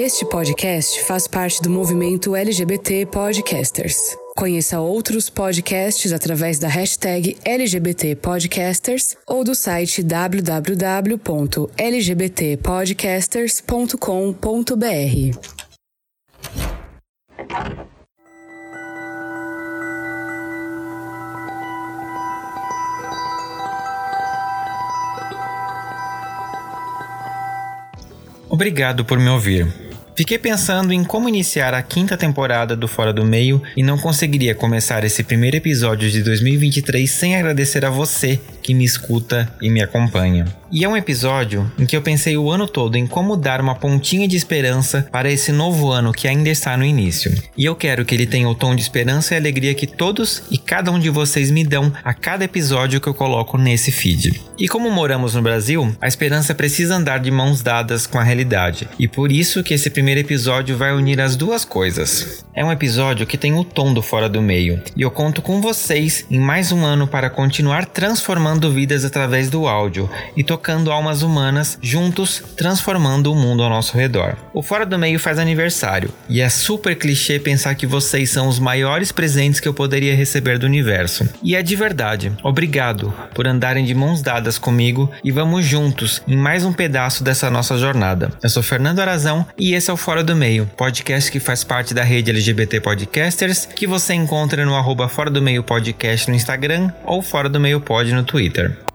Este podcast faz parte do movimento LGBT Podcasters. Conheça outros podcasts através da hashtag LGBT Podcasters ou do site www.lgbtpodcasters.com.br. Obrigado por me ouvir. Fiquei pensando em como iniciar a quinta temporada do Fora do Meio e não conseguiria começar esse primeiro episódio de 2023 sem agradecer a você que me escuta e me acompanha. E é um episódio em que eu pensei o ano todo em como dar uma pontinha de esperança para esse novo ano que ainda está no início. E eu quero que ele tenha o tom de esperança e alegria que todos e cada um de vocês me dão a cada episódio que eu coloco nesse feed. E como moramos no Brasil, a esperança precisa andar de mãos dadas com a realidade. E por isso que esse primeiro episódio vai unir as duas coisas. É um episódio que tem o tom do fora do meio, e eu conto com vocês em mais um ano para continuar transformando vidas através do áudio e tocando almas humanas juntos, transformando o mundo ao nosso redor. O Fora do Meio faz aniversário, e é super clichê pensar que vocês são os maiores presentes que eu poderia receber do universo. E é de verdade. Obrigado por andarem de mãos dadas comigo e vamos juntos em mais um pedaço dessa nossa jornada. Eu sou Fernando Arazão e esse é o Fora do Meio, podcast que faz parte da rede LGBT Podcasters, que você encontra no arroba Fora do Meio Podcast no Instagram ou Fora do Meio Pod no Twitter. Twitter.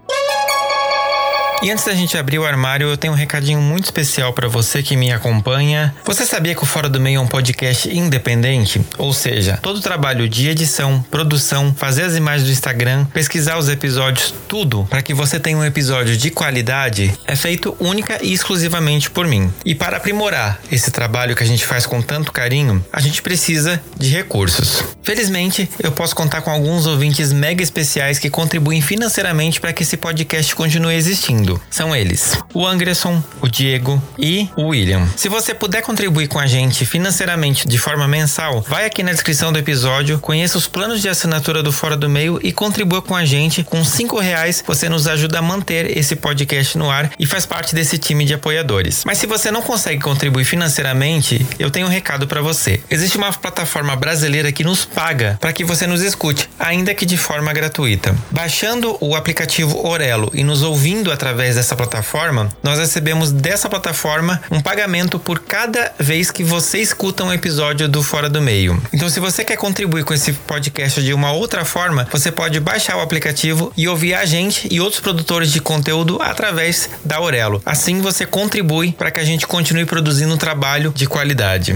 E antes da gente abrir o armário, eu tenho um recadinho muito especial para você que me acompanha. Você sabia que o Fora do Meio é um podcast independente? Ou seja, todo o trabalho de edição, produção, fazer as imagens do Instagram, pesquisar os episódios, tudo para que você tenha um episódio de qualidade é feito única e exclusivamente por mim. E para aprimorar esse trabalho que a gente faz com tanto carinho, a gente precisa de recursos. Felizmente, eu posso contar com alguns ouvintes mega especiais que contribuem financeiramente para que esse podcast continue existindo são eles: o Anderson, o Diego e o William. Se você puder contribuir com a gente financeiramente de forma mensal, vai aqui na descrição do episódio, conheça os planos de assinatura do Fora do Meio e contribua com a gente. Com cinco reais você nos ajuda a manter esse podcast no ar e faz parte desse time de apoiadores. Mas se você não consegue contribuir financeiramente, eu tenho um recado para você. Existe uma plataforma brasileira que nos paga para que você nos escute, ainda que de forma gratuita. Baixando o aplicativo Orelo e nos ouvindo através através dessa plataforma, nós recebemos dessa plataforma um pagamento por cada vez que você escuta um episódio do Fora do Meio. Então, se você quer contribuir com esse podcast de uma outra forma, você pode baixar o aplicativo e ouvir a gente e outros produtores de conteúdo através da Aurelo. Assim, você contribui para que a gente continue produzindo um trabalho de qualidade.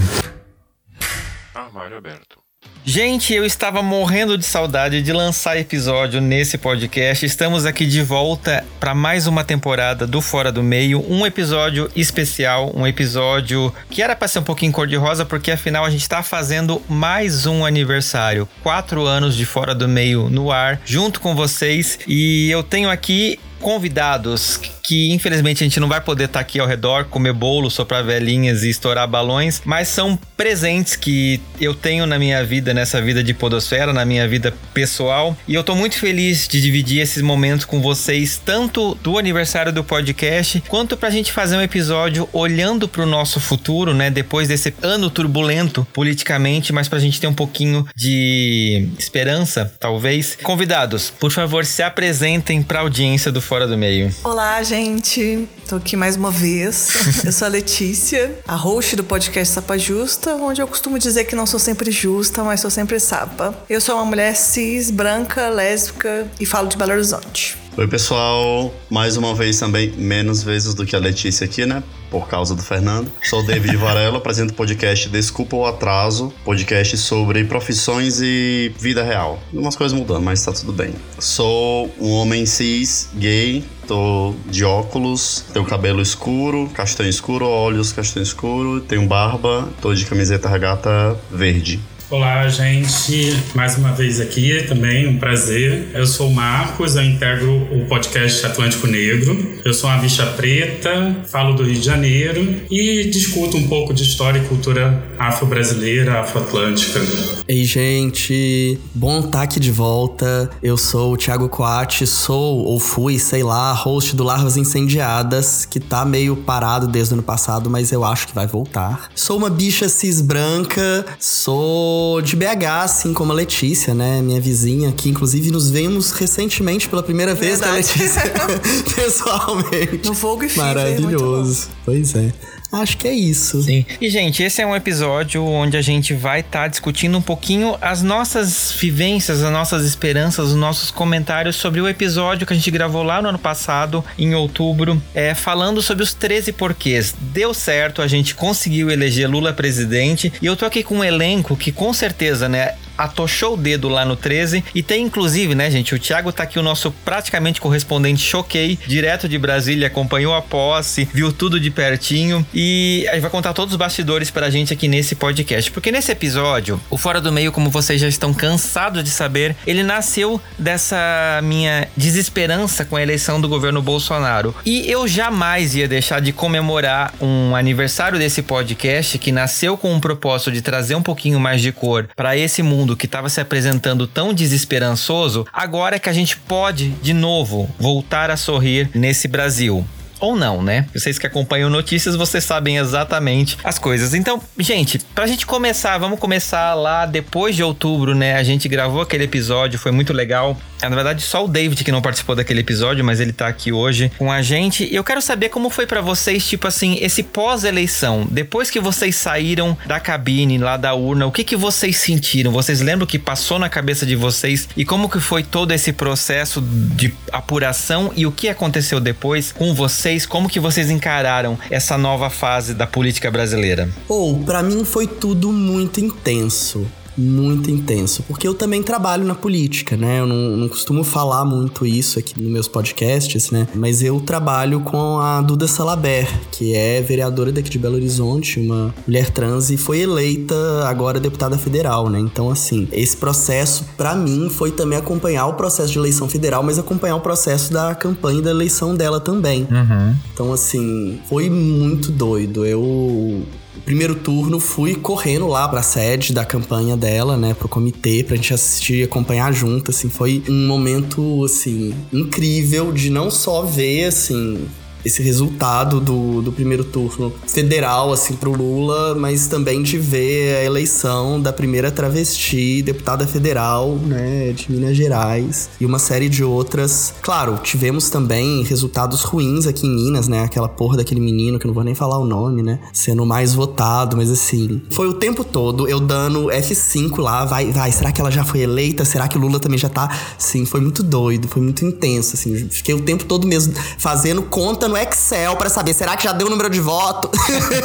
Armário aberto. Gente, eu estava morrendo de saudade de lançar episódio nesse podcast. Estamos aqui de volta para mais uma temporada do Fora do Meio, um episódio especial, um episódio que era para ser um pouquinho cor-de-rosa, porque afinal a gente está fazendo mais um aniversário, quatro anos de Fora do Meio no ar, junto com vocês. E eu tenho aqui convidados que infelizmente a gente não vai poder estar tá aqui ao redor, comer bolo, soprar velhinhas e estourar balões, mas são presentes que eu tenho na minha vida, nessa vida de podosfera, na minha vida pessoal, e eu tô muito feliz de dividir esses momentos com vocês, tanto do aniversário do podcast, quanto pra gente fazer um episódio olhando pro nosso futuro, né, depois desse ano turbulento politicamente, mas pra gente ter um pouquinho de esperança, talvez. Convidados, por favor, se apresentem pra audiência do Fora do Meio. Olá, gente. Tô aqui mais uma vez. Eu sou a Letícia, a host do podcast Sapa Justa, onde eu costumo dizer que não sou sempre justa, mas sou sempre sapa. Eu sou uma mulher cis, branca, lésbica e falo de Belo Horizonte. Oi, pessoal. Mais uma vez também, menos vezes do que a Letícia aqui, né? por causa do Fernando. Sou David Varela, apresento o podcast Desculpa o Atraso, podcast sobre profissões e vida real. Umas coisas mudando, mas tá tudo bem. Sou um homem cis, gay, tô de óculos, tenho cabelo escuro, castanho escuro, olhos castanho escuro, tenho barba, tô de camiseta regata verde. Olá, gente. Mais uma vez aqui também, um prazer. Eu sou o Marcos, eu integro o podcast Atlântico Negro. Eu sou uma bicha preta, falo do Rio de Janeiro e discuto um pouco de história e cultura afro-brasileira, afro-atlântica. Ei, gente. Bom estar aqui de volta. Eu sou o Thiago Coati, sou ou fui, sei lá, host do Larvas Incendiadas, que tá meio parado desde o ano passado, mas eu acho que vai voltar. Sou uma bicha cis branca, sou de BH, assim como a Letícia, né? Minha vizinha, que inclusive nos vemos recentemente pela primeira vez com a Letícia pessoalmente. No Fogo e Maravilhoso. Pois é. Acho que é isso. Sim. E, gente, esse é um episódio onde a gente vai estar tá discutindo um pouquinho as nossas vivências, as nossas esperanças, os nossos comentários sobre o episódio que a gente gravou lá no ano passado, em outubro, é, falando sobre os 13 porquês. Deu certo, a gente conseguiu eleger Lula presidente. E eu tô aqui com um elenco que, com certeza, né, atochou o dedo lá no 13 e tem inclusive, né, gente, o Thiago tá aqui o nosso praticamente correspondente choquei, direto de Brasília, acompanhou a posse, viu tudo de pertinho e a gente vai contar todos os bastidores pra gente aqui nesse podcast, porque nesse episódio, o Fora do Meio, como vocês já estão cansados de saber, ele nasceu dessa minha desesperança com a eleição do governo Bolsonaro. E eu jamais ia deixar de comemorar um aniversário desse podcast que nasceu com um propósito de trazer um pouquinho mais de cor para esse mundo mundo que estava se apresentando tão desesperançoso, agora é que a gente pode, de novo, voltar a sorrir nesse Brasil ou não, né? Vocês que acompanham notícias, vocês sabem exatamente as coisas. Então, gente, pra gente começar, vamos começar lá depois de outubro, né? A gente gravou aquele episódio, foi muito legal. Na verdade, só o David que não participou daquele episódio, mas ele tá aqui hoje com a gente. E eu quero saber como foi para vocês, tipo assim, esse pós-eleição. Depois que vocês saíram da cabine, lá da urna, o que que vocês sentiram? Vocês lembram o que passou na cabeça de vocês? E como que foi todo esse processo de apuração e o que aconteceu depois com vocês? como que vocês encararam essa nova fase da política brasileira? Oh, para mim foi tudo muito intenso muito intenso. Porque eu também trabalho na política, né? Eu não, não, costumo falar muito isso aqui nos meus podcasts, né? Mas eu trabalho com a Duda Salaber, que é vereadora daqui de Belo Horizonte, uma mulher trans e foi eleita agora deputada federal, né? Então, assim, esse processo, para mim, foi também acompanhar o processo de eleição federal, mas acompanhar o processo da campanha da eleição dela também. Uhum. Então, assim, foi muito doido. Eu primeiro turno, fui correndo lá pra sede da campanha dela, né, pro comitê, pra gente assistir e acompanhar junto, assim, foi um momento, assim, incrível de não só ver, assim, esse resultado do, do primeiro turno federal, assim, pro Lula, mas também de ver a eleição da primeira travesti deputada federal, né, de Minas Gerais e uma série de outras. Claro, tivemos também resultados ruins aqui em Minas, né, aquela porra daquele menino, que eu não vou nem falar o nome, né, sendo mais votado, mas assim, foi o tempo todo eu dando F5 lá, vai, vai, será que ela já foi eleita? Será que o Lula também já tá? Sim, foi muito doido, foi muito intenso, assim, fiquei o tempo todo mesmo fazendo conta no Excel para saber, será que já deu o número de voto?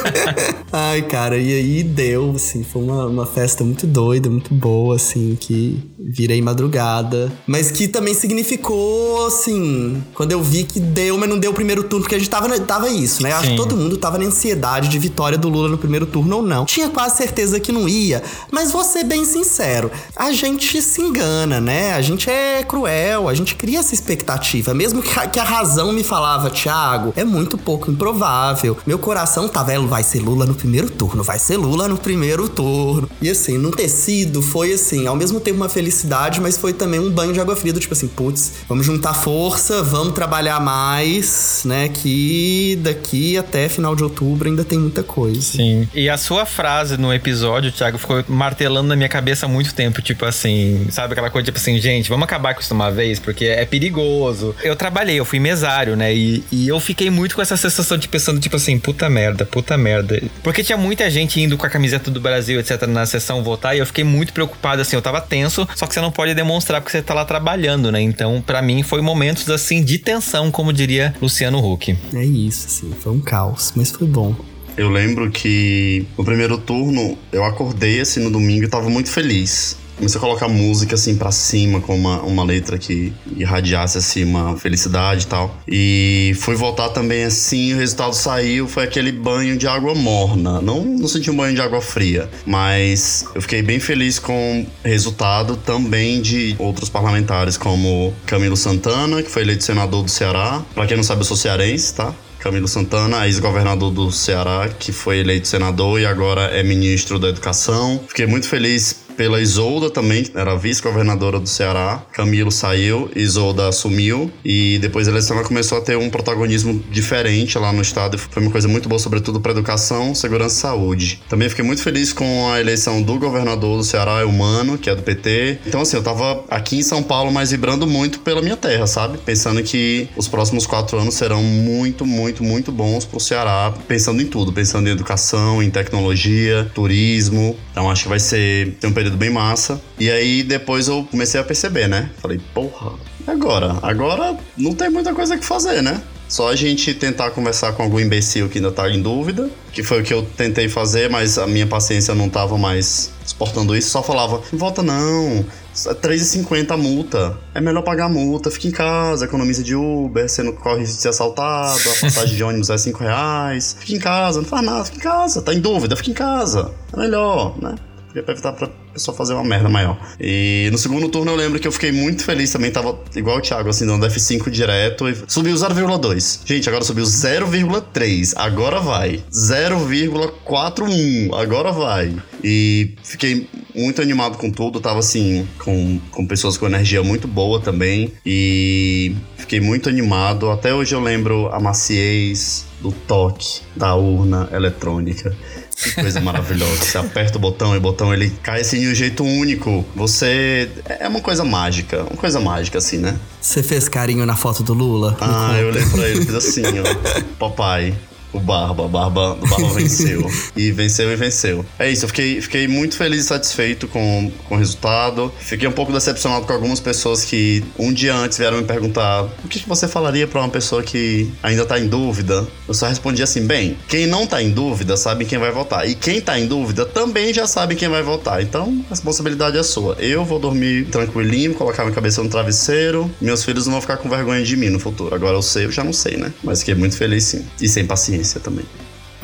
Ai, cara, e aí deu, assim, foi uma, uma festa muito doida, muito boa, assim, que virei madrugada. Mas que também significou, assim, quando eu vi que deu, mas não deu o primeiro turno, porque a gente tava, tava isso, né? Eu acho que todo mundo tava na ansiedade de vitória do Lula no primeiro turno ou não. Tinha quase certeza que não ia, mas vou ser bem sincero, a gente se engana, né? A gente é cruel, a gente cria essa expectativa. Mesmo que a, que a razão me falava, Thiago, é muito pouco improvável. Meu coração tá velho, vai ser Lula no primeiro turno, vai ser Lula no primeiro turno. E assim, no tecido foi assim, ao mesmo tempo uma felicidade, mas foi também um banho de água fria, do tipo assim, putz, vamos juntar força, vamos trabalhar mais, né, que daqui até final de outubro ainda tem muita coisa. Sim. E a sua frase no episódio, Thiago, ficou martelando na minha cabeça há muito tempo, tipo assim, sabe aquela coisa tipo assim, gente, vamos acabar com isso uma vez, porque é perigoso. Eu trabalhei, eu fui mesário, né, e, e eu fiquei muito com essa sensação de pensando, tipo assim, puta merda, puta merda. Porque tinha muita gente indo com a camiseta do Brasil, etc., na sessão votar, e eu fiquei muito preocupado, assim, eu tava tenso, só que você não pode demonstrar porque você tá lá trabalhando, né? Então, para mim, foi momentos, assim, de tensão, como diria Luciano Huck. É isso, assim, foi um caos, mas foi bom. Eu lembro que no primeiro turno eu acordei assim no domingo e tava muito feliz comecei a colocar música assim para cima, com uma, uma letra que irradiasse assim uma felicidade e tal. E fui voltar também assim, o resultado saiu, foi aquele banho de água morna. Não, não senti um banho de água fria, mas eu fiquei bem feliz com o resultado também de outros parlamentares, como Camilo Santana, que foi eleito senador do Ceará. Para quem não sabe, eu sou cearense, tá? Camilo Santana, ex-governador do Ceará, que foi eleito senador e agora é ministro da Educação. Fiquei muito feliz pela Isolda também, era vice-governadora do Ceará. Camilo saiu, Isolda assumiu e depois a eleição ela começou a ter um protagonismo diferente lá no estado. Foi uma coisa muito boa, sobretudo para educação, segurança e saúde. Também fiquei muito feliz com a eleição do governador do Ceará, Humano, que é do PT. Então, assim, eu tava aqui em São Paulo, mas vibrando muito pela minha terra, sabe? Pensando que os próximos quatro anos serão muito, muito, muito bons pro Ceará, pensando em tudo, pensando em educação, em tecnologia, turismo. Então, acho que vai ser um período bem massa. E aí depois eu comecei a perceber, né? Falei, porra, agora? Agora não tem muita coisa que fazer, né? Só a gente tentar conversar com algum imbecil que ainda tá em dúvida, que foi o que eu tentei fazer, mas a minha paciência não tava mais suportando isso. Só falava, volta não, é 3,50 a multa. É melhor pagar a multa, fica em casa, economiza de Uber, você não corre de ser assaltado, a passagem de ônibus é 5 reais. Fica em casa, não faz nada, fica em casa. Tá em dúvida, fica em casa. É melhor, né? Pra evitar pra pessoa fazer uma merda maior. E no segundo turno eu lembro que eu fiquei muito feliz também, tava igual o Thiago, assim, dando F5 direto e subiu 0,2. Gente, agora subiu 0,3. Agora vai. 0,41. Agora vai. E fiquei muito animado com tudo, tava assim, com, com pessoas com energia muito boa também. E fiquei muito animado. Até hoje eu lembro a maciez do toque da urna eletrônica. Que coisa maravilhosa. Você aperta o botão e o botão ele cai assim de um jeito único. Você. É uma coisa mágica. Uma coisa mágica, assim, né? Você fez carinho na foto do Lula? Ah, eu olhei pra ele e fiz assim, ó. Papai o Barba. Barba, o Barba venceu. e venceu e venceu. É isso, eu fiquei, fiquei muito feliz e satisfeito com, com o resultado. Fiquei um pouco decepcionado com algumas pessoas que um dia antes vieram me perguntar o que, que você falaria para uma pessoa que ainda tá em dúvida. Eu só respondi assim: bem, quem não tá em dúvida sabe quem vai votar. E quem tá em dúvida também já sabe quem vai votar. Então, a responsabilidade é sua. Eu vou dormir tranquilinho, colocar minha cabeça no travesseiro. Meus filhos não vão ficar com vergonha de mim no futuro. Agora eu sei, eu já não sei, né? Mas fiquei muito feliz sim. E sem paciência também.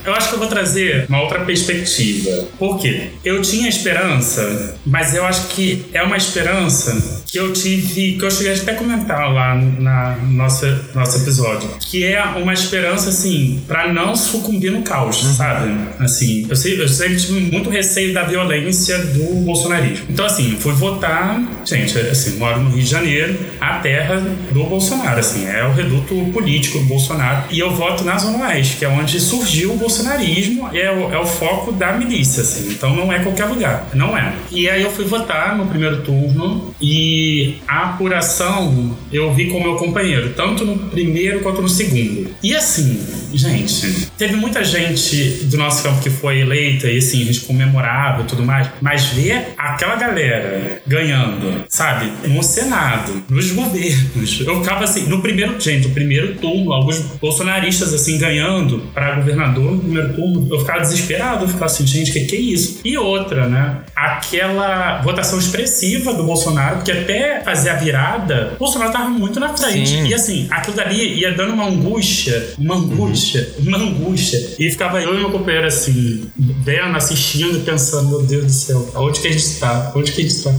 Eu acho que eu vou trazer uma outra perspectiva. Por quê? Eu tinha esperança, mas eu acho que é uma esperança que eu tive, que eu cheguei até a comentar lá na nossa nosso episódio, que é uma esperança assim para não sucumbir no caos, uhum. sabe? Assim, eu, sei, eu sempre tive muito receio da violência do bolsonarismo. Então assim, fui votar, gente, assim, moro no Rio de Janeiro, a terra do Bolsonaro, assim, é o reduto político do Bolsonaro, e eu voto na Zona Oeste, que é onde surgiu o bolsonarismo, é o, é o foco da milícia, assim. Então não é qualquer lugar, não é. E aí eu fui votar no primeiro turno e a apuração eu vi com meu companheiro, tanto no primeiro quanto no segundo. E assim, gente, teve muita gente do nosso campo que foi eleita e assim, a gente comemorava e tudo mais, mas ver aquela galera ganhando, sabe, no Senado, nos governos, eu ficava assim, no primeiro, gente, no primeiro turno, alguns bolsonaristas assim ganhando para governador no primeiro turno, eu ficava desesperado, eu ficava assim, gente, que que é isso? E outra, né, aquela votação expressiva do Bolsonaro, porque até fazer a virada, o Bolsonaro tava muito na frente. Sim. E assim, aquilo dali ia dando uma angústia, uma angústia, uhum. uma angústia. E ficava eu e meu companheiro assim, vendo, assistindo, pensando, meu Deus do céu, onde que a gente tá? Onde que a gente tá?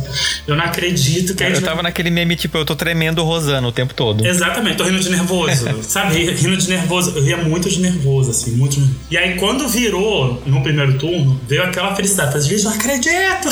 Eu não acredito que a gente. Eu tava naquele meme, tipo, eu tô tremendo rosando o tempo todo. Exatamente, tô rindo de nervoso. sabe? Rindo de nervoso. Eu ria muito de nervoso, assim, muito. E aí, quando virou no primeiro turno, veio aquela felicidade. Às vezes, não acredito!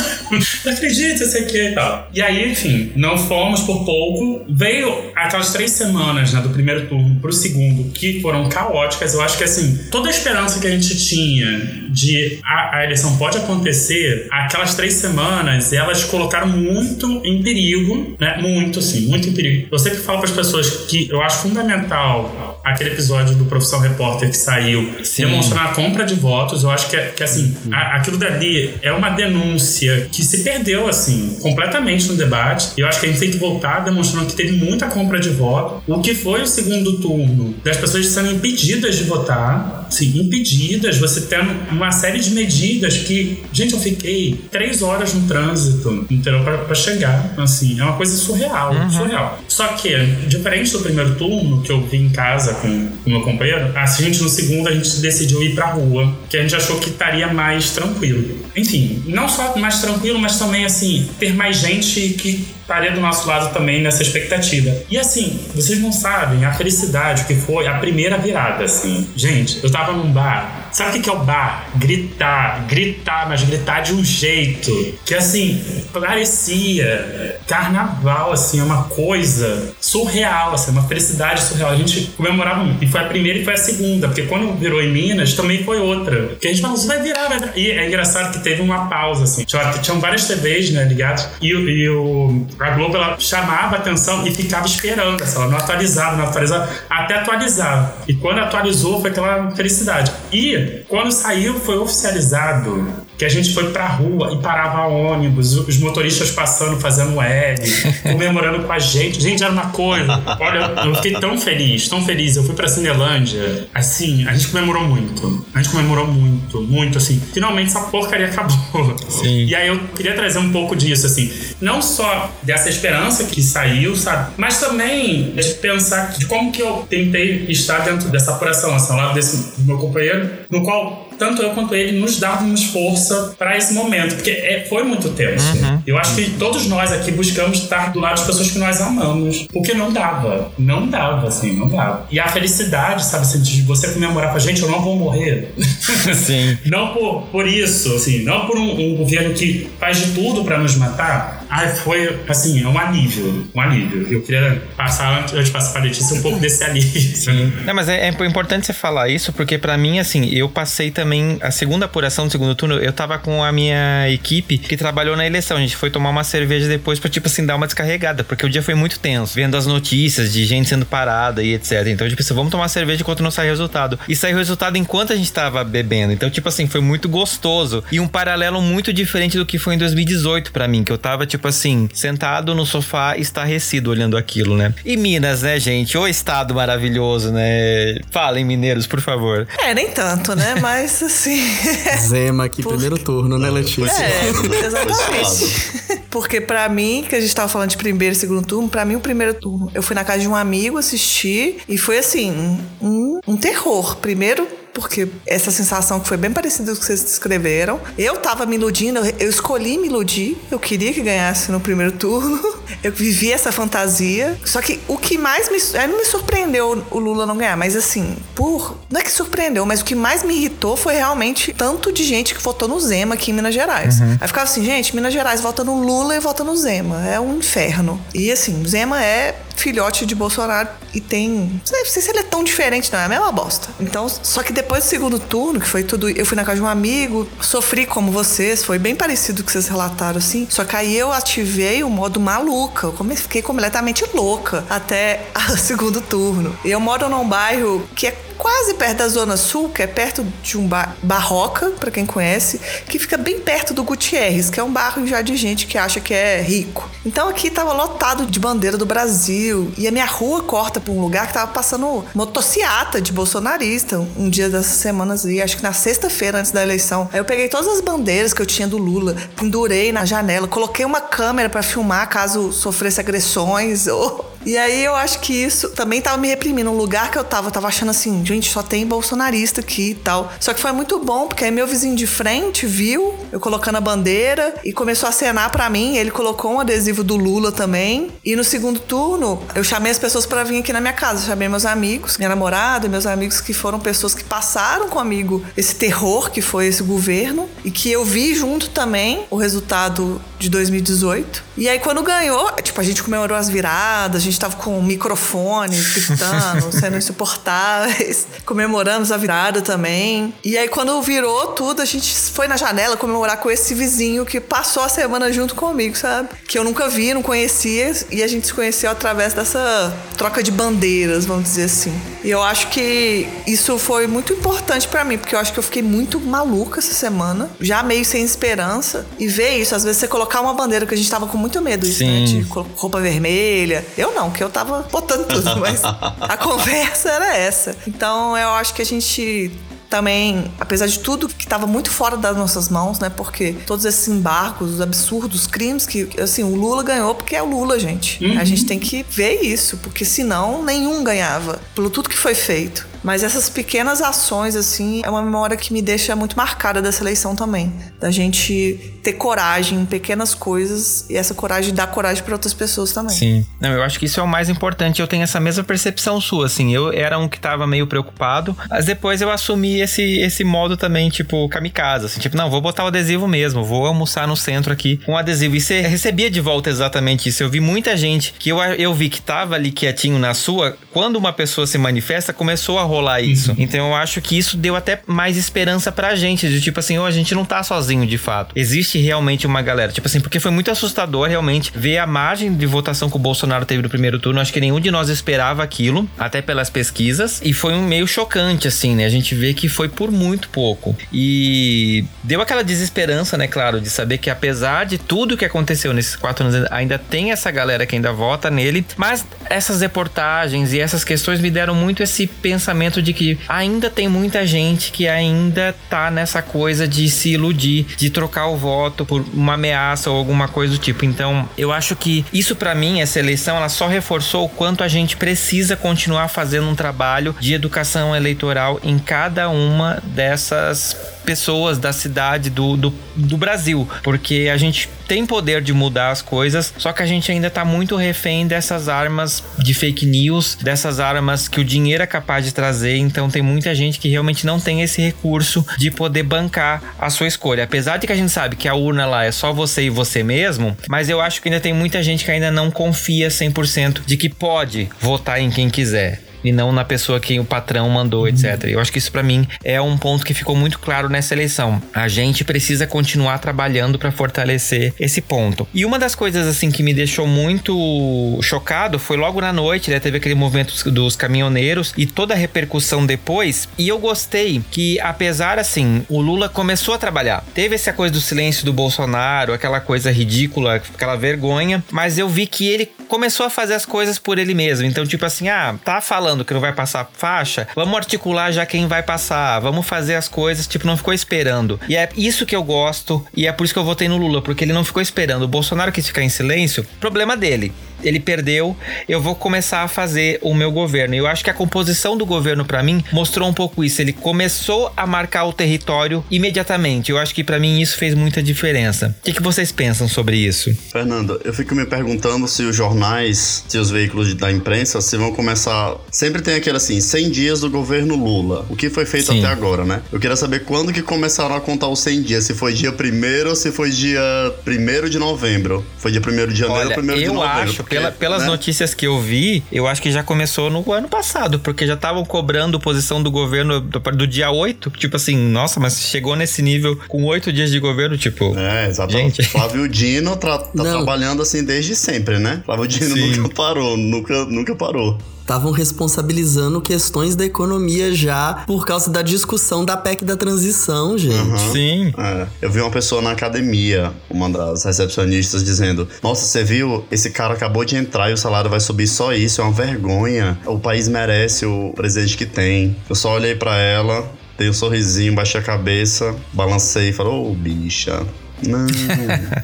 não acredito, eu sei o que e tal. E aí, enfim, não fomos por pouco. Veio aquelas três semanas né, do primeiro turno pro segundo, que foram caóticas. Eu acho que, assim, toda a esperança que a gente tinha de a, a eleição pode acontecer, aquelas três semanas, elas colocaram muito em perigo, né? Muito, assim, muito em perigo. Eu sempre falo para as pessoas que eu acho fundamental aquele episódio do Profissão Repórter que saiu Sim. demonstrando a compra de votos. Eu acho que, é- que assim, a- aquilo dali é uma denúncia que se perdeu, assim, completamente no debate. E eu acho que a gente tem que voltar demonstrando que teve muita compra de voto. O que foi o segundo turno das pessoas sendo impedidas de votar, sim, impedidas, você tendo uma série de medidas que, gente, eu fiquei três horas no trânsito, entendeu? Pra, pra chegar, assim, é uma coisa surreal, surreal. Só que, diferente do primeiro turno, que eu vi em casa com o meu companheiro, a gente no segundo a gente decidiu ir pra rua, que a gente achou que estaria mais tranquilo. Enfim, não só mais tranquilo, mas também, assim, ter mais gente que estaria do nosso lado também nessa expectativa. E assim, vocês não sabem a felicidade que foi a primeira virada, assim. Gente, eu tava num bar. Sabe o que é o bar? Gritar, gritar, mas gritar de um jeito que, assim, parecia carnaval, assim, é uma coisa surreal, assim, uma felicidade surreal. A gente comemorava muito. E foi a primeira e foi a segunda, porque quando virou em Minas, também foi outra. Porque a gente falou, vai virar, vai virar. E é engraçado que teve uma pausa, assim. Tinha, tinham várias TVs, né, ligadas. E, e o, a Globo, ela chamava a atenção e ficava esperando, assim, ela não atualizava, não atualizava, até atualizar. E quando atualizou, foi aquela felicidade. E quando saiu, foi oficializado que a gente foi pra rua e parava ônibus, os motoristas passando, fazendo L, comemorando com a gente. Gente, era uma coisa. Olha, eu fiquei tão feliz, tão feliz. Eu fui pra Cinelândia. Assim, a gente comemorou muito. A gente comemorou muito, muito, assim. Finalmente essa porcaria acabou. Sim. E aí eu queria trazer um pouco disso, assim. Não só dessa esperança que saiu, sabe? Mas também de pensar de como que eu tentei estar dentro dessa apuração, assim, ao lado desse meu companheiro, no qual tanto eu quanto ele nos dávamos força para esse momento, porque é, foi muito tenso. Eu acho que todos nós aqui buscamos estar do lado das pessoas que nós amamos, porque não dava, não dava, assim, não dava. E a felicidade, sabe, assim, de você comemorar com a gente, eu não vou morrer. Sim. Não por, por isso, assim, não por um, um governo que faz de tudo para nos matar. Ai, foi, assim, é um alívio, um alívio. Eu queria passar, antes de passar para a Letícia, um pouco desse alívio. Não, mas é, é importante você falar isso, porque pra mim, assim, eu passei também a segunda apuração do segundo turno, eu tava com a minha equipe que trabalhou na eleição. A gente foi tomar uma cerveja depois pra, tipo assim, dar uma descarregada, porque o dia foi muito tenso, vendo as notícias de gente sendo parada e etc. Então, tipo assim, vamos tomar cerveja enquanto não sai resultado. E saiu resultado enquanto a gente tava bebendo. Então, tipo assim, foi muito gostoso. E um paralelo muito diferente do que foi em 2018 pra mim, que eu tava, tipo assim, sentado no sofá, estarrecido olhando aquilo, né? E Minas, né, gente? O estado maravilhoso, né? Falem, mineiros, por favor. É, nem tanto, né? Mas assim. Zema aqui, primeiro turno, né, Letícia? É, exatamente. Porque pra mim, que a gente tava falando de primeiro e segundo turno, pra mim o primeiro turno, eu fui na casa de um amigo assistir e foi assim, um, um terror. Primeiro, porque essa sensação que foi bem parecida com o que vocês descreveram. Eu tava me iludindo, eu- escolhi me iludir, eu queria que ganhasse no primeiro turno. Eu vivi essa fantasia. Só que o que mais me. Aí não me surpreendeu o Lula não ganhar, mas assim, por. Não é que surpreendeu, mas o que mais me irritou foi realmente tanto de gente que votou no Zema aqui em Minas Gerais. Aí ficava assim, gente, Minas Gerais vota no Lula e vota no Zema. É um inferno. E assim, o Zema é filhote de Bolsonaro e tem. Não sei, se ele é tão diferente, não. É a mesma bosta. Então, só que depois do segundo turno, que foi tudo. Eu fui na casa de um amigo, sofri como vocês, foi bem parecido o que vocês relataram, assim. Só que aí eu ativei o modo maluca. Eu come- fiquei completamente louca até o segundo turno. Eu moro num bairro que é quase perto da Zona Sul, que é perto de um bar Barroca, pra quem conhece, que fica bem perto do Gutierrez, que é um bairro já de gente que acha que é rico. Então aqui tava lotado de bandeira do Brasil, e a minha rua corta pra um lugar que tava passando motociata de bolsonarista um dia dessas semanas aí, acho que na sexta-feira antes da eleição. Aí eu peguei todas as bandeiras que eu tinha do Lula, pendurei na janela, coloquei uma câmera pra filmar caso sofresse agressões ou e aí eu acho que isso também tava me reprimindo. Um lugar que eu tava, eu tava achando assim, gente, só tem bolsonarista aqui e tal. Só que foi muito bom, porque aí meu vizinho de frente viu eu colocando a bandeira e começou a acenar pra mim. Ele colocou um adesivo do Lula também. E no segundo turno, eu chamei as pessoas pra vir aqui na minha casa. Eu chamei meus amigos, minha namorada, meus amigos que foram pessoas que passaram comigo esse terror que foi esse governo e que eu vi junto também o resultado de 2018. E aí quando ganhou, tipo, a gente comemorou as viradas, a gente tava com o microfone gritando, sendo insuportáveis. Comemoramos a virada também. E aí, quando virou tudo, a gente foi na janela comemorar com esse vizinho que passou a semana junto comigo, sabe? Que eu nunca vi, não conhecia. E a gente se conheceu através dessa troca de bandeiras, vamos dizer assim. E eu acho que isso foi muito importante para mim, porque eu acho que eu fiquei muito maluca essa semana, já meio sem esperança. E ver isso, às vezes você colocar uma bandeira que a gente tava com muito medo, isso, né? De roupa vermelha. Eu não, que eu tava botando tudo, mas a conversa era essa. Então eu acho que a gente também, apesar de tudo que estava muito fora das nossas mãos, né? Porque todos esses embargos, os absurdos, os crimes que, assim, o Lula ganhou porque é o Lula, gente. Uhum. A gente tem que ver isso, porque senão nenhum ganhava, pelo tudo que foi feito. Mas essas pequenas ações, assim, é uma memória que me deixa muito marcada dessa eleição também. Da gente ter coragem em pequenas coisas e essa coragem dá coragem para outras pessoas também. Sim. Não, eu acho que isso é o mais importante. Eu tenho essa mesma percepção sua, assim. Eu era um que tava meio preocupado, mas depois eu assumi esse, esse modo também, tipo, kamikaze. Assim, tipo, não, vou botar o adesivo mesmo, vou almoçar no centro aqui com adesivo. E você recebia de volta exatamente isso. Eu vi muita gente que eu, eu vi que tava ali quietinho na sua, quando uma pessoa se manifesta, começou a rolar isso. Uhum. Então eu acho que isso deu até mais esperança pra gente, de tipo assim, oh, a gente não tá sozinho de fato. Existe realmente uma galera, tipo assim, porque foi muito assustador realmente ver a margem de votação que o Bolsonaro teve no primeiro turno. Acho que nenhum de nós esperava aquilo, até pelas pesquisas, e foi um meio chocante assim, né? A gente vê que foi por muito pouco. E deu aquela desesperança, né, claro, de saber que apesar de tudo que aconteceu nesses quatro anos, ainda tem essa galera que ainda vota nele, mas essas reportagens e essas questões me deram muito esse pensamento de que ainda tem muita gente que ainda tá nessa coisa de se iludir, de trocar o voto por uma ameaça ou alguma coisa do tipo. Então, eu acho que isso para mim, essa eleição, ela só reforçou o quanto a gente precisa continuar fazendo um trabalho de educação eleitoral em cada uma dessas pessoas da cidade, do, do, do, Brasil. Porque a gente tem poder de mudar as coisas, só que a gente ainda tá muito refém dessas armas de fake news, dessas armas que o dinheiro é capaz de trazer. Então tem muita gente que realmente não tem esse recurso de poder bancar a sua escolha. Apesar de que a gente sabe que a urna lá é só você e você mesmo, mas eu acho que ainda tem muita gente que ainda não confia 100% de que pode votar em quem quiser e não na pessoa que o patrão mandou, uhum. etc. Eu acho que isso para mim é um ponto que ficou muito claro nessa eleição. A gente precisa continuar trabalhando para fortalecer esse ponto. E uma das coisas assim que me deixou muito chocado foi logo na noite, né, teve aquele movimento dos caminhoneiros e toda a repercussão depois. E eu gostei que apesar assim, o Lula começou a trabalhar. Teve essa coisa do silêncio do Bolsonaro, aquela coisa ridícula, aquela vergonha, mas eu vi que ele começou a fazer as coisas por ele mesmo. Então, tipo assim, ah, tá falando falando que não vai passar faixa, vamos articular já quem vai passar, vamos fazer as coisas, tipo, não ficou esperando. E é isso que eu gosto, e é por isso que eu votei no Lula, porque ele não ficou esperando. O Bolsonaro quis ficar em silêncio, problema dele ele perdeu, eu vou começar a fazer o meu governo. E eu acho que a composição do governo, para mim, mostrou um pouco isso. Ele começou a marcar o território imediatamente. Eu acho que para mim isso fez muita diferença. O que, que, vocês pensam sobre isso? Fernando, eu fico me perguntando se os jornais, se os veículos da imprensa, se vão começar. Sempre tem aquele assim, 100 dias do governo Lula. O que foi feito Sim. até agora, né? Eu queria saber quando que começaram a contar os 100 dias. Se foi dia 1 ou se foi dia 1 de novembro. Foi dia 1 de janeiro ou 1 de novembro. Acho pela, pelas né? notícias que eu vi, eu acho que já começou no ano passado, porque já estavam cobrando posição do governo do, do, dia 8. Tipo assim, nossa, mas chegou nesse nível com oito dias de governo, tipo. É, exatamente. Gente. Flávio Dino tra tá trabalhando assim desde sempre, né? Flávio Dino Sim. nunca parou, nunca, nunca parou estavam responsabilizando questões da economia já por causa da discussão da PEC da transição, gente. Uhum. Sim. É. Eu vi uma pessoa na academia, uma das recepcionistas, dizendo: Nossa, você viu? Esse cara acabou de entrar e o salário vai subir só isso, é uma vergonha. O país merece o presidente que tem. Eu só olhei para ela, dei um sorrisinho, baixei a cabeça, balancei e falei: Ô, oh, bicha. Não,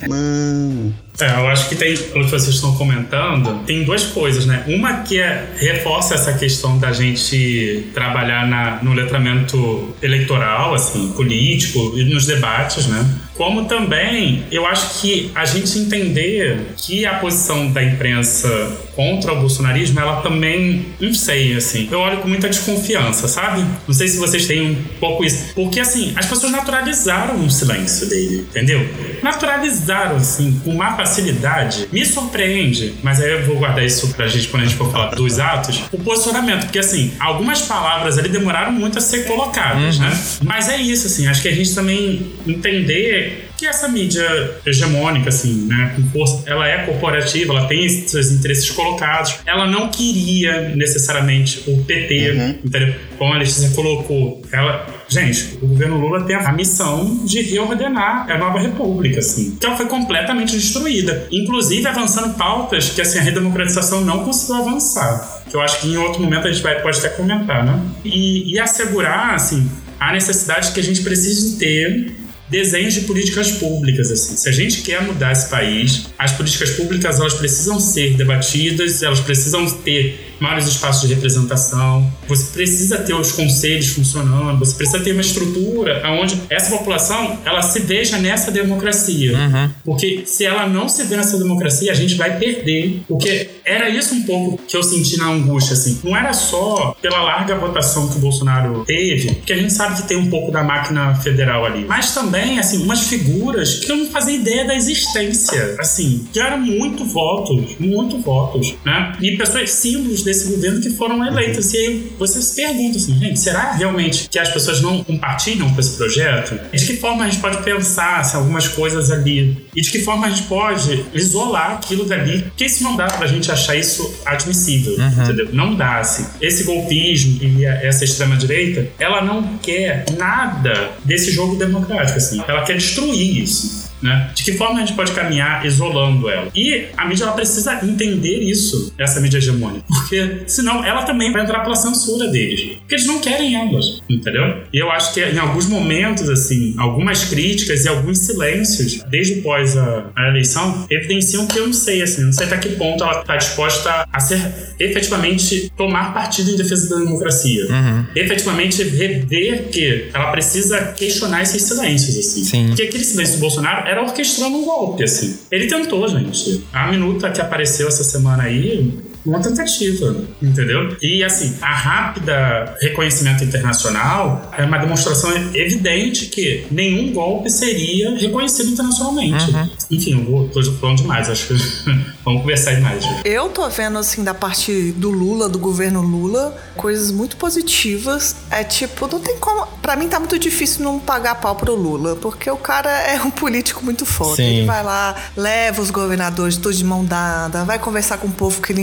não. É, eu acho que tem, pelo que vocês estão comentando, tem duas coisas, né? Uma que é, reforça essa questão da gente trabalhar na, no letramento eleitoral, assim, político e nos debates, né? como também eu acho que a gente entender que a posição da imprensa contra o bolsonarismo, ela também, não sei, assim, eu olho com muita desconfiança, sabe? Não sei se vocês têm um pouco isso. Porque, assim, as pessoas naturalizaram o silêncio dele, entendeu? Naturalizaram, assim, com uma facilidade. Me surpreende, mas aí eu vou guardar isso pra gente quando a gente for falar dos atos, o posicionamento. Porque, assim, algumas palavras ali demoraram muito a ser colocadas, uhum. né? Mas é isso, assim, acho que a gente também entender que essa mídia hegemônica, assim, né, com força, ela é corporativa, ela tem seus interesses colocados, ela não queria necessariamente o PT, uhum. entendeu? Como a Letícia colocou, ela Gente, o governo Lula tem a missão de reordenar a nova república, assim. Que ela foi completamente destruída. Inclusive avançando pautas que, assim, a redemocratização não conseguiu avançar. Que eu acho que em outro momento a gente vai, pode até comentar, né? E, e assegurar, assim, a necessidade que a gente precisa ter desenhos de políticas públicas assim. Se a gente quer mudar esse país, as políticas públicas elas precisam ser debatidas, elas precisam ter maiores espaços de representação, você precisa ter os conselhos funcionando, você precisa ter uma estrutura onde essa população ela se veja nessa democracia. Uhum. Porque se ela não se vê nessa democracia, a gente vai perder. Porque era isso um pouco que eu senti na angústia, assim. Não era só pela larga votação que o Bolsonaro teve, que a gente sabe que tem um pouco da máquina federal ali, mas também, assim, umas figuras que eu não fazia ideia da existência, assim, que eram muito votos, muito votos, né? E pessoas símbolos desse governo que foram eleitas. E aí você se pergunta assim, gente, será realmente que as pessoas não compartilham com esse projeto? De que forma a gente pode pensar assim, algumas coisas ali? E de que forma a gente pode isolar aquilo dali? Porque isso não dá pra gente achar isso admissível, uhum. entendeu? Não dá, assim. Esse golpismo e essa extrema-direita, ela não quer nada desse jogo democrático, assim. Ela quer destruir isso. Né? De que forma a gente pode caminhar isolando ela? E a mídia ela precisa entender isso, essa mídia hegemônica, porque senão ela também vai entrar pela censura deles, porque eles não querem elas, entendeu? E eu acho que em alguns momentos, assim, algumas críticas e alguns silêncios, desde pós a, a eleição, evidenciam que eu não sei, assim, não sei até que ponto ela está disposta a ser efetivamente tomar partido em defesa da democracia, uhum. efetivamente rever que ela precisa questionar esses silêncios, assim, Sim. porque aquele silêncio do Bolsonaro era orquestrando um golpe, assim. Ele tentou, gente. A minuta que apareceu essa semana aí, uma tentativa, entendeu? E assim, a rápida reconhecimento internacional é uma demonstração evidente que nenhum golpe seria reconhecido internacionalmente. Uhum. Enfim, eu vou, tô falando demais, acho que vamos conversar mais. Eu tô vendo, assim, da parte do Lula, do governo Lula, coisas muito positivas. É tipo, não tem como. Pra mim tá muito difícil não pagar pau pro Lula, porque o cara é um político muito forte. Sim. Ele vai lá, leva os governadores todos de mão dada, vai conversar com o povo que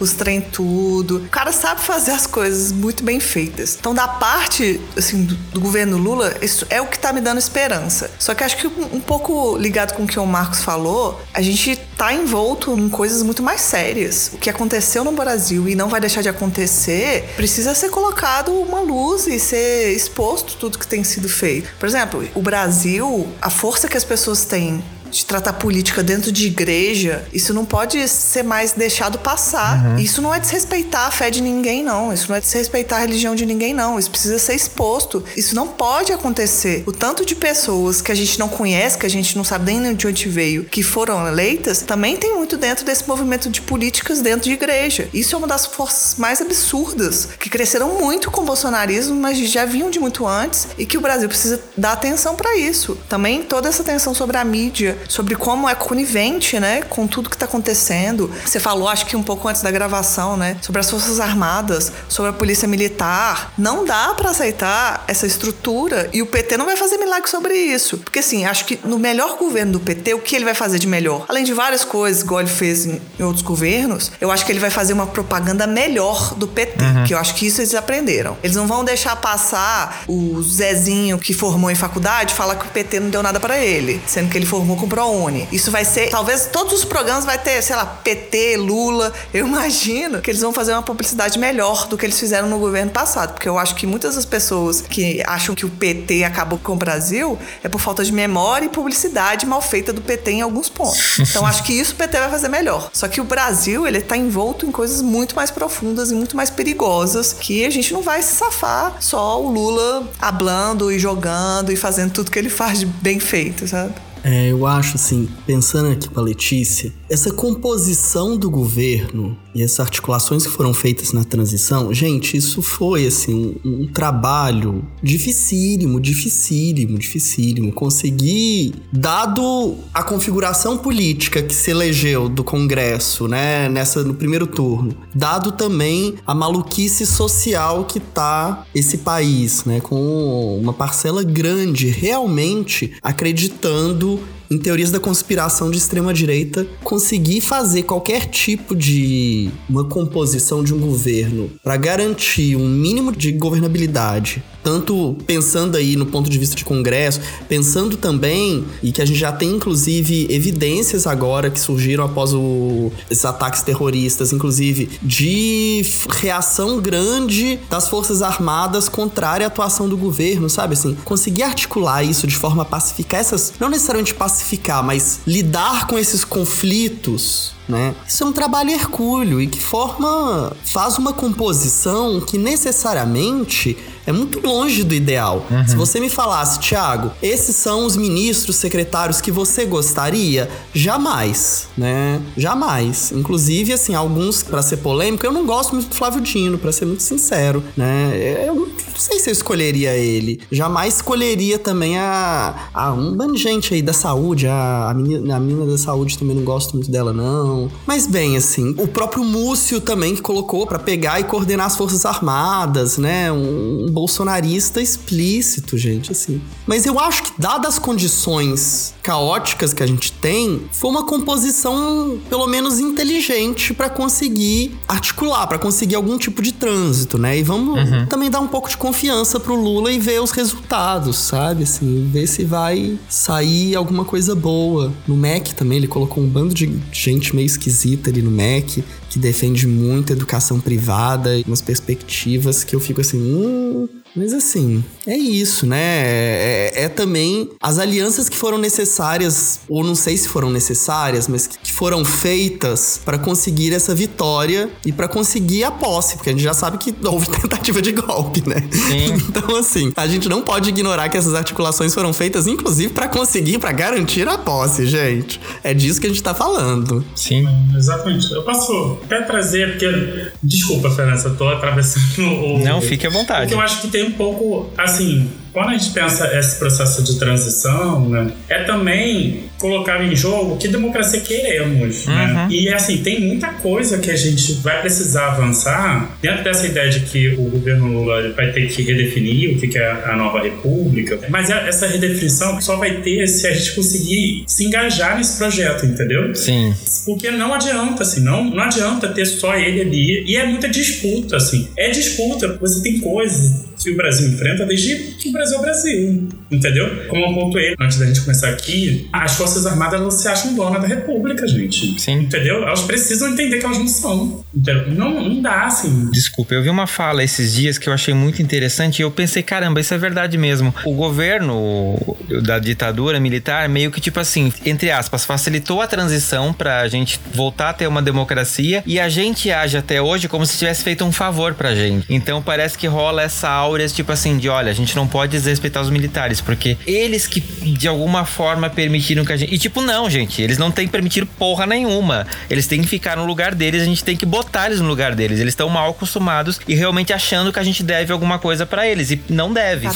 os trem tudo. O cara sabe fazer as coisas muito bem feitas. Então, da parte, assim, do, do governo Lula, isso é o que tá me dando esperança. Só que acho que um, um pouco ligado com o que o Marcos falou, a gente tá envolto em coisas muito mais sérias. O que aconteceu no Brasil e não vai deixar de acontecer, precisa ser colocado uma luz e ser exposto tudo que tem sido feito. Por exemplo, o Brasil, a força que as pessoas têm de tratar política dentro de igreja, isso não pode ser mais deixado passar. Uhum. Isso não é desrespeitar a fé de ninguém, não. Isso não é desrespeitar a religião de ninguém, não. Isso precisa ser exposto. Isso não pode acontecer. O tanto de pessoas que a gente não conhece, que a gente não sabe nem de onde veio, que foram eleitas, também tem muito dentro desse movimento de políticas dentro de igreja. Isso é uma das forças mais absurdas, que cresceram muito com o bolsonarismo, mas já vinham de muito antes e que o Brasil precisa dar atenção para isso. Também toda essa atenção sobre a mídia, sobre como é conivente, né, com tudo que está acontecendo. Você falou, acho que um pouco antes da gravação, né, sobre as Forças Armadas, sobre a Polícia Militar. Não dá para aceitar essa estrutura e o PT não vai fazer milagre sobre isso. Porque, assim, acho que no melhor governo do PT, o que ele vai fazer de melhor? Além de várias coisas, igual ele fez em, em outros governos, eu acho que ele vai fazer uma propaganda melhor do PT, uhum. que eu acho que isso eles aprenderam. Eles não vão deixar passar o Zezinho que formou em faculdade falar que o PT não deu nada para ele, sendo que ele formou com com ProUni. Isso vai ser, talvez todos os programas vai ter, sei lá, PT, Lula. Eu imagino que eles vão fazer uma publicidade melhor do que eles fizeram no governo passado, porque eu acho que muitas das pessoas que acham que o PT acabou com o Brasil é por falta de memória e publicidade mal feita do PT em alguns pontos. Então acho que isso o PT vai fazer melhor. Só que o Brasil, ele tá envolto em coisas muito mais profundas e muito mais perigosas que a gente não vai se safar só o Lula hablando e jogando e fazendo tudo que ele faz de bem feito, sabe? É, eu acho assim, pensando aqui pra Letícia, essa composição do governo e essas articulações que foram feitas na transição, gente, isso foi assim um, um trabalho dificílimo, dificílimo, dificílimo. Conseguir, dado a configuração política que se elegeu do Congresso, né, nessa no primeiro turno, dado também a maluquice social que tá esse país, né, com uma parcela grande realmente acreditando em teorias da conspiração de extrema direita, conseguir fazer qualquer tipo de uma composição de um governo para garantir um mínimo de governabilidade tanto pensando aí no ponto de vista de Congresso, pensando também, e que a gente já tem inclusive evidências agora que surgiram após o, esses ataques terroristas, inclusive de reação grande das Forças Armadas contrária à atuação do governo, sabe? Assim, conseguir articular isso de forma pacificar essas, não necessariamente pacificar, mas lidar com esses conflitos né? Isso é um trabalho hercúleo e que forma, faz uma composição que necessariamente é muito longe do ideal. Uhum. Se você me falasse, Thiago, esses são os ministros, secretários que você gostaria, jamais, né? Jamais. Inclusive, assim, alguns, para ser polêmico, eu não gosto muito do Flávio Dino, para ser muito sincero, né? Eu não sei se eu escolheria ele. Jamais escolheria também a, a um bando de gente aí da saúde, a, a, menina, a menina da saúde também não gosto muito dela, não. Mas bem, assim, o próprio Múcio também que colocou para pegar e coordenar as Forças Armadas, né? Um, bolsonarista explícito, gente, assim. Mas eu acho que, dadas as condições caóticas que a gente tem, foi uma composição, pelo menos, inteligente para conseguir articular, para conseguir algum tipo de trânsito, né? E vamos uhum. também dar um pouco de confiança pro Lula e ver os resultados, sabe? Assim, ver se vai sair alguma coisa boa. No MEC também, ele colocou um bando de gente meio esquisita ali no MEC que defende muito educação privada, umas perspectivas que eu fico assim, hum, mas assim, é isso, né? É, é, é, também as alianças que foram necessárias, ou não sei se foram necessárias, mas que foram feitas para conseguir essa vitória e para conseguir a posse, porque a gente já sabe que houve tentativa de golpe, né? Sim. Então, assim, a gente não pode ignorar que essas articulações foram feitas, inclusive, para conseguir, para garantir a posse, gente. É disso que a gente tá falando. Sim. Exatamente. Eu posso até trazer, porque. Desculpa, Fernanda, eu tô atravessando o. Não, fique à vontade. Porque eu acho que tem um pouco, assim, quando a gente pensa esse processo de transição, né, é também colocar em jogo que democracia queremos, né? uhum. né? E assim, tem muita coisa que a gente vai precisar avançar dentro dessa ideia de que o governo Lula vai ter que redefinir o que é a nova república, mas essa redefinição só vai ter se a gente conseguir se engajar nesse projeto, entendeu? Sim. Porque não adianta, assim, não, não adianta ter só ele ali. E é muita disputa, assim. É disputa, você tem coisas que o Brasil enfrenta desde que o Brasil é o Brasil, entendeu? Como eu pontuei antes da gente começar aqui, as Forças Armadas não se acham donas da República, gente. Sim. Entendeu? Elas precisam entender que elas não são. Entendeu? Não, não dá, assim. Desculpa, eu vi uma fala esses dias que eu achei muito interessante e eu pensei, caramba, isso é verdade mesmo. O governo da ditadura militar meio que, tipo assim, entre aspas, facilitou a transição pra gente voltar a ter uma democracia e a gente age até hoje como se tivesse feito um favor pra gente. Então parece que rola essa aura áureas, tipo assim, de olha, a gente não pode desrespeitar os militares, porque eles que de alguma forma permitiram que a gente. E tipo, não, gente, eles não têm permitido porra nenhuma. Eles têm que ficar no lugar deles, a gente tem que botar eles no lugar deles. Eles estão mal acostumados e realmente achando que a gente deve alguma coisa para eles. E não deve.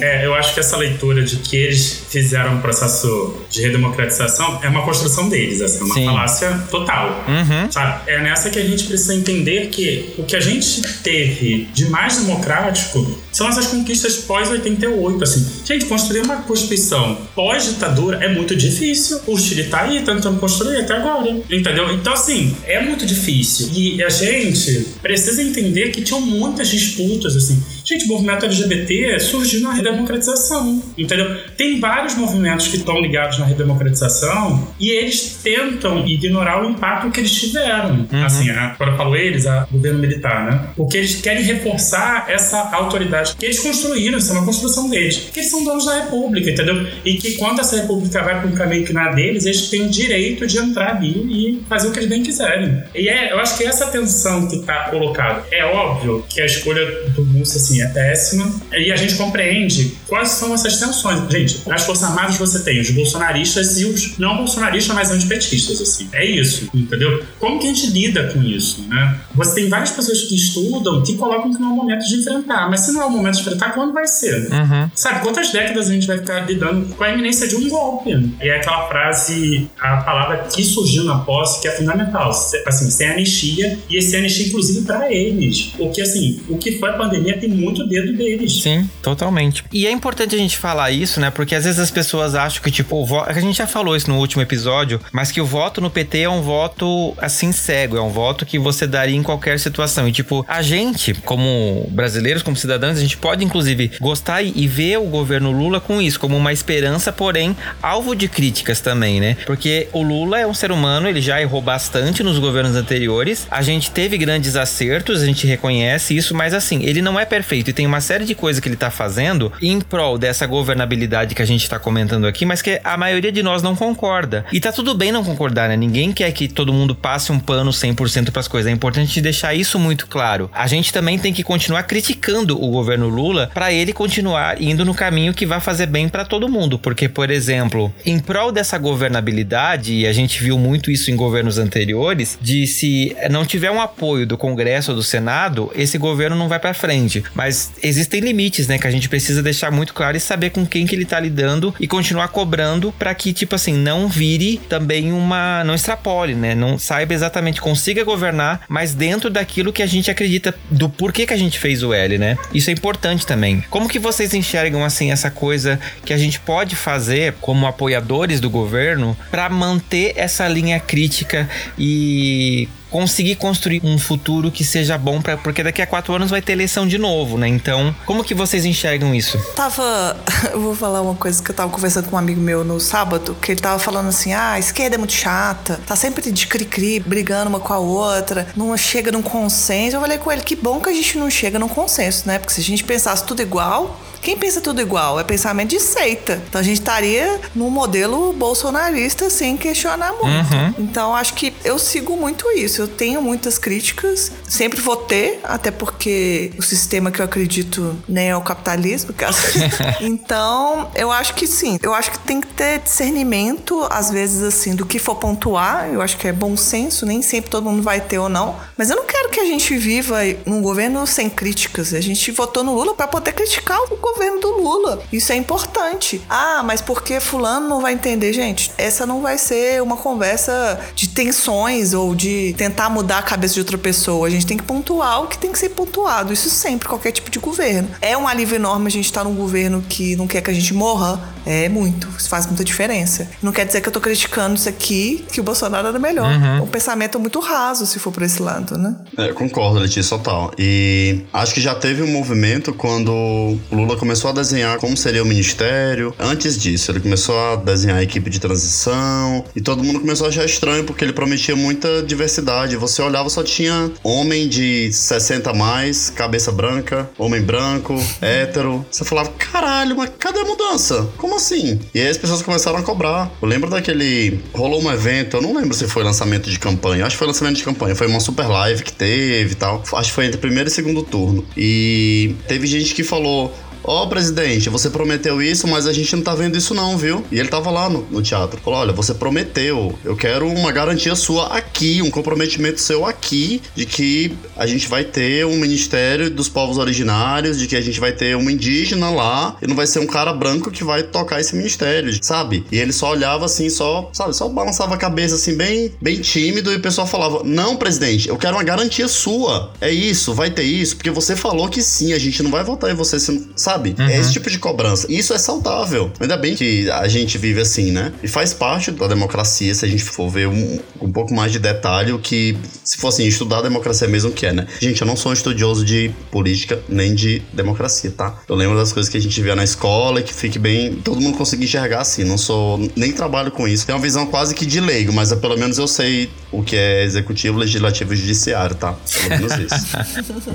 É, eu acho que essa leitura de que eles fizeram um processo de redemocratização é uma construção deles, assim, é uma Sim. falácia total. Uhum. Sabe? É nessa que a gente precisa entender que o que a gente teve de mais democrático são essas conquistas pós-88, assim. Gente, construir uma Constituição pós-ditadura é muito difícil. O Chile tá aí tentando construir até agora, entendeu? Então, assim, é muito difícil. E a gente precisa entender que tinham muitas disputas, assim. Gente, o movimento LGBT surgiu na redemocratização, entendeu? Tem vários movimentos que estão ligados na redemocratização e eles tentam ignorar o impacto que eles tiveram. Uhum. Assim, a, quando eu falo eles, a governo militar, né? Porque eles querem reforçar essa autoridade que eles construíram, isso é uma construção deles. Que eles são donos da república, entendeu? E que quando essa república vai para um caminho que não é deles, eles têm o direito de entrar ali e fazer o que eles bem quiserem. E é, eu acho que essa tensão que está colocada, é óbvio que a escolha do Múcio, assim, é péssima. E a gente compreende quais são essas tensões. Gente, nas Forças Armadas você tem os bolsonaristas e os não bolsonaristas, mas antipetistas, assim. É isso, entendeu? Como que a gente lida com isso, né? Você tem várias pessoas que estudam que colocam que não é o momento de enfrentar. Mas se não é o momento de enfrentar, quando vai ser? Uhum. Sabe, quantas décadas a gente vai ficar lidando com a iminência de um golpe? E é aquela frase, a palavra que surgiu na posse, que é fundamental. Assim, sem anistia, e esse anistia, inclusive, para eles. Porque, assim, o que foi a pandemia tem muito dedo deles. Sim, totalmente. E é importante a gente falar isso, né? Porque às vezes as pessoas acham que, tipo, o voto. A gente já falou isso no último episódio, mas que o voto no PT é um voto, assim, cego. É um voto que você daria em qualquer situação. E, tipo, a gente, como brasileiros, como cidadãos, a gente pode, inclusive, gostar e ver o governo Lula com isso, como uma esperança, porém, alvo de críticas também, né? Porque o Lula é um ser humano, ele já errou bastante nos governos anteriores. A gente teve grandes acertos, a gente reconhece isso, mas assim, ele não é perfeito e tem uma série de coisas que ele tá fazendo em prol dessa governabilidade que a gente tá comentando aqui, mas que a maioria de nós não concorda. E tá tudo bem não concordar, né? Ninguém quer que todo mundo passe um pano 100% para as coisas. É importante deixar isso muito claro. A gente também tem que continuar criticando o governo Lula para ele continuar indo no caminho que vai fazer bem para todo mundo, porque por exemplo, em prol dessa governabilidade, e a gente viu muito isso em governos anteriores, de se não tiver um apoio do Congresso ou do Senado, esse governo não vai para frente. Mas existem limites, né, que a gente precisa deixar muito claro e saber com quem que ele tá lidando e continuar cobrando para que tipo assim, não vire também uma, não extrapole, né? Não saiba exatamente consiga governar, mas dentro daquilo que a gente acredita do porquê que a gente fez o L, né? Isso é importante também. Como que vocês enxergam assim essa coisa que a gente pode fazer como apoiadores do governo para manter essa linha crítica e conseguir construir um futuro que seja bom para porque daqui a quatro anos vai ter eleição de novo, né? Então, como que vocês enxergam isso? Tava, eu vou falar uma coisa que eu tava conversando com um amigo meu no sábado, que ele tava falando assim: "Ah, a esquerda é muito chata, tá sempre de cri-cri, brigando uma com a outra, não chega num consenso". Eu falei com ele: "Que bom que a gente não chega num consenso, né? Porque se a gente pensasse tudo igual, quem pensa tudo igual? É pensamento de seita. Então a gente estaria num modelo bolsonarista sem questionar muito. Uhum. Então acho que eu sigo muito isso. Eu tenho muitas críticas, sempre vou ter, até porque o sistema que eu acredito nem é o capitalismo. então eu acho que sim. Eu acho que tem que ter discernimento, às vezes, assim, do que for pontuar. Eu acho que é bom senso, nem sempre todo mundo vai ter ou não. Mas eu não quero que a gente viva num governo sem críticas. A gente votou no Lula para poder criticar o governo do Lula. Isso é importante. Ah, mas por que fulano não vai entender? Gente, essa não vai ser uma conversa de tensões ou de tentar mudar a cabeça de outra pessoa. A gente tem que pontuar o que tem que ser pontuado. Isso sempre, qualquer tipo de governo. É um alívio enorme a gente estar tá num governo que não quer que a gente morra. É muito. Isso faz muita diferença. Não quer dizer que eu tô criticando isso aqui, que o Bolsonaro era melhor. Uhum. O pensamento é muito raso se for por esse lado, né? É, concordo, Letícia, total. E acho que já teve um movimento quando o Lula começou a desenhar como seria o ministério. Antes disso, ele começou a desenhar a equipe de transição e todo mundo começou a achar estranho porque ele prometia muita diversidade. Você olhava, só tinha homem de 60 a mais, cabeça branca, homem branco, hétero. Você falava, caralho, mas cadê a mudança? Como assim? E aí as pessoas começaram a cobrar. Eu lembro daquele. Rolou um evento, eu não lembro se foi lançamento de campanha. Acho que foi lançamento de campanha. Foi uma super live que teve e tal. Acho que foi entre primeiro e segundo turno. E teve gente que falou: Ó, oh, presidente, você prometeu isso, mas a gente não tá vendo isso não, viu? E ele tava lá no, no teatro. Falou: olha, você prometeu. Eu quero uma garantia sua aqui, um comprometimento seu aqui, de que a gente vai ter um ministério dos povos originários, de que a gente vai ter uma indígena lá, e não vai ser um cara branco que vai tocar esse ministério, sabe? E ele só olhava assim, só, sabe, só balançava a cabeça assim, bem, bem tímido, e o pessoal falava: Não, presidente, eu quero uma garantia sua. É isso, vai ter isso, porque você falou que sim, a gente não vai votar em você, sabe? Sabe? É esse tipo de cobrança. E isso é saudável. Ainda bem que a gente vive assim, né? E faz parte da democracia, se a gente for ver um, um pouco mais de detalhe, o que, se for assim, estudar a democracia mesmo que é, né? Gente, eu não sou um estudioso de política nem de democracia, tá? Eu lembro das coisas que a gente via na escola e que fique bem. Todo mundo conseguir enxergar assim. Não sou. Nem trabalho com isso. Tenho uma visão quase que de leigo, mas pelo menos eu sei o que é executivo, legislativo e judiciário, tá? Pelo menos isso.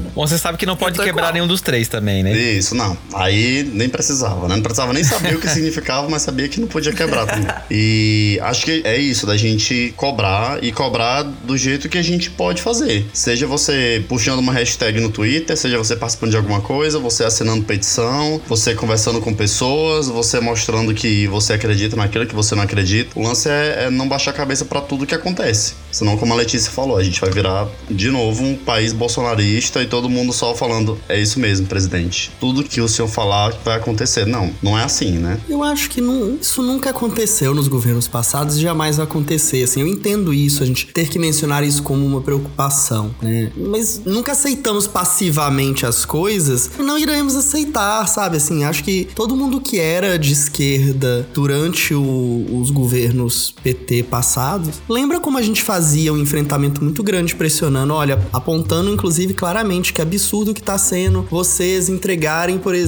Bom, você sabe que não pode quebrar igual. nenhum dos três também, né? Isso, não. Aí nem precisava, né? Não precisava nem saber o que significava, mas sabia que não podia quebrar também. E acho que é isso, da gente cobrar e cobrar do jeito que a gente pode fazer. Seja você puxando uma hashtag no Twitter, seja você participando de alguma coisa, você assinando petição, você conversando com pessoas, você mostrando que você acredita naquilo que você não acredita. O lance é, é não baixar a cabeça pra tudo que acontece. Senão, como a Letícia falou, a gente vai virar de novo um país bolsonarista e todo mundo só falando: é isso mesmo, presidente. Tudo que o senhor falar vai acontecer. Não, não é assim, né? Eu acho que não- isso nunca aconteceu nos governos passados e jamais vai acontecer. Assim, eu entendo isso, a gente ter que mencionar isso como uma preocupação, né? Mas nunca aceitamos passivamente as coisas e não iremos aceitar, sabe? Assim, acho que todo mundo que era de esquerda durante o- os governos PT passados, lembra como a gente fazia um enfrentamento muito grande pressionando, olha, apontando inclusive claramente que absurdo que tá sendo vocês entregarem, por exemplo,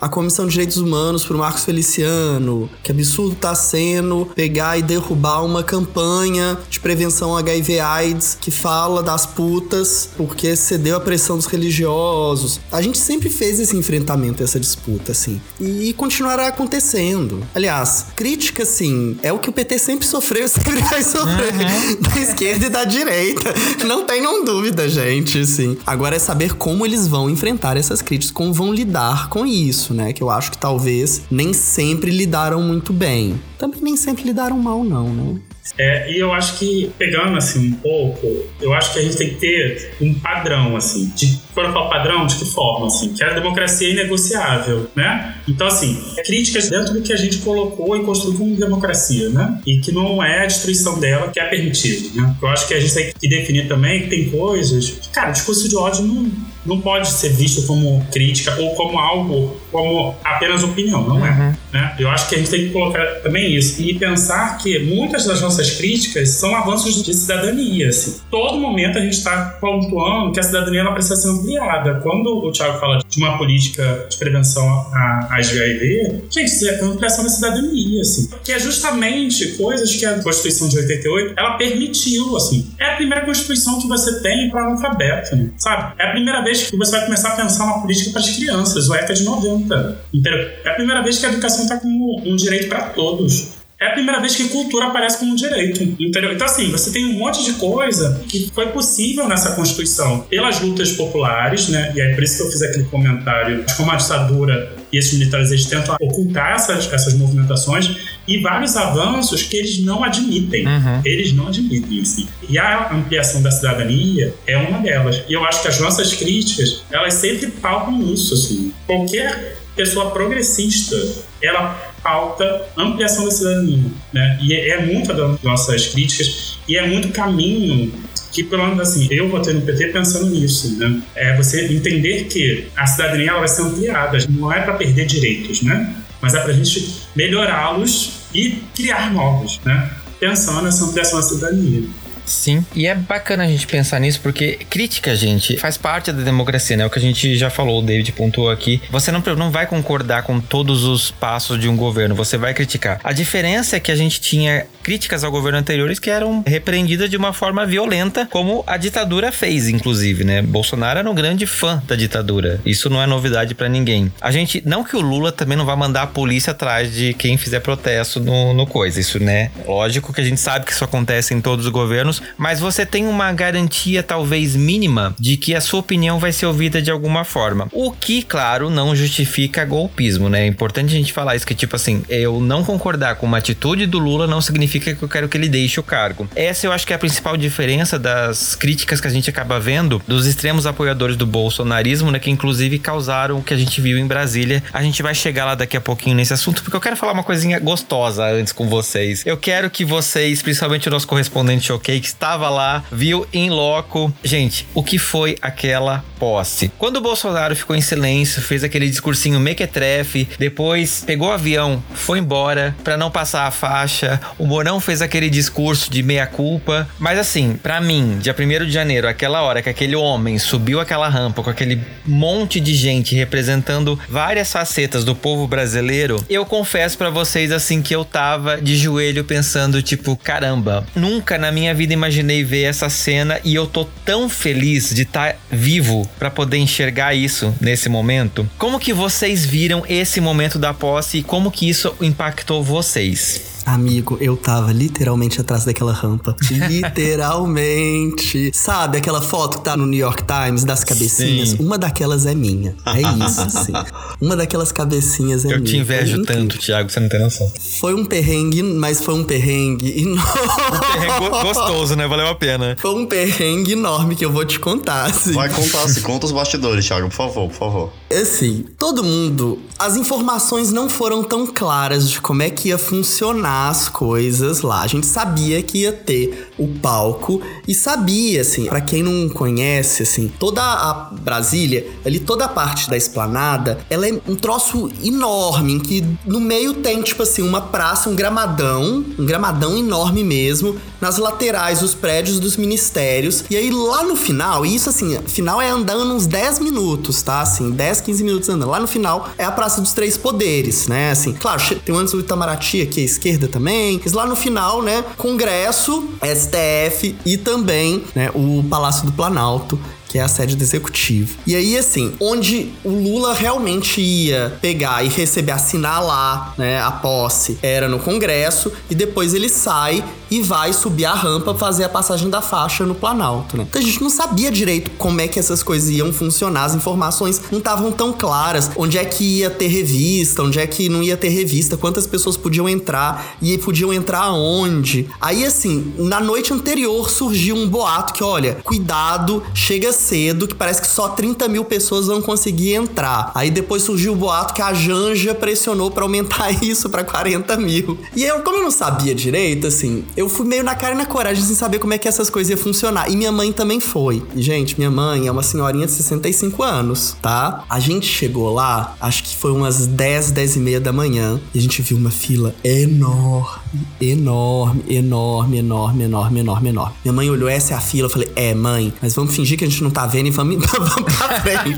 a Comissão de Direitos Humanos pro Marcos Feliciano, que absurdo tá sendo pegar e derrubar uma campanha de prevenção HIV AIDS que fala das putas porque cedeu à pressão dos religiosos. A gente sempre fez esse enfrentamento, essa disputa, assim. E continuará acontecendo. Aliás, crítica, assim, é o que o PT sempre sofreu sempre vai sofrer. Da esquerda e da direita. Não tenham dúvida, gente, assim. Agora é saber como eles vão enfrentar essas críticas, como vão lidar com isso, né? Que eu acho que talvez nem sempre lidaram muito bem. Também nem sempre lidaram mal, não, né? É, e eu acho que, pegando assim um pouco, eu acho que a gente tem que ter um padrão, assim. De, quando eu falo padrão, de que forma, assim? Que a democracia é inegociável, né? Então, assim, críticas dentro do que a gente colocou e construiu como democracia, né? E que não é a destruição dela que é permitido, né? Eu acho que a gente tem que definir também que tem coisas... Cara, discurso de ódio não, não pode ser visto como crítica ou como algo, como apenas opinião, não é. Né? Eu acho que a gente tem que colocar também isso e pensar que muitas das nossas críticas são avanços de cidadania. Assim. Todo momento a gente está pontuando que a cidadania ela precisa ser ampliada. Quando o Thiago fala de uma política de prevenção a HIV, gente, isso é ampliação da cidadania, assim. Que é justamente coisas que a Constituição de 88 ela permitiu, assim. É a primeira Constituição que você tem para analfabeto, né? sabe? É a primeira vez que você vai começar a pensar uma política para as crianças, o ECA de 90. Entendeu? É a primeira vez que a educação está como um direito para todos. É a primeira vez que cultura aparece como um direito, entendeu? Então, assim, você tem um monte de coisa que foi possível nessa Constituição pelas lutas populares, né? E é por isso que eu fiz aquele comentário de como a ditadura e esses militares eles tentam ocultar essas, essas movimentações e vários avanços que eles não admitem. Eles não admitem, assim. E a ampliação da cidadania é uma delas. E eu acho que as nossas críticas, elas sempre pautam isso, assim. Qualquer pessoa progressista, ela pauta ampliação da cidadania, né? E é, é muita das nossas críticas e é muito caminho que, pelo menos assim, eu votei no PT pensando nisso, né? É você entender que a cidadania ela vai ser ampliada, não é para perder direitos, né? Mas é para a gente melhorá-los e criar novos, né? Pensando nessa ampliação da cidadania. Sim, e é bacana a gente pensar nisso porque crítica, gente, faz parte da democracia, né? O que a gente já falou, o David pontuou aqui. Você não, não vai concordar com todos os passos de um governo, você vai criticar. A diferença é que a gente tinha críticas ao governo anteriores que eram repreendidas de uma forma violenta, como a ditadura fez, inclusive, né? Bolsonaro era um grande fã da ditadura. Isso não é novidade pra ninguém. A gente, não que o Lula também não vai mandar a polícia atrás de quem fizer protesto no, no coisa, isso, né? Lógico que a gente sabe que isso acontece em todos os governos, mas você tem uma garantia talvez mínima de que a sua opinião vai ser ouvida de alguma forma. O que, claro, não justifica golpismo, né? É importante a gente falar isso que tipo assim, eu não concordar com uma atitude do Lula não significa que eu quero que ele deixe o cargo. Essa eu acho que é a principal diferença das críticas que a gente acaba vendo dos extremos apoiadores do bolsonarismo, né, que inclusive causaram o que a gente viu em Brasília. A gente vai chegar lá daqui a pouquinho nesse assunto porque eu quero falar uma coisinha gostosa antes com vocês. Eu quero que vocês, principalmente o nosso correspondente OK, que estava lá, viu em loco. Gente, o que foi aquela posse? Quando o Bolsonaro ficou em silêncio, fez aquele discursinho mequetrefe, depois pegou o avião, foi embora para não passar a faixa. O Mourão fez aquele discurso de meia culpa, mas assim, para mim, dia 1 de janeiro, aquela hora que aquele homem subiu aquela rampa com aquele monte de gente representando várias facetas do povo brasileiro, eu confesso para vocês assim que eu tava de joelho pensando tipo, caramba, nunca na minha vida imaginei ver essa cena e eu tô tão feliz de estar tá vivo para poder enxergar isso nesse momento. Como que vocês viram esse momento da posse e como que isso impactou vocês? Amigo, eu tava literalmente atrás daquela rampa. literalmente. Sabe aquela foto que tá no New York Times das cabecinhas? Sim. Uma daquelas é minha. É isso, assim. Uma daquelas cabecinhas é eu minha. Eu te invejo tanto, Thiago, você não tem noção. Foi um perrengue, mas foi um perrengue enorme. Um perrengue gostoso, né? Valeu a pena. Foi um perrengue enorme que eu vou te contar, assim. Vai contar, se conta os bastidores, Thiago, por favor, por favor. Assim, todo mundo. As informações não foram tão claras de como é que ia funcionar as coisas lá. A gente sabia que ia ter o palco e sabia, assim, para quem não conhece, assim, toda a Brasília, ali toda a parte da esplanada, ela é um troço enorme, em que no meio tem, tipo assim, uma praça, um gramadão, um gramadão enorme mesmo, nas laterais os prédios dos ministérios. E aí lá no final, isso assim, final é andando uns 10 minutos, tá? Assim, 10 15 minutos andando. Lá no final é a Praça dos Três Poderes, né? Assim, claro, tem antes o Itamaraty aqui à esquerda também. Mas lá no final, né? Congresso, STF e também, né? O Palácio do Planalto que é a sede do executivo. E aí, assim, onde o Lula realmente ia pegar e receber, assinar lá, né, a posse, era no Congresso, e depois ele sai e vai subir a rampa fazer a passagem da faixa no Planalto, né? Então a gente não sabia direito como é que essas coisas iam funcionar, as informações não estavam tão claras, onde é que ia ter revista, onde é que não ia ter revista, quantas pessoas podiam entrar e podiam entrar aonde. Aí, assim, na noite anterior surgiu um boato que, olha, cuidado, chega cedo que parece que só 30 mil pessoas vão conseguir entrar. Aí depois surgiu o boato que a Janja pressionou para aumentar isso para 40 mil. E eu, como eu não sabia direito, assim, eu fui meio na cara e na coragem sem saber como é que essas coisas iam funcionar. E minha mãe também foi. Gente, minha mãe é uma senhorinha de 65 anos, tá? A gente chegou lá, acho que foi umas 10, 10 e meia da manhã, e a gente viu uma fila enorme, enorme, enorme, enorme, enorme, enorme, enorme. Minha mãe olhou, essa é a fila. Eu falei, é, mãe, mas vamos fingir que a gente não tá vendo e vamos, vamos pra frente.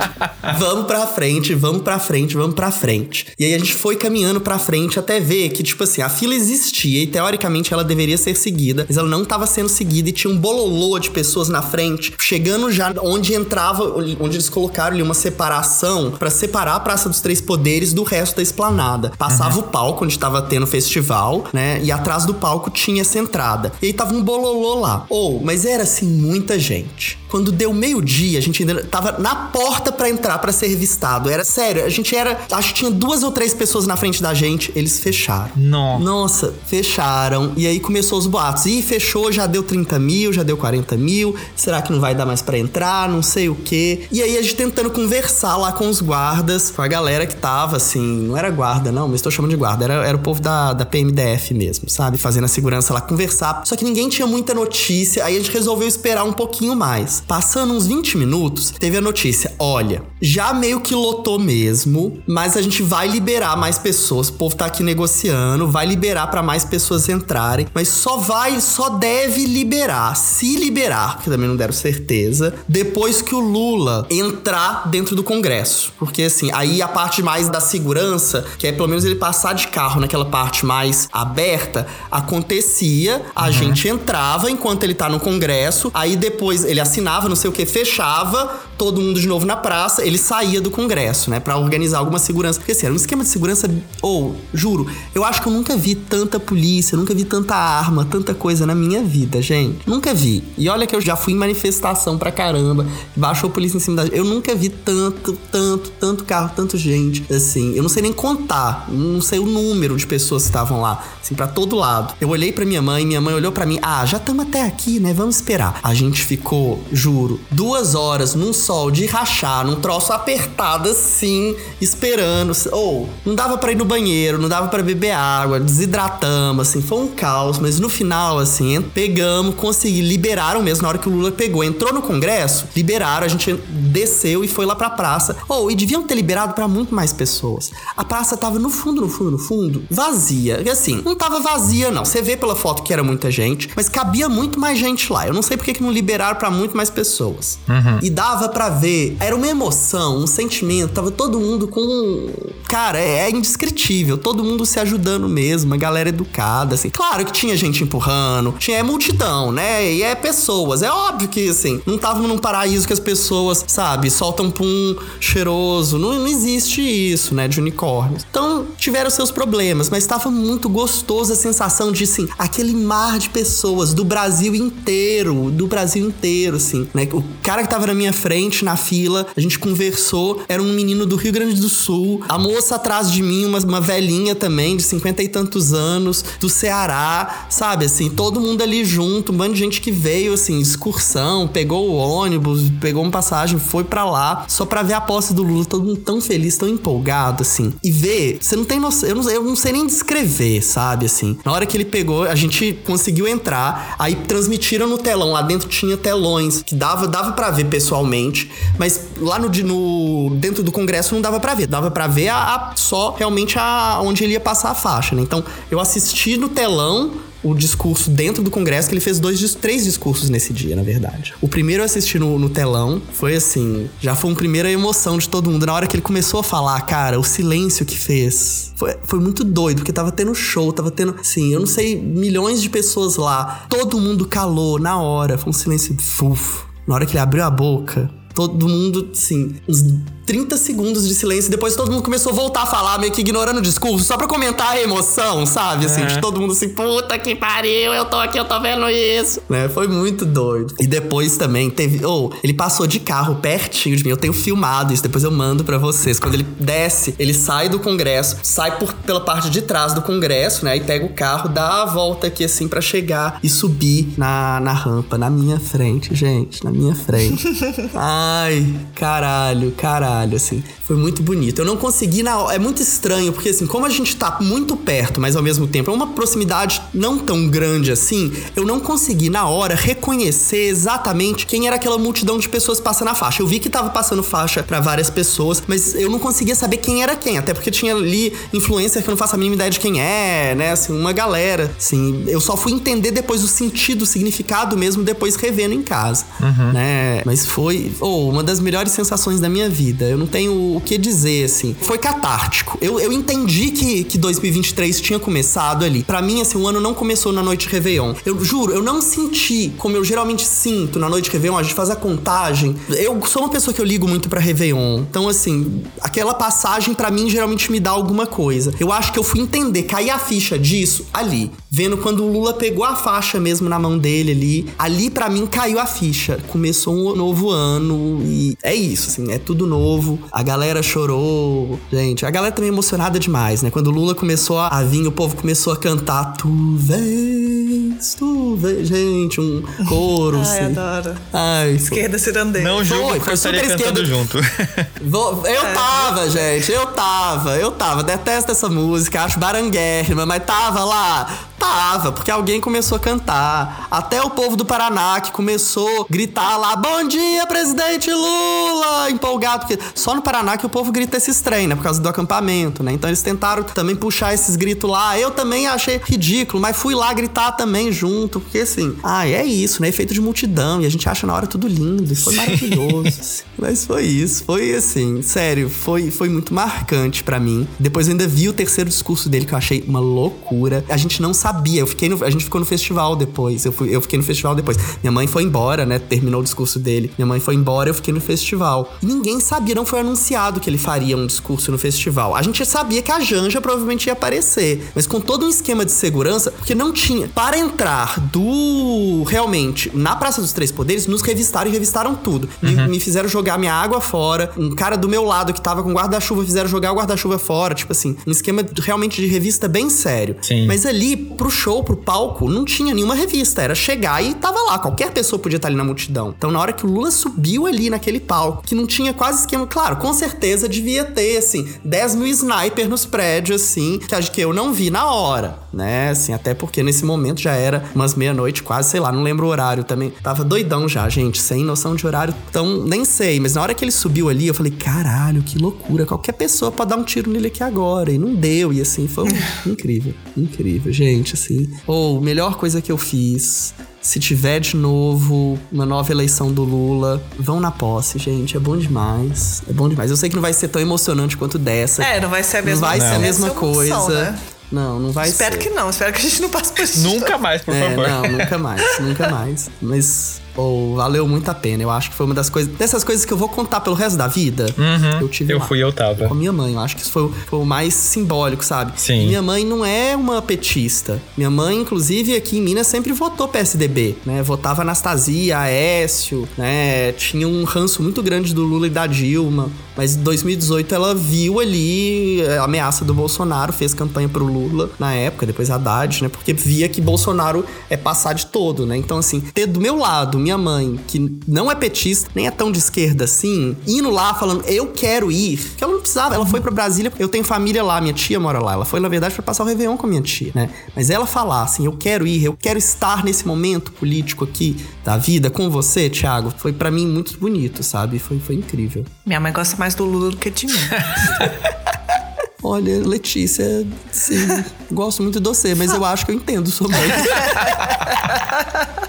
vamos pra frente, vamos pra frente, vamos pra frente. E aí a gente foi caminhando pra frente até ver que, tipo assim, a fila existia e teoricamente ela deveria ser seguida, mas ela não tava sendo seguida e tinha um bololô de pessoas na frente, chegando já onde entrava, onde eles colocaram ali uma separação para separar a Praça dos Três Poderes do resto da esplanada. Passava uhum. o palco onde tava tendo festival, né? E atrás do palco tinha essa entrada. E aí tava um bololô lá. Ou, oh, mas era assim muita gente. Quando deu meio-dia, a gente ainda tava na porta para entrar para ser revistado. Era sério, a gente era. Acho que tinha duas ou três pessoas na frente da gente, eles fecharam. Nossa. Nossa, fecharam. E aí começou os boatos. Ih, fechou, já deu 30 mil, já deu 40 mil. Será que não vai dar mais para entrar? Não sei o quê. E aí a gente tentando conversar lá com os guardas, com a galera que tava assim. Não era guarda, não, mas tô chamando de guarda. Era, era o povo da, da PMDF mesmo, sabe? Fazendo a segurança lá, conversar. Só que ninguém tinha muita notícia. Aí a gente resolveu esperar um pouquinho mais. Passando uns 20 minutos, teve a notícia: olha, já meio que lotou mesmo, mas a gente vai liberar mais pessoas. O povo tá aqui negociando, vai liberar para mais pessoas entrarem, mas só vai, só deve liberar, se liberar, que também não deram certeza, depois que o Lula entrar dentro do Congresso. Porque assim, aí a parte mais da segurança, que é pelo menos ele passar de carro naquela parte mais aberta, acontecia, a uhum. gente entrava enquanto ele tá no Congresso, aí depois ele assinava assinava, não sei o que, fechava, todo mundo de novo na praça, ele saía do Congresso, né, para organizar alguma segurança. Porque assim, era um esquema de segurança, ou, oh, juro, eu acho que eu nunca vi tanta polícia, nunca vi tanta arma, tanta coisa na minha vida, gente. Nunca vi. E olha que eu já fui em manifestação pra caramba, baixou a polícia em cima da. Eu nunca vi tanto, tanto, tanto carro, tanto gente, assim. Eu não sei nem contar, não sei o número de pessoas que estavam lá, assim, pra todo lado. Eu olhei para minha mãe, minha mãe olhou para mim. Ah, já estamos até aqui, né? Vamos esperar. A gente ficou, juro, duas horas num sol de rachar, num troço apertado assim, esperando. Ou, oh, não dava para ir no banheiro, não dava para beber água, desidratamos, assim, foi um caos. Mas no final, assim, pegamos, consegui, liberaram mesmo na hora que o Lula pegou, entrou no Congresso, liberaram, a gente desceu e foi lá pra praça. Ou, oh, e deviam ter liberado para muito mais pessoas. A praça tava no fundo, no fundo, no fundo, vazia. E assim, não tava vazia, não. Você vê pela foto que era muita gente, mas cabia muito mais gente lá. Eu não sei porque que não liberaram para muito mais pessoas. Uhum. E dava para ver, era uma emoção, um sentimento, tava todo mundo com. Cara, é, é indescritível. Todo mundo se ajudando mesmo, a galera educada, assim. Claro que tinha gente empurrando, tinha é multidão, né? E é pessoas. É óbvio que, assim, não tava num paraíso que as pessoas, sabe, soltam pum cheiroso. Não, não existe isso, né? De unicórnios. Então, tiveram seus problemas, mas estava muito gostoso a sensação de, assim, aquele mar de pessoas do Brasil inteiro, do Brasil inteiro, assim, né? O cara que tava na minha frente, na fila, a gente conversou, era um menino do Rio Grande do Sul, a moça atrás de mim, uma, uma velhinha também, de cinquenta e tantos anos, do Ceará, sabe, assim, todo mundo ali junto, um bando de gente que veio, assim, excursão, pegou o ônibus, pegou uma passagem, foi para lá, só para ver a posse do Lula, todo mundo tão feliz, tão empolgado, assim, e ver, você não tem noção, eu não, eu não sei nem descrever, sabe, assim, na hora que ele pegou, a gente conseguiu entrar, aí transmitiram no telão, lá dentro tinha telões, que dava, dava para ver pessoalmente, mas lá no, no dentro do Congresso não dava para ver, dava para ver a, a, só realmente a, onde ele ia passar a faixa, né? Então eu assisti no telão o discurso dentro do Congresso, que ele fez dois, três discursos nesse dia, na verdade. O primeiro eu assisti no, no, telão, foi assim, já foi uma primeira emoção de todo mundo. Na hora que ele começou a falar, cara, o silêncio que fez, foi, foi muito doido, porque tava tendo show, tava tendo, assim, eu não sei, milhões de pessoas lá. Todo mundo calou na hora, foi um silêncio fufo. Na hora que ele abriu a boca, todo mundo, assim, uns 30 segundos de silêncio e depois todo mundo começou a voltar a falar, meio que ignorando o discurso, só pra comentar a emoção, sabe? Assim, é. de todo mundo assim, puta que pariu, eu tô aqui, eu tô vendo isso. Né? Foi muito doido. E depois também teve. Ou, oh, ele passou de carro pertinho de mim. Eu tenho filmado isso, depois eu mando para vocês. Quando ele desce, ele sai do Congresso, sai por, pela parte de trás do Congresso, né? E pega o carro, dá a volta aqui assim para chegar e subir na, na rampa, na minha frente, gente, na minha frente. Ai, caralho, caralho caralho, assim. Foi muito bonito. Eu não consegui na É muito estranho, porque assim, como a gente tá muito perto, mas ao mesmo tempo é uma proximidade não tão grande assim, eu não consegui na hora reconhecer exatamente quem era aquela multidão de pessoas passando a faixa. Eu vi que tava passando faixa para várias pessoas, mas eu não conseguia saber quem era quem, até porque tinha ali influencer que eu não faço a mínima ideia de quem é, né? Assim, uma galera. Assim, eu só fui entender depois o sentido, o significado mesmo, depois revendo em casa, uhum. né? Mas foi oh, uma das melhores sensações da minha vida vida. Eu não tenho o que dizer, assim. Foi catártico. Eu, eu entendi que, que 2023 tinha começado ali. Para mim, assim, o ano não começou na noite de Réveillon. Eu juro, eu não senti como eu geralmente sinto na noite de Réveillon, a gente faz a contagem. Eu sou uma pessoa que eu ligo muito para Réveillon. Então, assim, aquela passagem para mim geralmente me dá alguma coisa. Eu acho que eu fui entender, cair a ficha disso ali. Vendo quando o Lula pegou a faixa mesmo na mão dele ali. Ali para mim caiu a ficha. Começou um novo ano e é isso, assim, é tudo novo. A galera chorou. Gente, a galera também emocionada demais, né? Quando o Lula começou a vir, o povo começou a cantar Tu vês, tu vês. Gente, um coro. Ai, assim. adoro. Ai, esquerda cirandeira. Não julgo foi, foi eu estaria cantando junto. eu é. tava, gente. Eu tava, eu tava. Detesto essa música, acho baranguérrima, mas tava lá Tava, porque alguém começou a cantar. Até o povo do Paraná que começou a gritar lá: Bom dia, presidente Lula! Empolgado, porque só no Paraná que o povo grita esses trem, né? Por causa do acampamento, né? Então eles tentaram também puxar esses gritos lá. Eu também achei ridículo, mas fui lá gritar também junto, porque assim, ah, é isso, né? Efeito de multidão. E a gente acha na hora tudo lindo. E foi maravilhoso. Mas foi isso. Foi assim, sério, foi, foi muito marcante para mim. Depois eu ainda vi o terceiro discurso dele que eu achei uma loucura. A gente não sabia. Eu fiquei no, a gente ficou no festival depois. Eu, fui, eu fiquei no festival depois. Minha mãe foi embora, né? Terminou o discurso dele. Minha mãe foi embora, eu fiquei no festival. E ninguém sabia, não foi anunciado que ele faria um discurso no festival. A gente sabia que a Janja provavelmente ia aparecer, mas com todo um esquema de segurança, porque não tinha. Para entrar do realmente na Praça dos Três Poderes, nos revistaram e revistaram tudo. Uhum. Me, me, fizeram jogar jogar minha água fora. Um cara do meu lado que tava com guarda-chuva fizeram jogar o guarda-chuva fora. Tipo assim, um esquema realmente de revista bem sério. Sim. Mas ali, pro show, pro palco, não tinha nenhuma revista. Era chegar e tava lá. Qualquer pessoa podia estar ali na multidão. Então, na hora que o Lula subiu ali naquele palco, que não tinha quase esquema. Claro, com certeza devia ter, assim, 10 mil sniper nos prédios, assim, que acho que eu não vi na hora, né? Assim, até porque nesse momento já era umas meia-noite, quase, sei lá, não lembro o horário também. Tava doidão já, gente, sem noção de horário. Então, nem sei. Mas na hora que ele subiu ali, eu falei, caralho, que loucura. Qualquer pessoa pode dar um tiro nele aqui agora. E não deu. E assim, foi incrível. Incrível, gente, assim. Ou, melhor coisa que eu fiz. Se tiver de novo uma nova eleição do Lula, vão na posse, gente. É bom demais. É bom demais. Eu sei que não vai ser tão emocionante quanto dessa. É, não vai ser a mesma Não vai ser a mesma uma opção, coisa. né? Não, não vai Espero ser. que não, espero que a gente não passe por isso. Nunca mais, por é, favor. Não, nunca mais, nunca mais. Mas, pô, valeu muito a pena. Eu acho que foi uma das coisas. Dessas coisas que eu vou contar pelo resto da vida. Uhum, eu tive eu lá. fui, eu tava. Com a minha mãe, eu acho que isso foi, o- foi o mais simbólico, sabe? Sim. Minha mãe não é uma petista. Minha mãe, inclusive, aqui em Minas, sempre votou PSDB, né? Votava Anastasia, Aécio, né? Tinha um ranço muito grande do Lula e da Dilma. Mas em 2018 ela viu ali a ameaça do Bolsonaro, fez campanha pro Lula na época, depois Haddad, né? Porque via que Bolsonaro é passar de todo, né? Então, assim, ter do meu lado minha mãe, que não é petista, nem é tão de esquerda assim, indo lá falando, eu quero ir, que ela não precisava, ela foi pra Brasília, eu tenho família lá, minha tia mora lá, ela foi, na verdade, pra passar o Réveillon com a minha tia, né? Mas ela falar assim, eu quero ir, eu quero estar nesse momento político aqui da vida com você, Thiago, foi pra mim muito bonito, sabe? Foi, foi incrível. Minha mãe gosta mais do Lula do que de mim. Olha, Letícia, sim, gosto muito de você, mas eu acho que eu entendo sua mãe.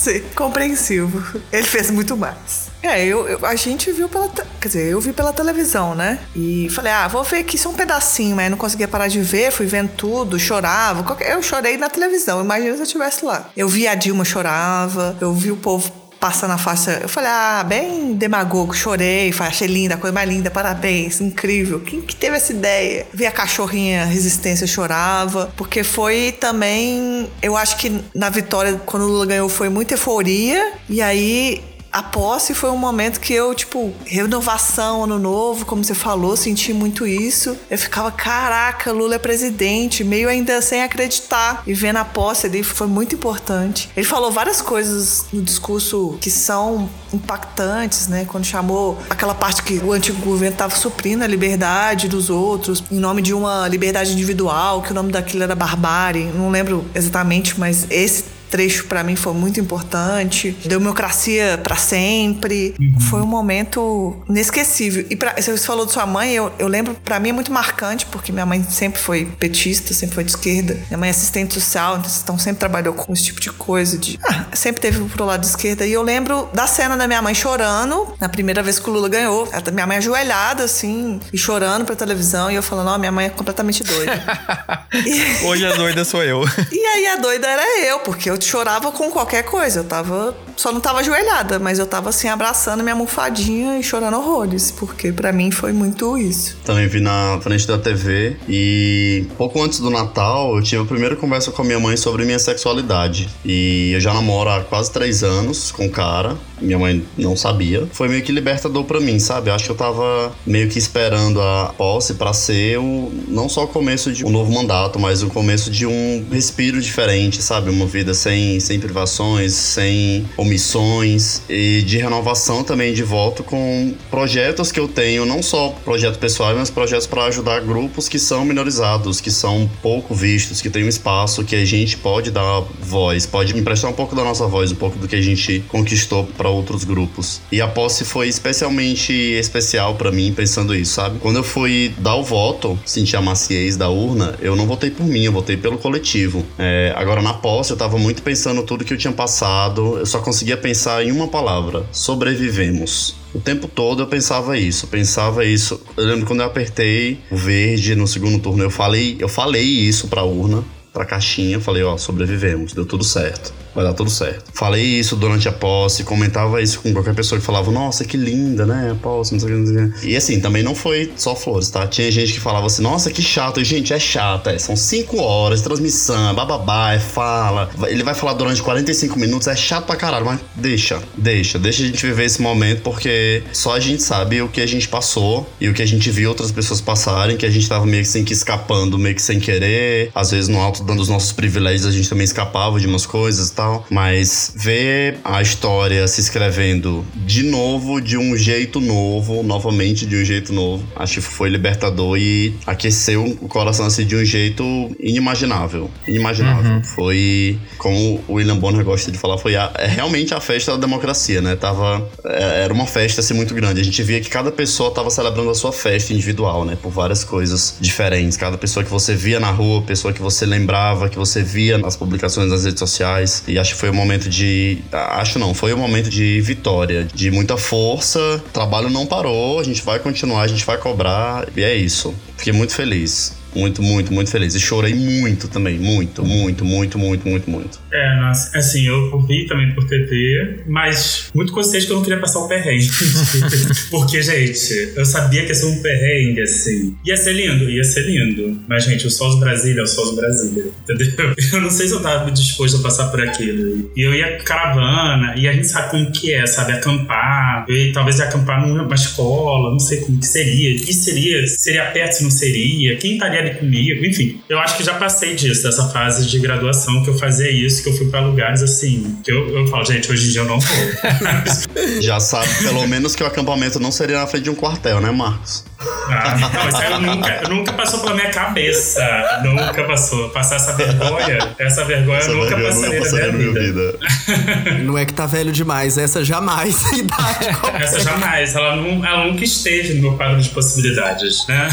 Sim, compreensivo. Ele fez muito mais. É, eu, eu- a gente viu pela. Quer dizer, eu vi pela televisão, né? E falei, ah, vou ver aqui só um pedacinho, mas não conseguia parar de ver, fui vendo tudo, chorava. qualquer- Eu chorei na televisão, imagina se eu estivesse lá. Eu vi a Dilma chorava, eu vi o povo passando a faixa. Eu falei, ah, bem demagogo, chorei, achei linda, coisa mais linda, parabéns, incrível. Quem que teve essa ideia? Vi a cachorrinha Resistência, chorava, porque foi também, eu acho que na vitória, quando o Lula ganhou, foi muita euforia, e aí a posse foi um momento que eu, tipo, renovação, ano novo, como você falou, senti muito isso. Eu ficava, caraca, Lula é presidente, meio ainda sem acreditar. E vendo a posse dele foi muito importante. Ele falou várias coisas no discurso que são impactantes, né? Quando chamou aquela parte que o antigo governo estava suprindo a liberdade dos outros, em nome de uma liberdade individual, que o nome daquilo era barbárie. Não lembro exatamente, mas esse trecho pra mim foi muito importante. Democracia pra sempre. Foi um momento inesquecível. E pra, você falou de sua mãe, eu, eu lembro, pra mim é muito marcante, porque minha mãe sempre foi petista, sempre foi de esquerda. Minha mãe é assistente social, então sempre trabalhou com esse tipo de coisa. De, ah, sempre teve pro lado de esquerda. E eu lembro da cena da minha mãe chorando, na primeira vez que o Lula ganhou. Minha mãe ajoelhada, assim, e chorando pra televisão. E eu falando, ó, minha mãe é completamente doida. E- Hoje a doida sou eu. e aí a doida era eu, porque eu chorava com qualquer coisa. Eu tava. Só não tava ajoelhada, mas eu tava assim, abraçando minha almofadinha e chorando horrores. Porque pra mim foi muito isso. Também vi na frente da TV e pouco antes do Natal eu tive a primeira conversa com a minha mãe sobre minha sexualidade. E eu já namoro há quase três anos com um cara, minha mãe não sabia. Foi meio que libertador pra mim, sabe? Acho que eu tava meio que esperando a posse pra ser o, não só o começo de um novo mandato, mas o começo de um respiro diferente, sabe? Uma vida sem, sem privações, sem omissões e de renovação também de voto com projetos que eu tenho, não só projeto pessoal, mas projetos para ajudar grupos que são minorizados, que são pouco vistos, que tem um espaço que a gente pode dar voz, pode emprestar um pouco da nossa voz, um pouco do que a gente conquistou para outros grupos. E a posse foi especialmente especial para mim pensando isso, sabe? Quando eu fui dar o voto, senti a maciez da urna, eu não votei por mim, eu votei pelo coletivo. É, agora na posse eu tava muito pensando tudo que eu tinha passado, eu só conseguia pensar em uma palavra: sobrevivemos. O tempo todo eu pensava isso, pensava isso. Eu lembro quando eu apertei o verde no segundo turno, eu falei, eu falei isso pra urna, pra caixinha, falei, ó, sobrevivemos, deu tudo certo. Vai dar tudo certo. Falei isso durante a posse, comentava isso com qualquer pessoa que falava, nossa, que linda, né? A posse, não sei o que. E assim, também não foi só flores, tá? Tinha gente que falava assim, nossa, que chato. E, gente, é chato, é. São cinco horas de transmissão, é bababá, é fala. Ele vai falar durante 45 minutos, é chato pra caralho, mas deixa, deixa, deixa a gente viver esse momento, porque só a gente sabe o que a gente passou e o que a gente viu outras pessoas passarem, que a gente tava meio que sem que escapando, meio que sem querer. Às vezes, no alto dando os nossos privilégios, a gente também escapava de umas coisas tal. Mas ver a história se escrevendo de novo, de um jeito novo, novamente de um jeito novo, acho que foi libertador e aqueceu o coração assim de um jeito inimaginável. Inimaginável. Uhum. Foi, como o William Bonner gosta de falar, foi a, é realmente a festa da democracia, né? Tava, é, era uma festa assim muito grande. A gente via que cada pessoa tava celebrando a sua festa individual, né? Por várias coisas diferentes. Cada pessoa que você via na rua, pessoa que você lembrava, que você via nas publicações nas redes sociais. E acho que foi um momento de. Acho não, foi um momento de vitória, de muita força. O trabalho não parou, a gente vai continuar, a gente vai cobrar. E é isso. Fiquei muito feliz. Muito, muito, muito feliz. E chorei muito também. Muito, muito, muito, muito, muito, muito. É, nossa, assim, eu vi também por TV, mas muito consciente que eu não queria passar o perrengue. Porque, gente, eu sabia que ia ser um perrengue, assim. Ia ser lindo, ia ser lindo. Mas, gente, o Sol de Brasília é o Sol de Brasília, entendeu? Eu não sei se eu tava disposto a passar por aquilo. E eu ia caravana, e a gente sabe como que é, sabe? Acampar. Eu ia, talvez ia acampar numa escola, não sei como que seria. Que seria? Seria perto se não seria? Quem estaria comigo? Enfim, eu acho que já passei disso, dessa fase de graduação que eu fazia isso que eu fui pra lugares assim, que eu, eu falo, gente, hoje em dia eu não vou. Já sabe, pelo menos, que o acampamento não seria na frente de um quartel, né, Marcos? Ah, não, isso aí nunca, nunca passou pela minha cabeça. Nunca passou. Passar essa vergonha, essa vergonha essa eu nunca vergonha passaria, nunca passaria na minha vida. vida. Não é que tá velho demais, essa jamais idade. essa jamais. Ela, não, ela nunca esteve no meu quadro de possibilidades, né?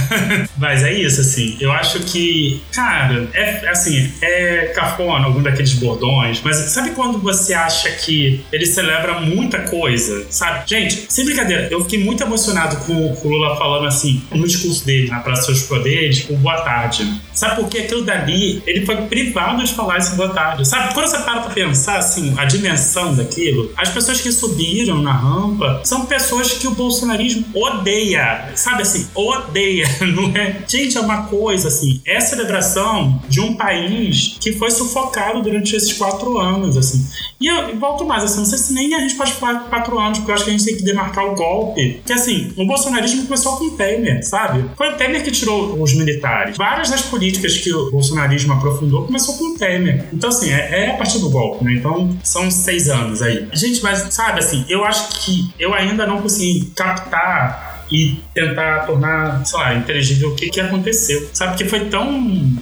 Mas é isso, assim. Eu acho que, cara, é assim, é cafona algum daqueles bordões, mas sabe quando você acha que ele celebra muita coisa, sabe? Gente, sem brincadeira, eu fiquei muito emocionado com o Lula falando assim, no discurso dele na Praça dos Poderes, o boa tarde. Sabe por que aquilo dali, ele foi privado de falar esse boa tarde. Sabe, quando você para pra pensar, assim, a dimensão daquilo, as pessoas que subiram na rampa são pessoas que o bolsonarismo odeia. Sabe assim, odeia, não é? Gente, é uma coisa, assim, é celebração de um país que foi sufocado durante esses quatro anos, assim. E eu volto mais, assim, não sei se nem a gente pode falar quatro anos, porque eu acho que a gente tem que demarcar o golpe. Que, assim, o bolsonarismo começou com o Temer, sabe? Foi o Temer que tirou os militares. Várias das políticas que o bolsonarismo aprofundou começou com o Temer. Então, assim, é, é a partir do golpe, né? Então, são seis anos aí. Gente, mas, sabe, assim, eu acho que eu ainda não consegui captar e tentar tornar, sei lá, inteligível o que, que aconteceu. Sabe? Que foi tão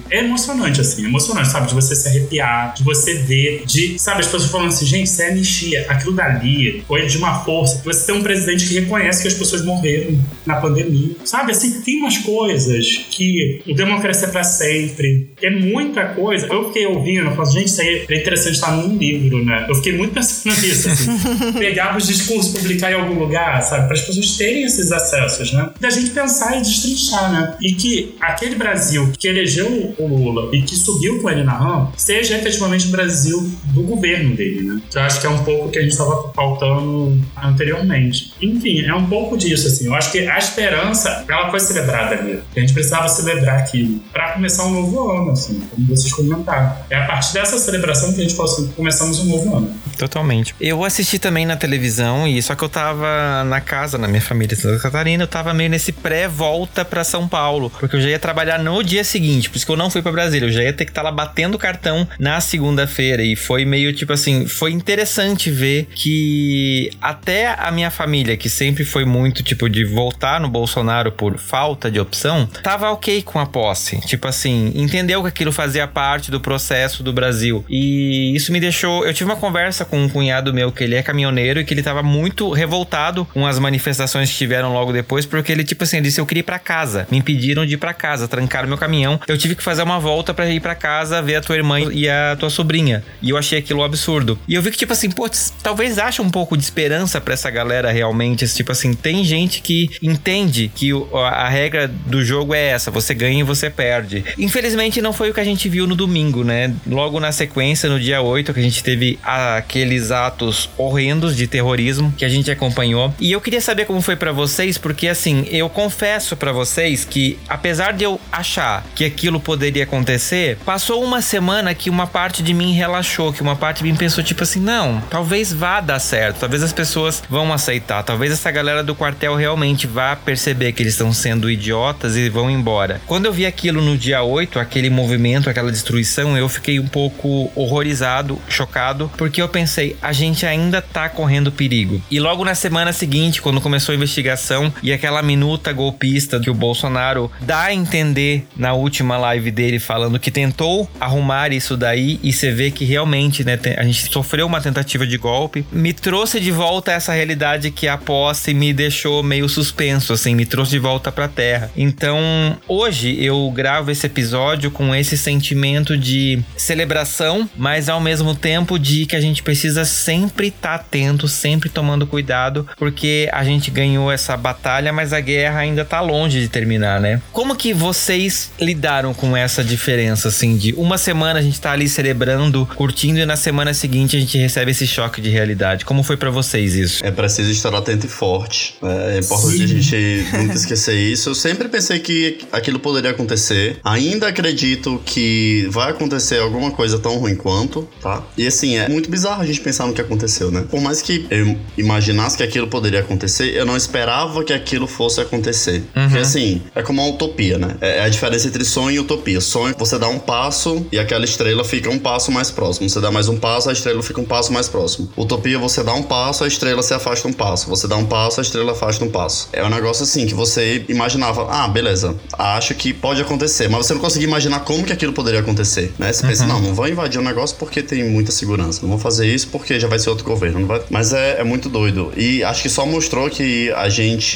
é emocionante, assim, emocionante, sabe? De você se arrepiar, de você ver, de, sabe, as pessoas falando assim, gente, isso é anistia, aquilo dali foi de uma força. Você tem um presidente que reconhece que as pessoas morreram na pandemia, sabe? Assim, tem umas coisas que o democracia é pra sempre, é muita coisa. Eu fiquei ouvindo, eu falo, gente, isso aí é interessante estar num livro, né? Eu fiquei muito pensando nisso, assim. Pegar os discursos, publicar em algum lugar, sabe? Para as pessoas terem esses acessos processos, né? Da gente pensar e destrinchar, né? E que aquele Brasil que elegeu o Lula e que subiu com ele na RAM seja efetivamente o Brasil do governo dele, né? Eu acho que é um pouco que a gente estava pautando anteriormente. Enfim, é um pouco disso, assim. Eu acho que a esperança, ela foi celebrada ali. A gente precisava celebrar aquilo para começar um novo ano, assim, como vocês comentaram. É a partir dessa celebração que a gente falou assim, começamos um novo ano. Totalmente. Eu assisti também na televisão, e só que eu tava na casa, na minha família, Santa Catarina, Catarina, eu tava meio nesse pré-volta para São Paulo, porque eu já ia trabalhar no dia seguinte, por isso que eu não fui para Brasília, eu já ia ter que estar tá lá batendo cartão na segunda-feira e foi meio tipo assim, foi interessante ver que até a minha família, que sempre foi muito tipo de voltar no Bolsonaro por falta de opção, tava ok com a posse, tipo assim, entendeu que aquilo fazia parte do processo do Brasil. E isso me deixou, eu tive uma conversa com um cunhado meu que ele é caminhoneiro e que ele tava muito revoltado com as manifestações que tiveram logo depois, porque ele, tipo assim, ele disse: Eu queria ir pra casa. Me impediram de ir pra casa, trancaram meu caminhão. Eu tive que fazer uma volta para ir para casa ver a tua irmã e a tua sobrinha. E eu achei aquilo absurdo. E eu vi que, tipo assim, pô, talvez ache um pouco de esperança para essa galera realmente. Tipo assim, tem gente que entende que a regra do jogo é essa: você ganha e você perde. Infelizmente, não foi o que a gente viu no domingo, né? Logo na sequência, no dia 8, que a gente teve aqueles atos horrendos de terrorismo que a gente acompanhou. E eu queria saber como foi para vocês, porque assim, eu confesso para vocês que apesar de eu achar que aquilo poderia acontecer, passou uma semana que uma parte de mim relaxou, que uma parte de mim pensou tipo assim, não, talvez vá dar certo, talvez as pessoas vão aceitar, talvez essa galera do quartel realmente vá perceber que eles estão sendo idiotas e vão embora. Quando eu vi aquilo no dia 8, aquele movimento, aquela destruição, eu fiquei um pouco horrorizado, chocado, porque eu pensei, a gente ainda tá correndo perigo. E logo na semana seguinte, quando começou a investigação e aquela minuta golpista que o Bolsonaro dá a entender na última live dele falando que tentou arrumar isso daí e você vê que realmente, né, a gente sofreu uma tentativa de golpe, me trouxe de volta essa realidade que a posse me deixou meio suspenso, assim, me trouxe de volta pra terra. Então, hoje eu gravo esse episódio com esse sentimento de celebração, mas ao mesmo tempo de que a gente precisa sempre estar tá atento, sempre tomando cuidado, porque a gente ganhou essa batalha, mas a guerra ainda tá longe de terminar, né? Como que vocês lidaram com essa diferença, assim, de uma semana a gente tá ali celebrando, curtindo, e na semana seguinte a gente recebe esse choque de realidade? Como foi para vocês isso? É preciso estar atento e forte. É importante Sim. a gente nunca esquecer isso. Eu sempre pensei que aquilo poderia acontecer. Ainda acredito que vai acontecer alguma coisa tão ruim quanto, tá? E assim, é muito bizarro a gente pensar no que aconteceu, né? Por mais que eu imaginasse que aquilo poderia acontecer, eu não esperava que aquilo fosse acontecer. Uhum. Porque assim, é como uma utopia, né? É, é a diferença entre sonho e utopia. Sonho, você dá um passo e aquela estrela fica um passo mais próximo. Você dá mais um passo, a estrela fica um passo mais próximo. Utopia, você dá um passo, a estrela se afasta um passo. Você dá um passo, a estrela afasta um passo. É um negócio assim que você imaginava, ah, beleza, acho que pode acontecer, mas você não conseguia imaginar como que aquilo poderia acontecer, né? Você uhum. pensa, não, não vou invadir um negócio porque tem muita segurança. Não vou fazer isso porque já vai ser outro governo. Vai... Mas é, é muito doido. E acho que só mostrou que a gente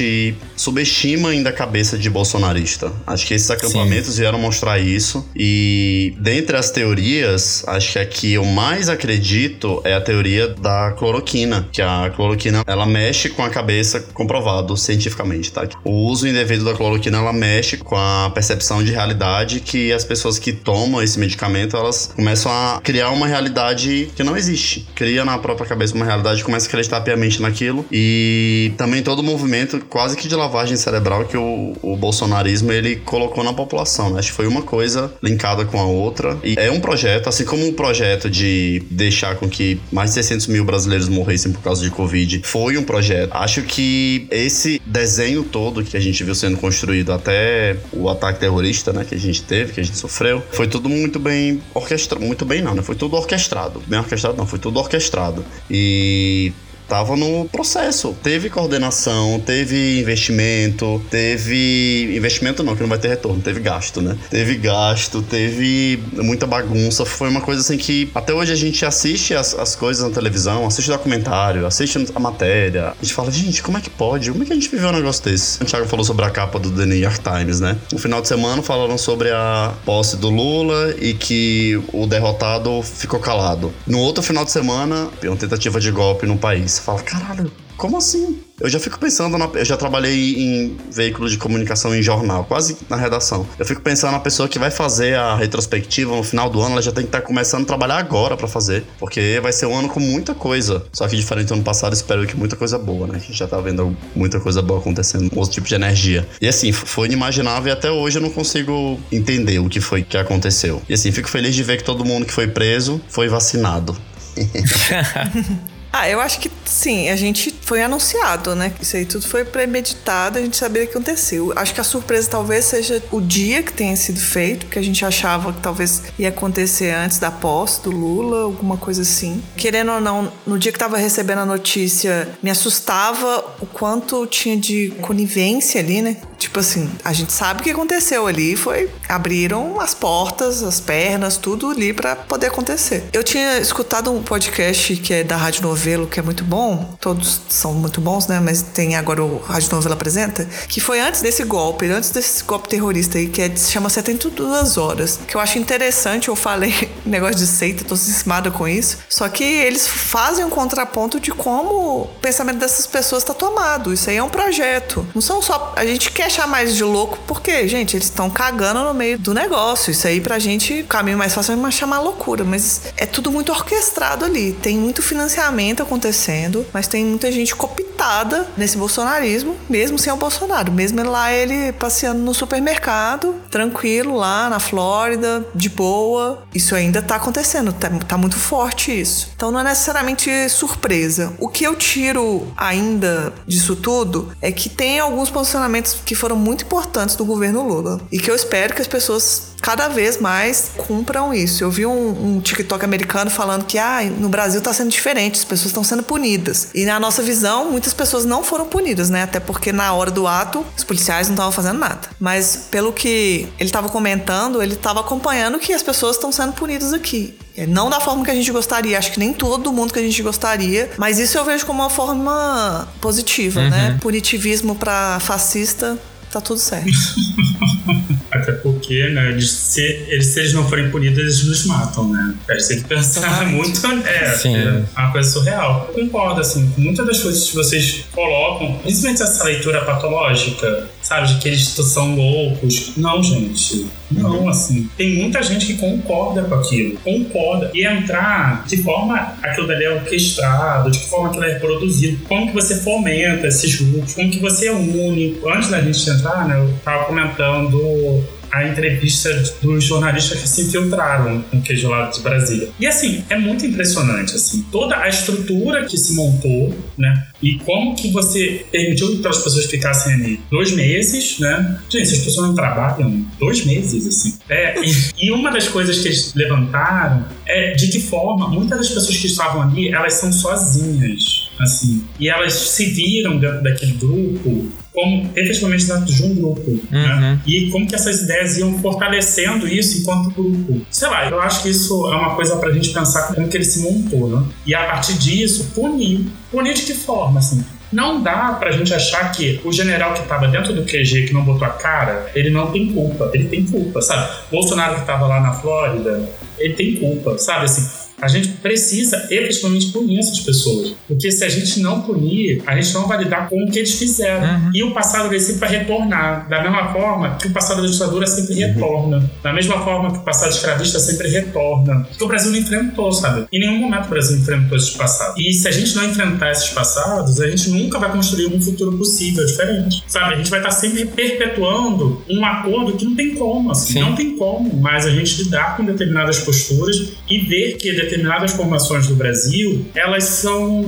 subestima ainda a cabeça de bolsonarista. Acho que esses acampamentos Sim. vieram mostrar isso. E dentre as teorias, acho que a que eu mais acredito é a teoria da cloroquina, que a cloroquina ela mexe com a cabeça, comprovado cientificamente, tá? O uso indevido da cloroquina ela mexe com a percepção de realidade que as pessoas que tomam esse medicamento elas começam a criar uma realidade que não existe. Cria na própria cabeça uma realidade, começa a acreditar piamente naquilo e também todo o movimento quase que de lavagem cerebral que o, o bolsonarismo ele colocou na população. Né? Acho que foi uma coisa linkada com a outra. E é um projeto, assim como o projeto de deixar com que mais de 600 mil brasileiros morressem por causa de Covid foi um projeto. Acho que esse desenho todo que a gente viu sendo construído até o ataque terrorista, né, que a gente teve, que a gente sofreu, foi tudo muito bem orquestrado. Muito bem, não, né? Foi tudo orquestrado. Bem orquestrado, não, foi tudo orquestrado. E tava no processo. Teve coordenação, teve investimento, teve. Investimento não, que não vai ter retorno, teve gasto, né? Teve gasto, teve muita bagunça. Foi uma coisa assim que até hoje a gente assiste as, as coisas na televisão, assiste o documentário, assiste a matéria. A gente fala, gente, como é que pode? Como é que a gente viveu um negócio desse? O Thiago falou sobre a capa do The New York Times, né? No final de semana falaram sobre a posse do Lula e que o derrotado ficou calado. No outro final de semana, uma tentativa de golpe no país. Você fala, caralho, como assim? Eu já fico pensando na. Eu já trabalhei em veículo de comunicação em jornal, quase na redação. Eu fico pensando na pessoa que vai fazer a retrospectiva no final do ano, ela já tem que estar tá começando a trabalhar agora para fazer. Porque vai ser um ano com muita coisa. Só que diferente do ano passado, espero que muita coisa boa, né? A gente já tá vendo muita coisa boa acontecendo, outro tipo de energia. E assim, foi inimaginável e até hoje eu não consigo entender o que foi que aconteceu. E assim, fico feliz de ver que todo mundo que foi preso foi vacinado. Ah, eu acho que sim, a gente foi anunciado, né? Isso aí tudo foi premeditado, a gente sabia o que aconteceu. Acho que a surpresa talvez seja o dia que tenha sido feito, que a gente achava que talvez ia acontecer antes da posse do Lula, alguma coisa assim. Querendo ou não, no dia que tava recebendo a notícia, me assustava o quanto tinha de conivência ali, né? Tipo assim, a gente sabe o que aconteceu ali, foi abriram as portas, as pernas, tudo ali para poder acontecer. Eu tinha escutado um podcast que é da Rádio Novelo, que é muito bom, todos são muito bons, né? Mas tem agora o Rádio Novelo apresenta, que foi antes desse golpe, antes desse golpe terrorista aí, que é, chama 72 horas, que eu acho interessante, eu falei negócio de seita, tô cismada com isso, só que eles fazem um contraponto de como o pensamento dessas pessoas tá tomado. Isso aí é um projeto. Não são só. A gente quer achar mais de louco, porque, gente, eles estão cagando no meio do negócio. Isso aí pra gente, o caminho mais fácil é chamar loucura. Mas é tudo muito orquestrado ali. Tem muito financiamento acontecendo, mas tem muita gente cooptada nesse bolsonarismo, mesmo sem o Bolsonaro. Mesmo lá ele passeando no supermercado, tranquilo lá na Flórida, de boa. Isso ainda tá acontecendo, tá, tá muito forte isso. Então não é necessariamente surpresa. O que eu tiro ainda disso tudo é que tem alguns posicionamentos que foram muito importantes do governo Lula e que eu espero que as pessoas cada vez mais cumpram isso. Eu vi um, um TikTok americano falando que ah, no Brasil está sendo diferente, as pessoas estão sendo punidas. E na nossa visão, muitas pessoas não foram punidas, né? Até porque na hora do ato, os policiais não estavam fazendo nada. Mas pelo que ele estava comentando, ele estava acompanhando que as pessoas estão sendo punidas aqui. É, não da forma que a gente gostaria, acho que nem todo mundo que a gente gostaria, mas isso eu vejo como uma forma positiva, né? uhum. né? Punitivismo para fascista tá tudo certo. Até porque, né, eles, se, eles, se eles não forem punidos, eles nos matam, né? A gente tem que pensar muito. É, Sim. é uma coisa surreal. Eu concordo, assim, com muitas das coisas que vocês colocam, principalmente essa leitura patológica, sabe, de que eles são loucos. Não, gente. Não, assim. Tem muita gente que concorda com aquilo. Concorda. E entrar de forma aquilo dali é orquestrado, de que forma aquilo é produzido, como que você fomenta esses grupos, como que você une. Antes da gente entrar, né, eu tava comentando a entrevista dos jornalistas que se infiltraram no queijo lado de Brasília. E assim, é muito impressionante, assim, toda a estrutura que se montou, né? E como que você permitiu que as pessoas ficassem ali dois meses, né? Gente, as pessoas não trabalham dois meses, assim. É, e, e uma das coisas que eles levantaram é de que forma muitas das pessoas que estavam ali, elas são sozinhas, assim. E elas se viram dentro daquele grupo como efetivamente dentro de um grupo. Né? Uhum. Né? E como que essas ideias iam fortalecendo isso enquanto grupo. Sei lá, eu acho que isso é uma coisa pra gente pensar como que ele se montou, né? E a partir disso, punir. Punir de que forma, assim? Não dá pra gente achar que o general que tava dentro do QG, que não botou a cara, ele não tem culpa. Ele tem culpa, sabe? Bolsonaro que tava lá na Flórida, ele tem culpa, sabe? Assim, a gente precisa efetivamente punir essas pessoas. Porque se a gente não punir, a gente não vai lidar com o que eles fizeram. Uhum. E o passado dele sempre vai retornar. Da mesma forma que o passado da ditadura sempre uhum. retorna. Da mesma forma que o passado escravista sempre retorna. Porque o Brasil não enfrentou, sabe? Em nenhum momento o Brasil enfrentou esses passados. E se a gente não enfrentar esses passados, a gente nunca vai construir um futuro possível diferente. Sabe? A gente vai estar sempre perpetuando um acordo que não tem como, assim. Sim. Não tem como mais a gente lidar com determinadas posturas e ver que determinadas formações do Brasil, elas são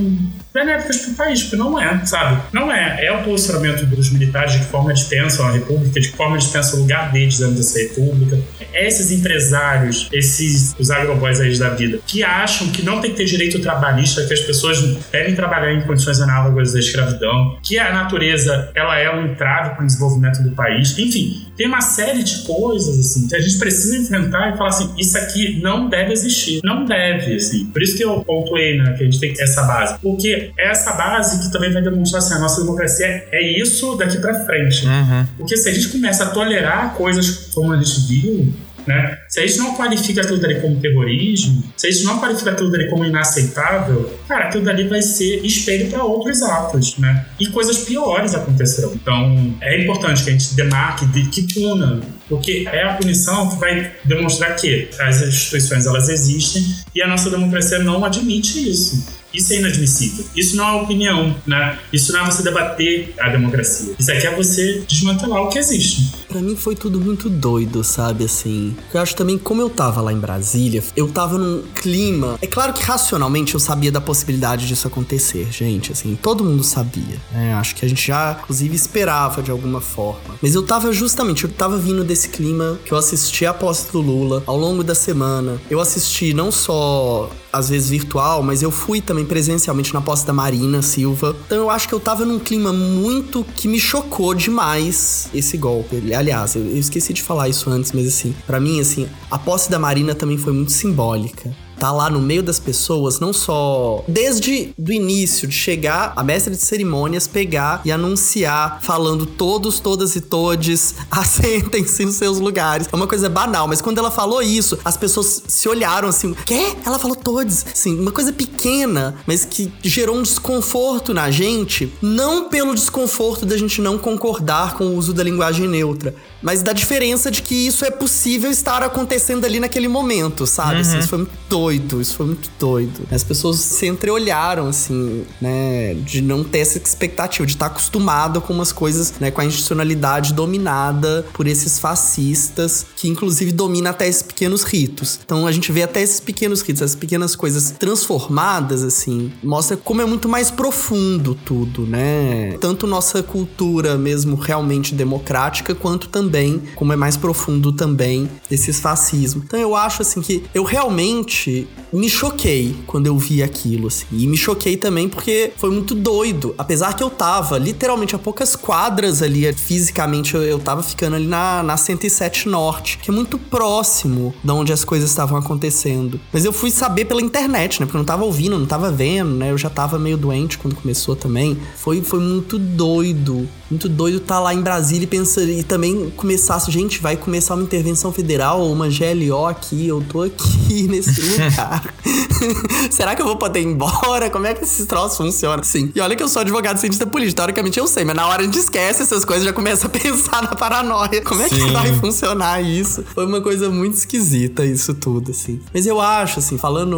benéficas para o país, porque não é, sabe? Não é. É o posicionamento dos militares de que forma eles pensam a república, de que forma eles pensam o lugar deles dentro dessa república. É esses empresários, esses os agroboys aí da vida, que acham que não tem que ter direito trabalhista, que as pessoas devem trabalhar em condições análogas à escravidão, que a natureza ela é um entrave para o desenvolvimento do país. Enfim, tem uma série de coisas assim que a gente precisa enfrentar e falar assim, isso aqui não deve existir, não deve, assim. Por isso que eu pontuei, né, que a gente tem essa base, porque é essa base que também vai demonstrar assim, a nossa democracia é isso daqui para frente. Uhum. Porque se a gente começa a tolerar coisas como a gente viu, né? Se a gente não qualifica aquilo dali como terrorismo, se a gente não qualifica aquilo dali como inaceitável, cara, aquilo dali vai ser espelho para outros atos, né? E coisas piores acontecerão. Então, é importante que a gente demarque, de, que puna, porque é a punição que vai demonstrar que as instituições elas existem e a nossa democracia não admite isso. Isso é inadmissível. Isso não é opinião, né? Isso não é você debater a democracia. Isso aqui é você desmantelar o que existe. Pra mim foi tudo muito doido, sabe? Assim. Eu acho também, como eu tava lá em Brasília, eu tava num clima. É claro que racionalmente eu sabia da possibilidade disso acontecer, gente. Assim, todo mundo sabia. Né? Acho que a gente já, inclusive, esperava de alguma forma. Mas eu tava justamente, eu tava vindo desse clima que eu assisti a posse do Lula ao longo da semana. Eu assisti não só às vezes virtual, mas eu fui também presencialmente na posse da Marina Silva. Então eu acho que eu tava num clima muito que me chocou demais esse golpe. Aliás, eu, esqueci de falar isso antes, mas assim, para mim assim, a posse da Marina também foi muito simbólica tá lá no meio das pessoas, não só desde do início de chegar a mestre de cerimônias pegar e anunciar falando todos, todas e todes, assentem-se nos seus lugares. É uma coisa banal, mas quando ela falou isso, as pessoas se olharam assim, quê? Ela falou todos. Sim, uma coisa pequena, mas que gerou um desconforto na gente, não pelo desconforto da gente não concordar com o uso da linguagem neutra, mas da diferença de que isso é possível estar acontecendo ali naquele momento, sabe? Uhum. Assim, isso foi muito doido, isso foi muito doido. As pessoas se entreolharam, assim, né? De não ter essa expectativa, de estar acostumado com umas coisas, né? Com a institucionalidade dominada por esses fascistas, que inclusive domina até esses pequenos ritos. Então a gente vê até esses pequenos ritos, essas pequenas coisas transformadas, assim, mostra como é muito mais profundo tudo, né? Tanto nossa cultura mesmo realmente democrática, quanto também também, como é mais profundo também esses fascismos. Então eu acho assim que eu realmente me choquei quando eu vi aquilo, assim. E me choquei também porque foi muito doido. Apesar que eu tava literalmente a poucas quadras ali, fisicamente, eu, eu tava ficando ali na, na 107 Norte, que é muito próximo de onde as coisas estavam acontecendo. Mas eu fui saber pela internet, né? Porque eu não tava ouvindo, não tava vendo, né? Eu já tava meio doente quando começou também. Foi, foi muito doido. Muito doido estar tá lá em Brasília e pensar. E também começasse, gente, vai começar uma intervenção federal, uma GLO aqui, eu tô aqui nesse lugar. Será que eu vou poder ir embora? Como é que esses troços funcionam? Sim. E olha que eu sou advogado cientista político, teoricamente eu sei, mas na hora a gente esquece essas coisas, já começa a pensar na paranoia. Como é Sim. que vai funcionar isso? Foi uma coisa muito esquisita isso tudo, assim. Mas eu acho, assim, falando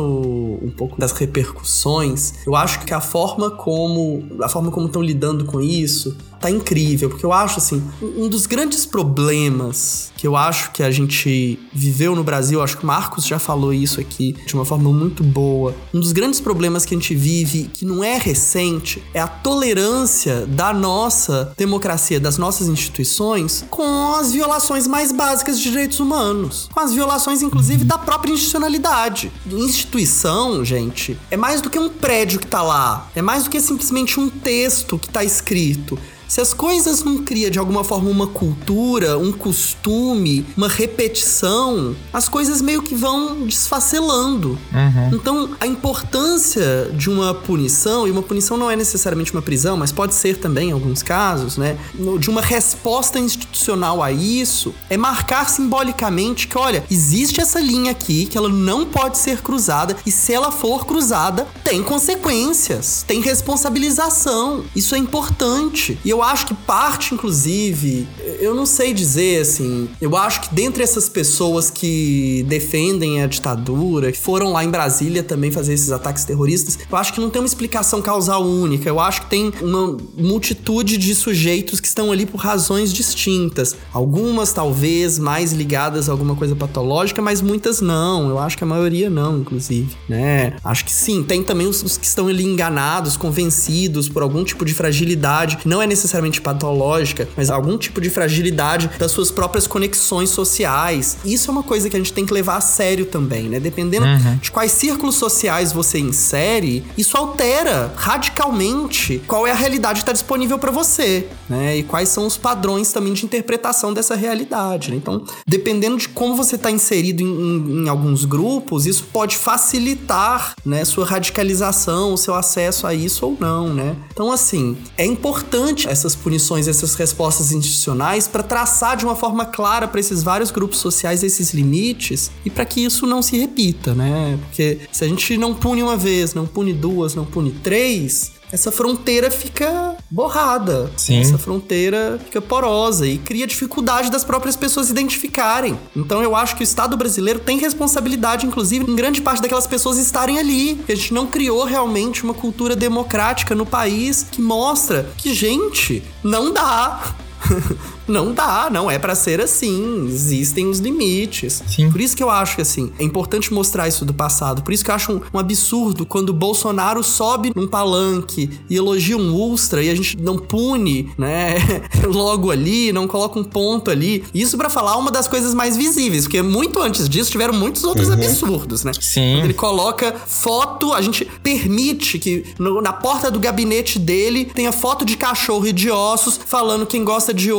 um pouco das repercussões, eu acho que a forma como a forma como estão lidando com isso tá incrível, porque eu acho assim, um dos grandes problemas que eu acho que a gente viveu no Brasil, acho que o Marcos já falou isso aqui de uma forma muito boa. Um dos grandes problemas que a gente vive, que não é recente, é a tolerância da nossa democracia, das nossas instituições com as violações mais básicas de direitos humanos, com as violações inclusive da própria institucionalidade. Instituição, gente, é mais do que um prédio que tá lá, é mais do que simplesmente um texto que tá escrito. Se as coisas não criam de alguma forma uma cultura, um costume, uma repetição, as coisas meio que vão desfacelando. Uhum. Então, a importância de uma punição, e uma punição não é necessariamente uma prisão, mas pode ser também em alguns casos, né? De uma resposta institucional a isso, é marcar simbolicamente que, olha, existe essa linha aqui que ela não pode ser cruzada, e se ela for cruzada, tem consequências, tem responsabilização. Isso é importante. E eu acho que parte, inclusive, eu não sei dizer assim. Eu acho que dentre essas pessoas que defendem a ditadura, que foram lá em Brasília também fazer esses ataques terroristas, eu acho que não tem uma explicação causal única. Eu acho que tem uma multitude de sujeitos que estão ali por razões distintas. Algumas, talvez, mais ligadas a alguma coisa patológica, mas muitas não. Eu acho que a maioria não, inclusive, né? Acho que sim, tem também os, os que estão ali enganados, convencidos por algum tipo de fragilidade, não é necessário necessariamente patológica, mas algum tipo de fragilidade das suas próprias conexões sociais. Isso é uma coisa que a gente tem que levar a sério também, né? Dependendo uhum. de quais círculos sociais você insere, isso altera radicalmente qual é a realidade que está disponível para você, né? E quais são os padrões também de interpretação dessa realidade. Né? Então, dependendo de como você está inserido em, em, em, alguns grupos, isso pode facilitar, né, sua radicalização, o seu acesso a isso ou não, né? Então, assim, é importante essas punições, essas respostas institucionais para traçar de uma forma clara para esses vários grupos sociais esses limites e para que isso não se repita, né? Porque se a gente não pune uma vez, não pune duas, não pune três, essa fronteira fica borrada. Sim. Essa fronteira fica porosa e cria dificuldade das próprias pessoas identificarem. Então eu acho que o Estado brasileiro tem responsabilidade, inclusive, em grande parte daquelas pessoas estarem ali. a gente não criou realmente uma cultura democrática no país que mostra que, gente, não dá. não dá, não é para ser assim. Existem os limites. Sim. Por isso que eu acho que assim, é importante mostrar isso do passado. Por isso que eu acho um, um absurdo quando o Bolsonaro sobe num palanque e elogia um Ustra e a gente não pune, né? Logo ali, não coloca um ponto ali. Isso para falar uma das coisas mais visíveis, porque muito antes disso tiveram muitos outros absurdos, né? Sim. Quando ele coloca foto, a gente permite que no- na porta do gabinete dele tenha foto de cachorro e de ossos, falando quem gosta de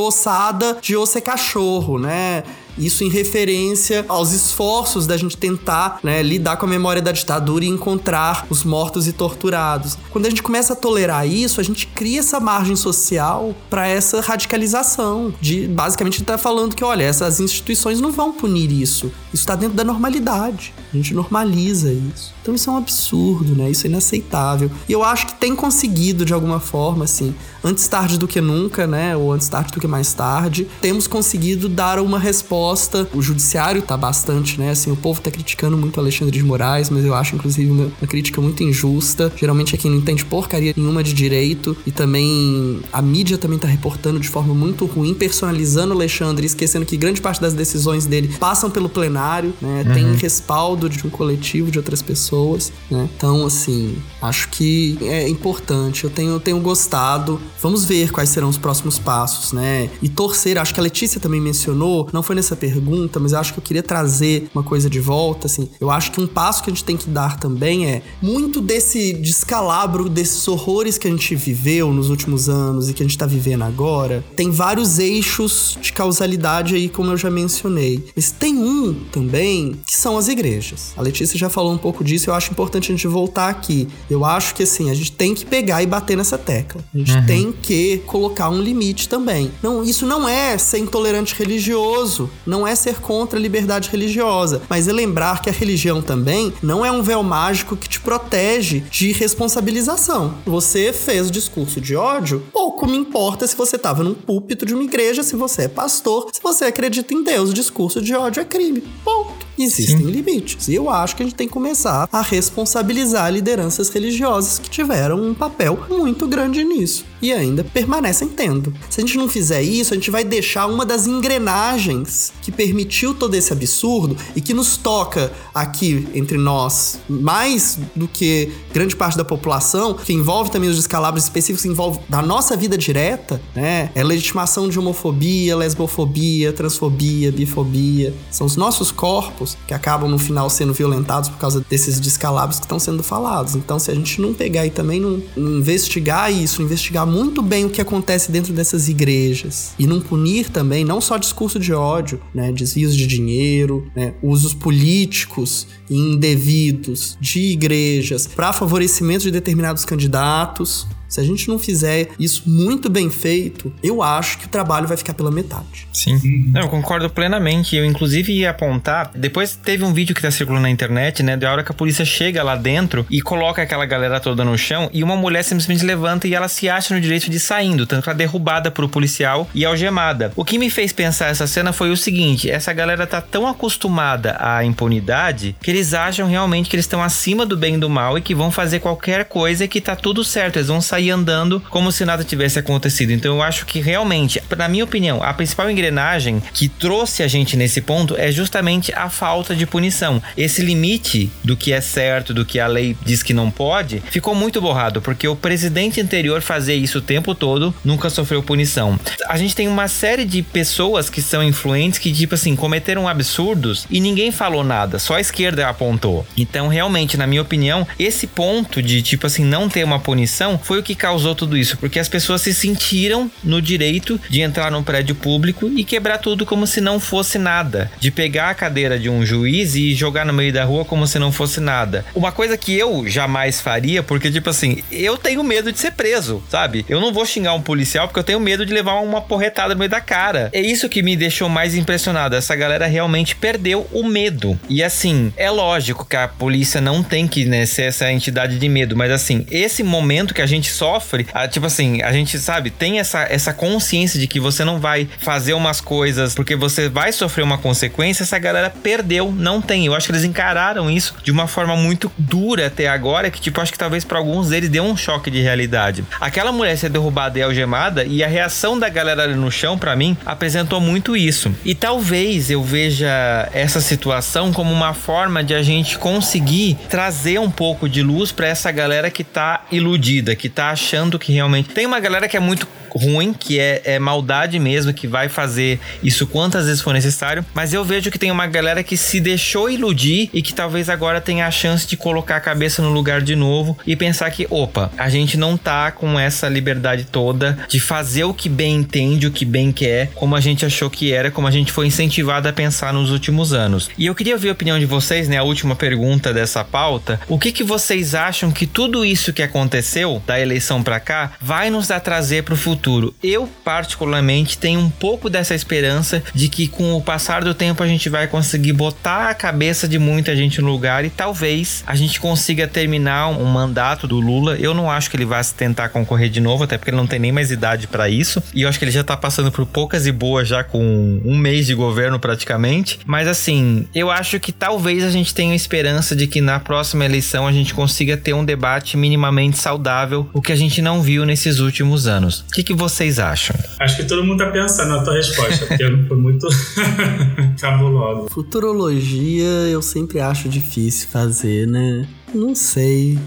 de osso é cachorro, né? Isso em referência aos esforços da gente tentar né, lidar com a memória da ditadura e encontrar os mortos e torturados. Quando a gente começa a tolerar isso, a gente cria essa margem social para essa radicalização. De basicamente tá falando que, olha, essas instituições não vão punir isso. Isso está dentro da normalidade. A gente normaliza isso. Então isso é um absurdo, né? Isso é inaceitável. E eu acho que tem conseguido de alguma forma, assim, antes tarde do que nunca, né? Ou antes tarde do que mais tarde, temos conseguido dar uma resposta. O judiciário tá bastante, né? Assim, o povo tá criticando muito Alexandre de Moraes, mas eu acho, inclusive, uma, uma crítica muito injusta. Geralmente é quem não entende porcaria nenhuma de direito. E também a mídia também tá reportando de forma muito ruim, personalizando o Alexandre, esquecendo que grande parte das decisões dele passam pelo plenário, né? Tem respaldo de um coletivo, de outras pessoas, né? Então, assim, acho que é importante. Eu tenho, eu tenho gostado. Vamos ver quais serão os próximos passos, né? E torcer, acho que a Letícia também mencionou, não foi nessa pergunta, mas acho que eu queria trazer uma coisa de volta, assim. Eu acho que um passo que a gente tem que dar também é muito desse descalabro, desses horrores que a gente viveu nos últimos anos e que a gente tá vivendo agora, tem vários eixos de causalidade aí, como eu já mencionei. Mas tem um também que são as igrejas. A Letícia já falou um pouco disso, eu acho importante a gente voltar aqui. Eu acho que assim, a gente tem que pegar e bater nessa tecla. A gente tem que colocar um limite também. Não, isso não é ser intolerante religioso, não é ser contra a liberdade religiosa, mas é lembrar que a religião também não é um véu mágico que te protege de responsabilização. Você fez discurso de ódio, pouco me importa se você estava num púlpito de uma igreja, se você é pastor, se você acredita em Deus, discurso de ódio é crime. Ponto. Existem limites. E eu acho que a gente tem que começar a responsabilizar lideranças religiosas que tiveram um papel muito grande nisso. E ainda permanecem tendo. Se a gente não fizer isso, a gente vai deixar uma das engrenagens que permitiu todo esse absurdo e que nos toca aqui entre nós, mais do que grande parte da população, que envolve também os descalabros específicos, que envolve da nossa vida direta, né? É legitimação de homofobia, lesbofobia, transfobia, bifobia. São os nossos corpos que acabam no final sendo violentados por causa desses descalabros que estão sendo falados. Então, se a gente não pegar e também não, não investigar isso, investigar muito bem o que acontece dentro dessas igrejas e não punir também, não só discurso de ódio, né, desvios de dinheiro, né, usos políticos indevidos de igrejas para favorecimento de determinados candidatos. Se a gente não fizer isso muito bem feito, eu acho que o trabalho vai ficar pela metade. Sim. Não, eu concordo plenamente. Eu, inclusive, ia apontar. Depois teve um vídeo que tá circulando na internet, né? Da hora que a polícia chega lá dentro e coloca aquela galera toda no chão e uma mulher simplesmente levanta e ela se acha no direito de ir saindo. Tanto que ela é derrubada pro policial e algemada. O que me fez pensar essa cena foi o seguinte: essa galera tá tão acostumada à impunidade que eles acham realmente que eles estão acima do bem e do mal e que vão fazer qualquer coisa e que tá tudo certo. Eles vão sair andando como se nada tivesse acontecido. Então eu acho que realmente, na minha opinião, a principal engrenagem que trouxe a gente nesse ponto é justamente a falta de punição. Esse limite do que é certo, do que a lei diz que não pode, ficou muito borrado, porque o presidente anterior fazia isso o tempo todo, nunca sofreu punição. A gente tem uma série de pessoas que são influentes que, tipo assim, cometeram absurdos e ninguém falou nada, só a esquerda apontou. Então, realmente, na minha opinião, esse ponto de, tipo assim, não ter uma punição foi o que causou tudo isso, porque as pessoas se sentiram no direito de entrar num prédio público e quebrar tudo como se não fosse nada, de pegar a cadeira de um juiz e jogar no meio da rua como se não fosse nada. Uma coisa que eu jamais faria, porque tipo assim, eu tenho medo de ser preso, sabe? Eu não vou xingar um policial porque eu tenho medo de levar uma porretada no meio da cara. É isso que me deixou mais impressionado. Essa galera realmente perdeu o medo. E assim, é lógico que a polícia não tem que né, ser essa entidade de medo, mas assim, esse momento que a gente sofre, a, tipo assim, a gente sabe, tem essa, essa consciência de que você não vai fazer umas coisas porque você vai sofrer uma consequência, essa galera perdeu, não tem. Eu acho que eles encararam isso de uma forma muito dura até agora, que tipo, acho que talvez para alguns deles deu um choque de realidade. Aquela mulher ser derrubada e algemada e a reação da galera ali no chão, para mim, apresentou muito isso. E talvez eu veja essa situação como uma forma de a gente conseguir trazer um pouco de luz para essa galera que tá iludida, que tá achando que realmente. Tem uma galera que é muito ruim, que é, é, maldade mesmo, que vai fazer isso quantas vezes for necessário. Mas eu vejo que tem uma galera que se deixou iludir e que talvez agora tenha a chance de colocar a cabeça no lugar de novo e pensar que, opa, a gente não tá com essa liberdade toda de fazer o que bem entende, o que bem quer, como a gente achou que era, como a gente foi incentivado a pensar nos últimos anos. E eu queria ouvir a opinião de vocês, né? A última pergunta dessa pauta. O que, que vocês acham que tudo isso que aconteceu da eleição para cá vai nos dar trazer para o futuro? Futuro. Eu, particularmente, tenho um pouco dessa esperança de que com o passar do tempo a gente vai conseguir botar a cabeça de muita gente no lugar e talvez a gente consiga terminar um mandato do Lula. Eu não acho que ele vá tentar concorrer de novo, até porque ele não tem nem mais idade para isso. E eu acho que ele já tá passando por poucas e boas já com um mês de governo praticamente. Mas assim, eu acho que talvez a gente tenha esperança de que na próxima eleição a gente consiga ter um debate minimamente saudável, o que a gente não viu nesses últimos anos. O que, que vocês acham? Acho que todo mundo tá pensando na tua resposta, porque não foi muito cabuloso. Futurologia eu sempre acho difícil fazer, né? Não sei.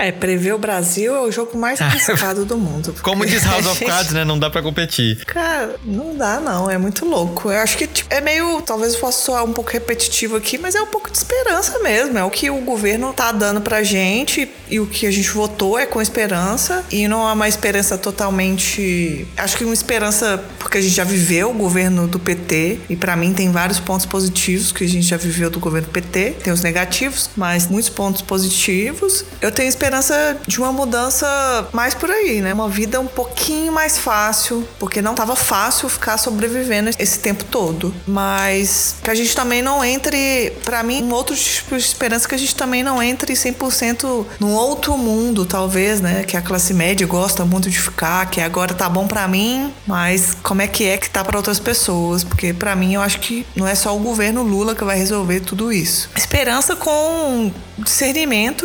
É. prever o Brasil é o jogo mais arriscado do mundo. Como diz House of Cards, né? Não dá pra competir. Cara, não dá não, é muito louco. Eu acho que tipo, é meio, talvez eu possa soar um pouco repetitivo aqui, mas é um pouco de esperança mesmo. É o que o governo tá dando pra gente e o que a gente votou é com esperança. E não é uma esperança totalmente. Acho que uma esperança porque a gente já viveu o governo do PT e para mim tem vários pontos positivos que a gente já viveu do governo PT. Tem os negativos, mas muitos pontos positivos. Eu tenho esperança de uma mudança mais por aí, né? Uma vida um pouquinho mais fácil, porque não estava fácil ficar sobrevivendo esse tempo todo. Mas que a gente também não entre, para mim, um outro tipo de esperança que a gente também não entre 100% num outro mundo, talvez, né? Que a classe média gosta muito de ficar, que agora tá bom para mim, mas como é que é que tá para outras pessoas? Porque para mim eu acho que não é só o governo Lula que vai resolver tudo isso. Esperança com discernimento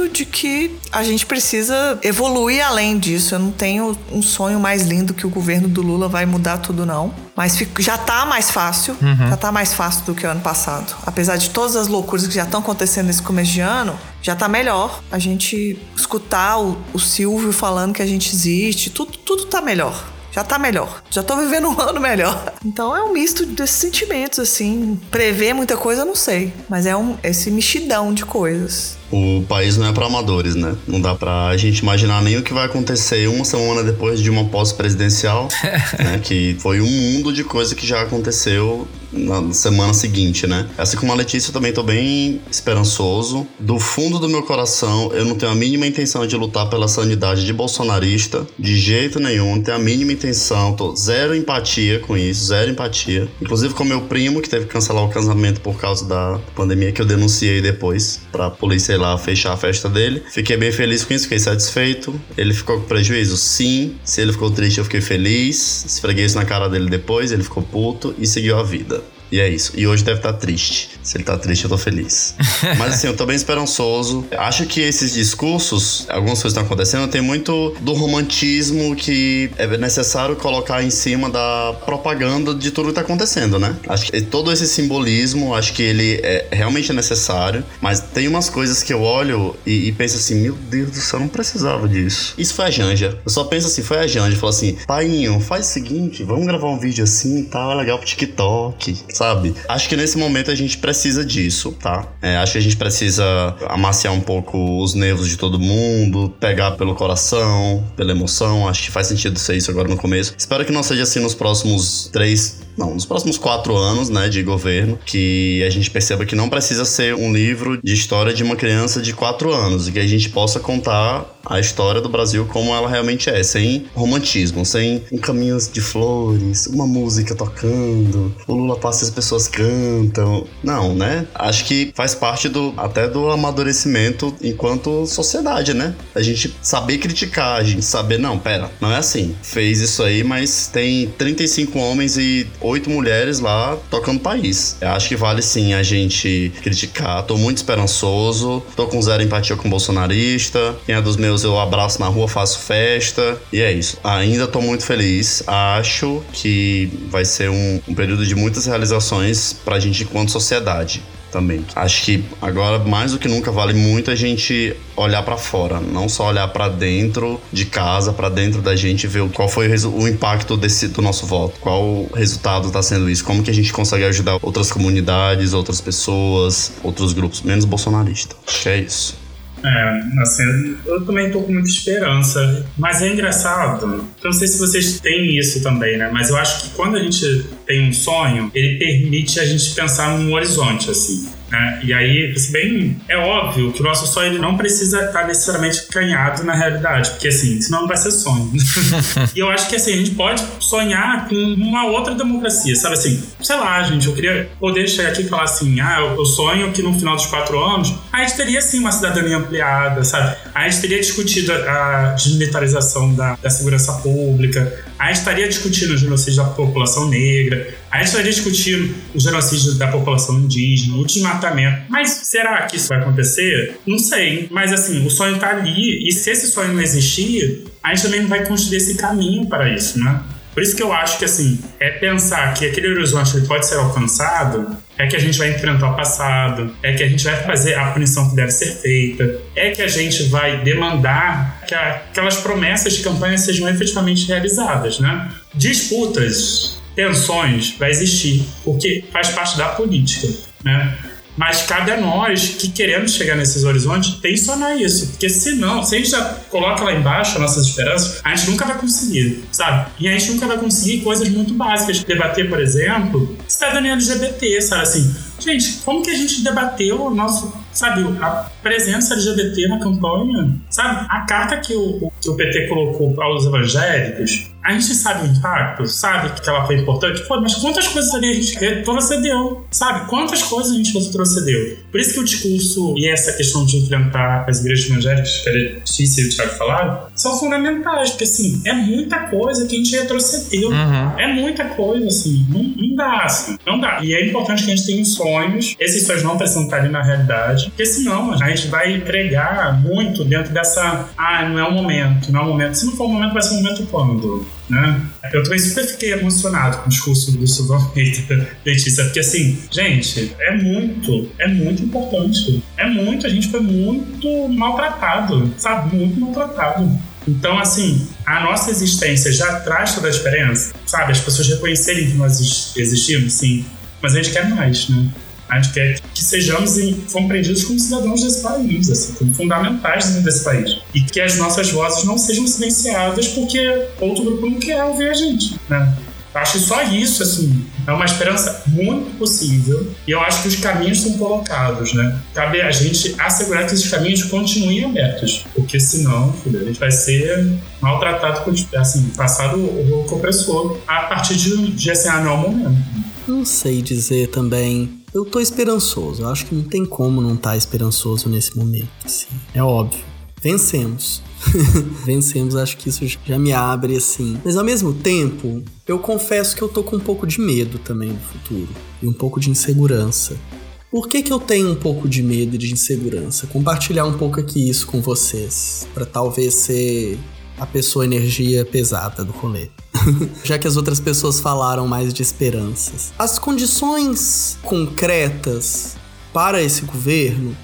de que a gente precisa evoluir além disso. Eu não tenho um sonho mais lindo que o governo do Lula vai mudar tudo, não. Mas já tá mais fácil. Uhum. Já tá mais fácil do que o ano passado. Apesar de todas as loucuras que já estão acontecendo nesse começo de ano, já tá melhor. A gente escutar o, o Silvio falando que a gente existe, tudo, tudo tá melhor já tá melhor. Já tô vivendo um ano melhor. Então é um misto desses sentimentos, assim. Prever muita coisa, eu não sei. Mas é um, esse mexidão de coisas o país não é para amadores, né? Não dá pra gente imaginar nem o que vai acontecer uma semana depois de uma pós-presidencial, né? Que foi um mundo de coisa que já aconteceu na semana seguinte, né? Assim como a Letícia, eu também tô bem esperançoso. Do fundo do meu coração, eu não tenho a mínima intenção de lutar pela sanidade de bolsonarista, de jeito nenhum, não tenho a mínima intenção, tô zero empatia com isso, zero empatia. Inclusive com meu primo, que teve que cancelar o casamento por causa da pandemia, que eu denunciei depois pra polícia sei lá, fechar a festa dele. Fiquei bem feliz com isso, fiquei satisfeito. Ele ficou com prejuízo? Sim. Se ele ficou triste, eu fiquei feliz. Esfreguei isso na cara dele depois, ele ficou puto e seguiu a vida. E é isso. E hoje deve estar tá triste. Se ele tá triste, eu tô feliz. Mas assim, eu tô bem esperançoso. Acho que esses discursos, algumas coisas estão acontecendo, tem muito do romantismo que é necessário colocar em cima da propaganda de tudo que tá acontecendo, né? Acho que todo esse simbolismo, acho que ele é realmente necessário. Mas tem umas coisas que eu olho e, e penso assim: meu Deus do céu, não precisava disso. Isso foi a Janja. Eu só penso assim: foi a Janja. Falou assim: paiinho, faz o seguinte, vamos gravar um vídeo assim e tá, tal, é legal pro TikTok sabe? Acho que nesse momento a gente precisa disso, tá? É, acho que a gente precisa amaciar um pouco os nervos de todo mundo, pegar pelo coração, pela emoção. Acho que faz sentido ser isso agora no começo. Espero que não seja assim nos próximos três não, nos próximos quatro anos, né, de governo, que a gente perceba que não precisa ser um livro de história de uma criança de quatro anos, e que a gente possa contar a história do Brasil como ela realmente é, sem romantismo, sem um caminho de flores, uma música tocando, o Lula passa e as pessoas cantam. Não, né? Acho que faz parte do até do amadurecimento enquanto sociedade, né? A gente saber criticar, a gente saber, não, pera, não é assim. Fez isso aí, mas tem 35 homens e 8 mulheres lá tocando país. Eu acho que vale sim a gente criticar. Tô muito esperançoso, tô com zero empatia com o bolsonarista. Quem é dos meus eu abraço na rua, faço festa. E é isso. Ainda tô muito feliz. Acho que vai ser um, um período de muitas realizações pra gente enquanto sociedade também. Acho que agora mais do que nunca vale muito a gente olhar para fora, não só olhar para dentro de casa, para dentro da gente ver qual foi o, o impacto desse do nosso voto, qual o resultado está sendo isso, como que a gente consegue ajudar outras comunidades, outras pessoas, outros grupos menos bolsonaristas. Acho que é isso. É, assim, eu também tô com muita esperança. Mas é engraçado, eu não sei se vocês têm isso também, né? Mas eu acho que quando a gente tem um sonho, ele permite a gente pensar num horizonte, assim. Né? E aí, se bem, é óbvio que o nosso sonho ele não precisa estar necessariamente canhado na realidade, porque assim, senão não vai ser sonho. e eu acho que assim, a gente pode sonhar com uma outra democracia, sabe assim? Sei lá, gente, eu queria poder chegar aqui e falar assim: ah, eu sonho que no final dos quatro anos a gente teria sim uma cidadania ampliada, sabe? A gente teria discutido a desmilitarização da, da segurança pública, a gente estaria discutindo o genocídio da população negra, a gente estaria discutindo o genocídio da população indígena, o desmatamento. Mas será que isso vai acontecer? Não sei. Mas assim, o sonho está ali, e se esse sonho não existir, a gente também não vai construir esse caminho para isso, né? Por isso que eu acho que assim, é pensar que aquele horizonte pode ser alcançado, é que a gente vai enfrentar o passado, é que a gente vai fazer a punição que deve ser feita, é que a gente vai demandar que aquelas promessas de campanha sejam efetivamente realizadas, né? Disputas, tensões vai existir, porque faz parte da política, né? Mas cabe a nós que queremos chegar nesses horizontes tensionar isso. Porque senão, se a gente já coloca lá embaixo nossas esperanças, a gente nunca vai conseguir, sabe? E a gente nunca vai conseguir coisas muito básicas. Debater, por exemplo, cidadania LGBT, sabe? Assim, gente, como que a gente debateu o nosso sabe, a presença LGBT na campanha, sabe, a carta que o, que o PT colocou aos evangélicos, a gente sabe o impacto, sabe que ela foi importante, Pô, mas quantas coisas ali a gente retrocedeu, sabe? Quantas coisas a gente retrocedeu? Por isso que o discurso e essa questão de enfrentar as igrejas evangélicas, que a Letícia e o Thiago falaram, são fundamentais, porque assim, é muita coisa que a gente retrocedeu. Uhum. É muita coisa, assim, não, não dá, assim, não dá. E é importante que a gente tenha sonhos, esses sonhos não precisam estar ali na realidade, porque senão a gente vai pregar muito dentro dessa, ah, não é o momento, não é o momento. Se não for o momento, vai ser o momento quando? Né? Eu também super fiquei emocionado com o discurso do Silvão Letícia, porque assim, gente, é muito, é muito importante. É muito, a gente foi muito maltratado, sabe? Muito maltratado. Então, assim, a nossa existência já traz toda a diferença, sabe? As pessoas reconhecerem que nós existimos, sim, mas a gente quer mais, né? A gente quer que sejamos compreendidos como cidadãos desse país, assim, como fundamentais desse país. E que as nossas vozes não sejam silenciadas porque outro grupo não quer ouvir a gente, né? Acho que só isso, assim, é uma esperança muito possível e eu acho que os caminhos são colocados, né? Cabe a gente assegurar que esses caminhos continuem abertos, porque senão, filho, a gente vai ser maltratado, assim, passado o compressor a partir de, de assim, ah, é momento. Não sei dizer também eu tô esperançoso. Eu acho que não tem como não estar tá esperançoso nesse momento. Assim. É óbvio. Vencemos. Vencemos, acho que isso já me abre assim. Mas ao mesmo tempo, eu confesso que eu tô com um pouco de medo também do futuro e um pouco de insegurança. Por que, que eu tenho um pouco de medo e de insegurança? Compartilhar um pouco aqui isso com vocês, para talvez ser a pessoa energia pesada do rolê. Já que as outras pessoas falaram mais de esperanças. As condições concretas para esse governo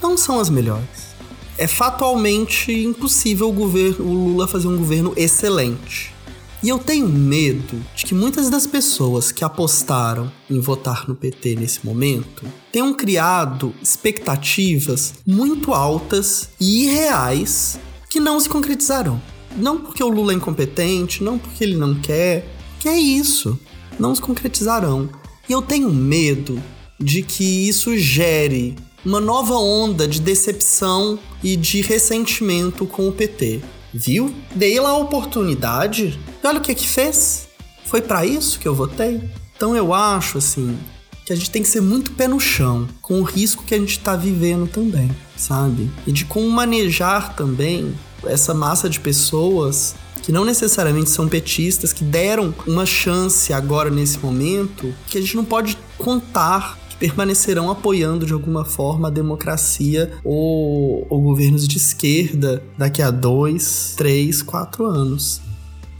não são as melhores. É fatalmente impossível o, governo, o Lula fazer um governo excelente. E eu tenho medo de que muitas das pessoas que apostaram em votar no PT nesse momento tenham criado expectativas muito altas e irreais que não se concretizarão. Não porque o Lula é incompetente, não porque ele não quer. Que é isso. não se concretizarão. E eu tenho medo de que isso gere uma nova onda de decepção e de ressentimento com o PT. Viu? Dei lá a oportunidade. E olha o que que fez. Foi para isso que eu votei. Então eu acho assim que a gente tem que ser muito pé no chão com o risco que a gente está vivendo também, sabe? E de como manejar também essa massa de pessoas que não necessariamente são petistas, que deram uma chance agora nesse momento, que a gente não pode contar que permanecerão apoiando de alguma forma a democracia ou, ou governos de esquerda daqui a dois, três, quatro anos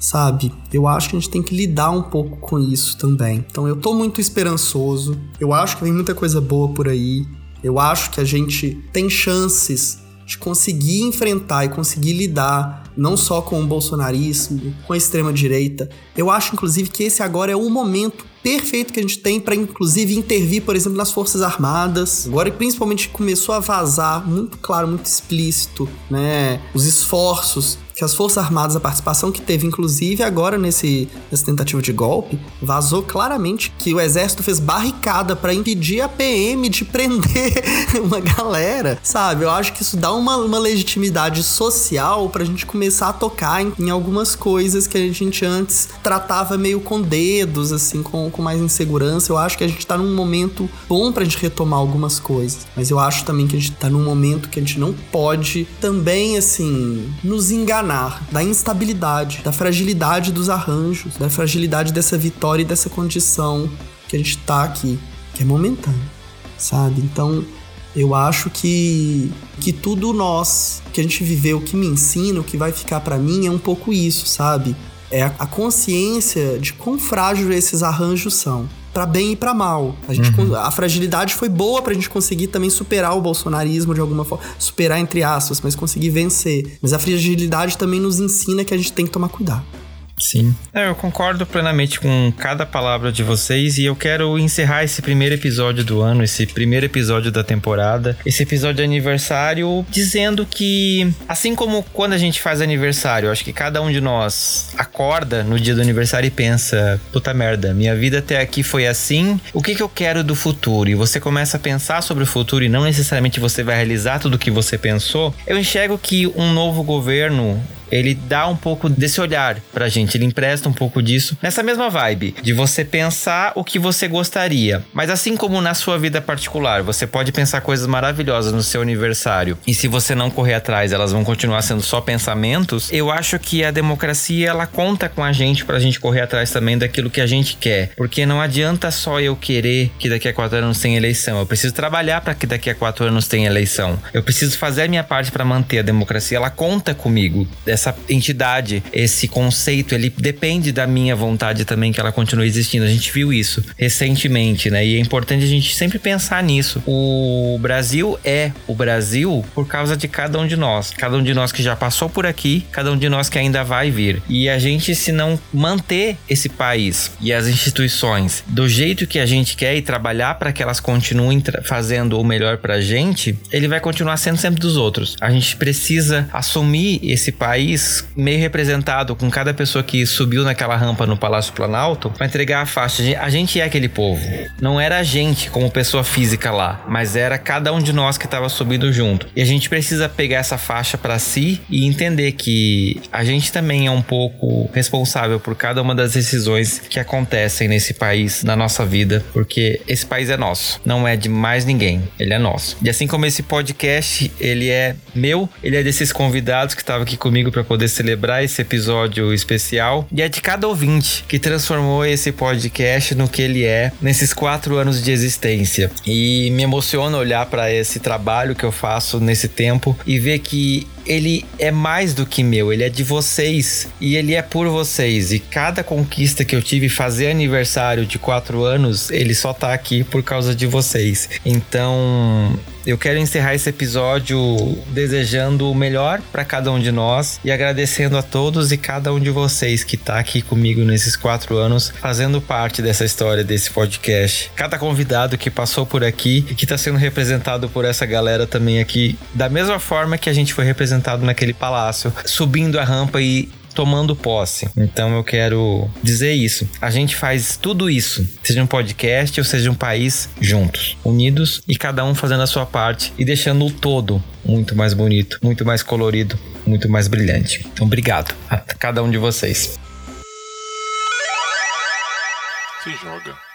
sabe? Eu acho que a gente tem que lidar um pouco com isso também. Então eu tô muito esperançoso. Eu acho que vem muita coisa boa por aí. Eu acho que a gente tem chances de conseguir enfrentar e conseguir lidar não só com o bolsonarismo, com a extrema direita. Eu acho inclusive que esse agora é o momento perfeito que a gente tem para inclusive intervir, por exemplo, nas Forças Armadas. Agora principalmente começou a vazar muito claro, muito explícito, né, os esforços que as Forças Armadas, a participação que teve, inclusive agora nesse, nessa tentativa de golpe, vazou claramente que o exército fez barricada para impedir a PM de prender uma galera, sabe? Eu acho que isso dá uma, uma legitimidade social pra gente começar a tocar em, em, algumas coisas que a gente antes tratava meio com dedos, assim, com, com mais insegurança. Eu acho que a gente tá num momento bom pra gente retomar algumas coisas, mas eu acho também que a gente tá num momento que a gente não pode também, assim, nos enganar da instabilidade, da fragilidade dos arranjos, da fragilidade dessa vitória e dessa condição que a gente tá aqui, que é momentânea, sabe? Então, eu acho que que tudo nós que a gente viveu, que me ensina, o que vai ficar para mim é um pouco isso, sabe? É a consciência de quão frágil esses arranjos são para bem e para mal. A, gente, uhum. a fragilidade foi boa pra gente conseguir também superar o bolsonarismo de alguma forma. Superar entre aspas, mas conseguir vencer. Mas a fragilidade também nos ensina que a gente tem que tomar cuidado. Sim. É, eu concordo plenamente com cada palavra de vocês e eu quero encerrar esse primeiro episódio do ano, esse primeiro episódio da temporada, esse episódio de aniversário, dizendo que, assim como quando a gente faz aniversário, acho que cada um de nós acorda no dia do aniversário e pensa: puta merda, minha vida até aqui foi assim, o que, que eu quero do futuro? E você começa a pensar sobre o futuro e não necessariamente você vai realizar tudo o que você pensou. Eu enxergo que um novo governo ele dá um pouco desse olhar pra gente, ele empresta um pouco disso nessa mesma vibe de você pensar o que você gostaria. Mas assim como na sua vida particular, você pode pensar coisas maravilhosas no seu aniversário e se você não correr atrás, elas vão continuar sendo só pensamentos. Eu acho que a democracia ela conta com a gente pra gente correr atrás também daquilo que a gente quer, porque não adianta só eu querer que daqui a quatro anos tenha eleição. Eu preciso trabalhar para que daqui a quatro anos tenha eleição. Eu preciso fazer a minha parte para manter a democracia. Ela conta comigo essa entidade, esse conceito, ele depende da minha vontade também que ela continue existindo. A gente viu isso recentemente, né? E é importante a gente sempre pensar nisso. O Brasil é o Brasil por causa de cada um de nós. Cada um de nós que já passou por aqui, cada um de nós que ainda vai vir. E a gente, se não manter esse país e as instituições do jeito que a gente quer e trabalhar para que elas continuem fazendo o melhor pra gente, ele vai continuar sendo sempre dos outros. A gente precisa assumir esse país meio representado com cada pessoa que subiu naquela rampa no Palácio Planalto para entregar a faixa. A gente é aquele povo. Não era a gente como pessoa física lá, mas era cada um de nós que estava subindo junto. E a gente precisa pegar essa faixa para si e entender que a gente também é um pouco responsável por cada uma das decisões que acontecem nesse país, na nossa vida, porque esse país é nosso, não é de mais ninguém, ele é nosso. E assim como esse podcast, ele é meu, ele é desses convidados que estavam aqui comigo para poder celebrar esse episódio especial. E é de cada ouvinte que transformou esse podcast no que ele é nesses quatro anos de existência. E me emociona olhar para esse trabalho que eu faço nesse tempo e ver que ele é mais do que meu, ele é de vocês e ele é por vocês. E cada conquista que eu tive fazer aniversário de quatro anos, ele só tá aqui por causa de vocês. Então, eu quero encerrar esse episódio desejando o melhor para cada um de nós e agradecendo a todos e cada um de vocês que está aqui comigo nesses quatro anos, fazendo parte dessa história desse podcast. Cada convidado que passou por aqui e que está sendo representado por essa galera também aqui, da mesma forma que a gente foi representado naquele palácio, subindo a rampa e tomando posse. Então eu quero dizer isso. A gente faz tudo isso, seja um podcast ou seja um país, juntos, unidos e cada um fazendo a sua parte e deixando o todo muito mais bonito, muito mais colorido, muito mais brilhante. Então, obrigado a cada um de vocês. Se joga.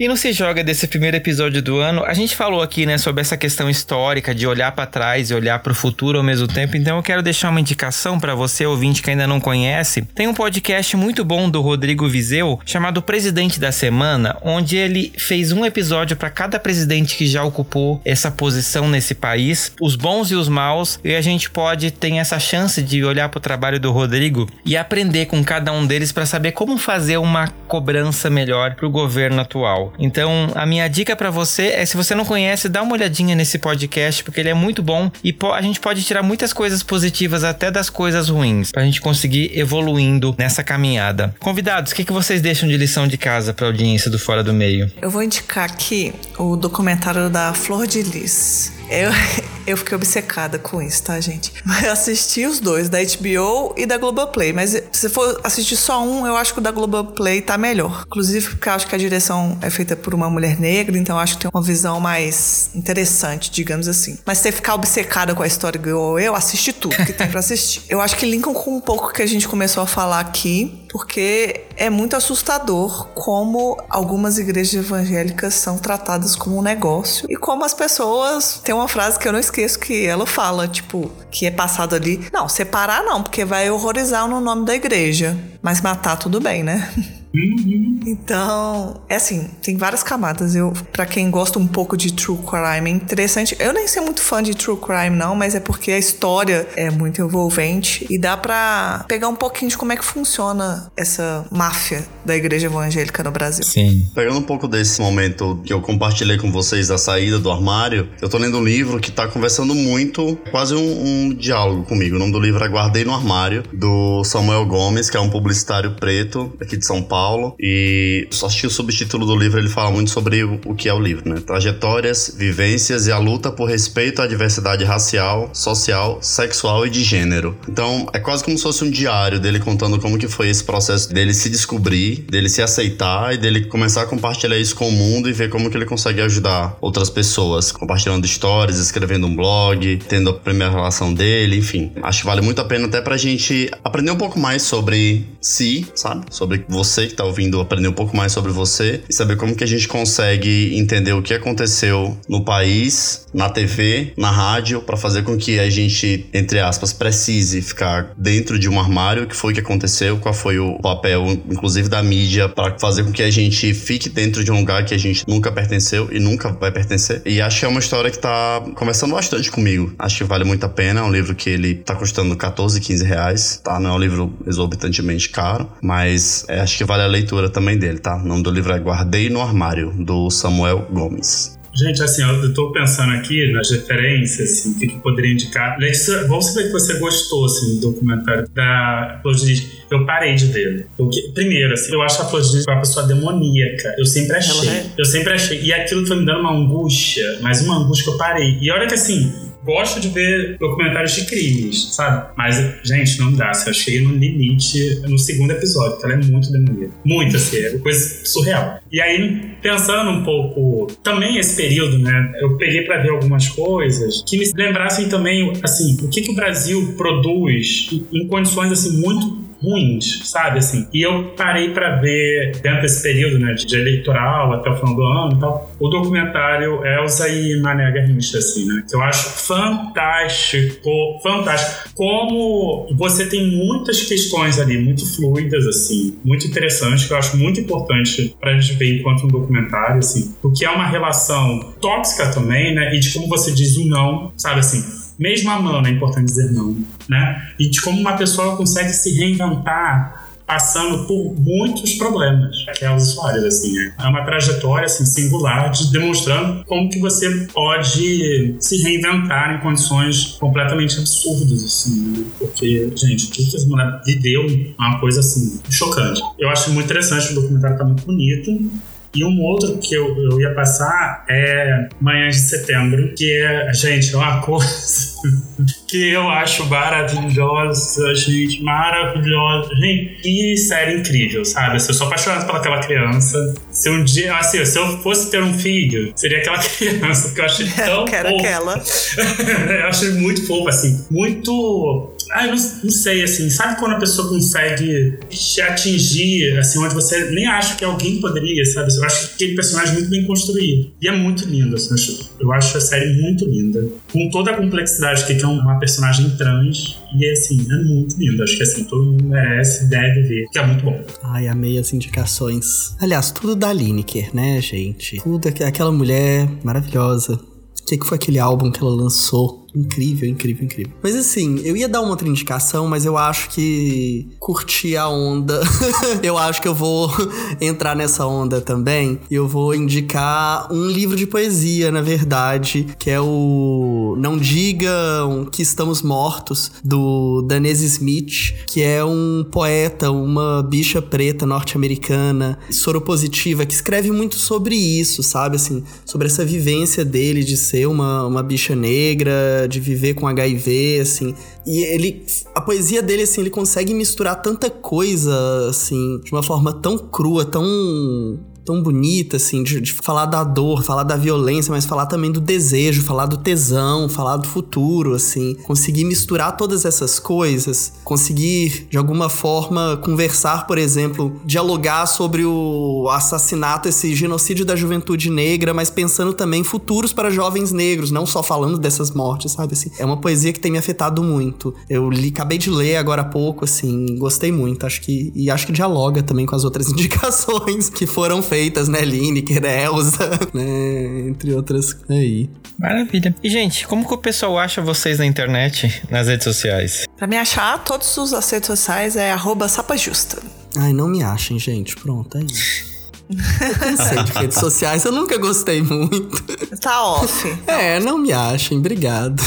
E não se joga desse primeiro episódio do ano, a gente falou aqui, né, sobre essa questão histórica de olhar para trás e olhar para o futuro ao mesmo tempo. Então eu quero deixar uma indicação para você ouvinte que ainda não conhece. Tem um podcast muito bom do Rodrigo Vizeu chamado Presidente da Semana, onde ele fez um episódio para cada presidente que já ocupou essa posição nesse país, os bons e os maus, e a gente pode ter essa chance de olhar para o trabalho do Rodrigo e aprender com cada um deles para saber como fazer uma cobrança melhor para o governo atual. Então, a minha dica para você é se você não conhece, dá uma olhadinha nesse podcast, porque ele é muito bom e a gente pode tirar muitas coisas positivas até das coisas ruins, pra gente conseguir evoluindo nessa caminhada. Convidados, o que, que vocês deixam de lição de casa pra audiência do Fora do Meio? Eu vou indicar aqui o documentário da Flor de Lis. Eu, eu fiquei obcecada com isso, tá, gente? Eu assisti os dois, da HBO e da Globoplay. Mas se for assistir só um, eu acho que o da Globoplay tá melhor. Inclusive porque eu acho que a direção é feita por uma mulher negra, então eu acho que tem uma visão mais interessante, digamos assim. Mas se você ficar obcecada com a história igual eu, assiste tudo que tem pra assistir. Eu acho que linkam com um pouco que a gente começou a falar aqui, porque é muito assustador como algumas igrejas evangélicas são tratadas como um negócio e como as pessoas. Tem uma frase que eu não esqueço que ela fala, tipo, que é passado ali. Não, separar não, porque vai horrorizar no nome da igreja. Mas matar tudo bem, né? Uhum. Então, é assim, tem várias camadas. Eu, para quem gosta um pouco de true crime, é interessante. Eu nem sou muito fã de true crime não, mas é porque a história é muito envolvente e dá para pegar um pouquinho de como é que funciona essa máfia da igreja evangélica no Brasil. Sim. Pegando um pouco desse momento que eu compartilhei com vocês da saída do armário, eu tô lendo um livro que tá conversando muito, quase um, um diálogo comigo. O nome do livro é Guardei no Armário, do Samuel Gomes, que é um publicitário preto aqui de São Paulo Paulo e só assisti o subtítulo do livro, ele fala muito sobre o, que é o livro, né? Trajetórias, vivências e a luta por respeito à diversidade racial, social, sexual e de gênero. Então, é quase como se fosse um diário dele contando como que foi esse processo dele se descobrir, dele se aceitar e dele começar a compartilhar isso com o mundo e ver como que ele consegue ajudar outras pessoas, compartilhando histórias, escrevendo um blog, tendo a primeira relação dele, enfim. Acho que vale muito a pena até pra gente aprender um pouco mais sobre si, sabe? Sobre você que está ouvindo aprender um pouco mais sobre você e saber como que a gente consegue entender o que aconteceu no país, na TV, na rádio, para fazer com que a gente, entre aspas, precise ficar dentro de um armário, o que foi que aconteceu, qual foi o papel, inclusive da mídia, para fazer com que a gente fique dentro de um lugar que a gente nunca pertenceu e nunca vai pertencer. E acho que é uma história que tá conversando bastante comigo. Acho que vale muito a pena. É um livro que ele tá custando 14, 15 reais, tá? Não é um livro exorbitantemente caro, mas é, acho que vale vale a leitura também dele, tá? O nome do livro é Guardei no Armário, do Samuel Gomes. Gente, assim, eu tô pensando aqui nas referências, assim, o que, que poderia indicar. Letícia, vamos saber que você gostou, assim, do documentário da Flor de Eu parei de ver. Porque, primeiro, assim, eu acho a Flor de uma pessoa demoníaca. Eu sempre achei. É? Eu sempre achei. E aquilo foi me dando uma angústia, mas uma angústia que eu parei. E olha que, assim, gosto de ver documentários de crimes, sabe? Mas, gente, não dá. Assim, eu cheguei no limite no segundo episódio, porque ela é muito demoníaca. Muito, assim, é coisa surreal. E aí, pensando um pouco também esse período, né? Eu peguei para ver algumas coisas que me lembrassem também, assim, o que, que o Brasil produz em condições, assim, muito ruins, sabe? Assim, e eu parei para ver, dentro desse período, né, de eleitoral até o final do ano e tal, o documentário Elsa e Mané Garrincha, assim, né? Que eu acho fantástico, fantástico. Como você tem muitas questões ali muito fluidas, assim, muito interessantes, que eu acho muito importante pra gente ver enquanto um documentário, assim, o que é uma relação tóxica também, né? E de como você diz o não, sabe assim, mesmo amando, é importante dizer não, né? E de como uma pessoa consegue se reinventar passando por muitos problemas. Aquelas histórias, assim, né? é uma trajetória assim, singular de demonstrando como que você pode se reinventar em condições completamente absurdas, assim, né? Porque, gente, o que essa mulher viveu é uma coisa, assim, chocante. Eu acho muito interessante, o documentário tá muito bonito, E um outro que eu, eu ia passar é Manhã de Setembro, que é, gente, é uma coisa que eu acho maravilhosa, gente, maravilhosa. Gente, que série incrível, sabe? Assim, eu sou apaixonado pelaquela criança. Se um dia, assim, se eu fosse ter um filho, seria aquela criança, porque eu achei tão. Eu quero fofa. aquela. eu achei muito fofo, assim, muito. Ah, não, não sei, assim, sabe quando a pessoa consegue te atingir, assim, onde você nem acha que alguém poderia, sabe? Eu acho que aquele personagem é muito bem construído. E é muito lindo, assim, eu acho, a série muito linda. Com toda a complexidade que é uma personagem trans. E, assim, é muito lindo. Acho que, assim, todo mundo merece, deve ver, que é muito bom. Ai, amei as indicações. Aliás, tudo da Lineker, né, gente? Tudo aqu- aquela mulher maravilhosa. O que, que foi aquele álbum que ela lançou? Incrível, incrível, incrível. Mas assim, eu ia dar uma outra indicação, mas eu acho que curti a onda. eu acho que eu vou entrar nessa onda também. E eu vou indicar um livro de poesia, na verdade, que é o Não Digam que Estamos Mortos, do Danese Smith, que é um poeta, uma bicha preta norte-americana, soropositiva, que escreve muito sobre isso, sabe? Assim, sobre essa vivência dele de ser uma, uma bicha negra, de viver com HIV, assim. E ele. A poesia dele, assim, ele consegue misturar tanta coisa, assim, de uma forma tão crua, tão tão bonita, assim, de, de, falar da dor, falar da violência, mas falar também do desejo, falar do tesão, falar do futuro, assim. Conseguir misturar todas essas coisas, conseguir, de alguma forma, conversar, por exemplo, dialogar sobre o assassinato, esse genocídio da juventude negra, mas pensando também em futuros para jovens negros, não só falando dessas mortes, sabe? Assim, é uma poesia que tem me afetado muito. Eu li, acabei de ler agora há pouco, assim, gostei muito, acho que, e acho que dialoga também com as outras indicações que foram feitas, né? Lineker, Elza, né? Entre outras aí. Maravilha. E, gente, como que o pessoal acha vocês na internet, nas redes sociais? Pra me achar, todos os as redes sociais é arroba sapajusta. Ai, não me achem, gente. Pronto, é isso. Eu cansei de redes sociais, eu nunca gostei muito. Tá off. É, não me achem, obrigado.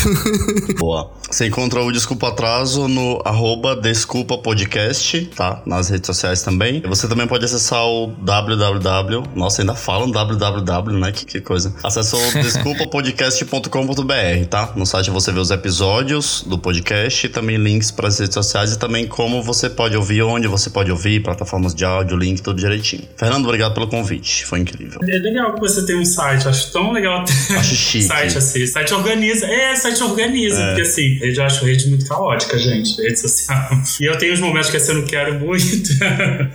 Boa. Você encontra o Desculpa Atraso no arroba Desculpa Podcast, tá? Nas redes sociais também. Você também pode acessar o www. Nossa, ainda falam www, né? Que, que coisa. Acesse o desculpapodcast.com.br, tá? No site você vê os episódios do podcast, também links para as redes sociais e também como você pode ouvir, onde você pode ouvir, plataformas de áudio, link, tudo direitinho. Fernando, obrigado pelo convite. Foi incrível. É legal que você tem um site, acho tão legal ter Acho chique. site assim. Site organiza. É, site organiza, É. porque assim, rede eu acho rede muito caótica, gente, rede social. E eu tenho os momentos que assim, eu não quero muito.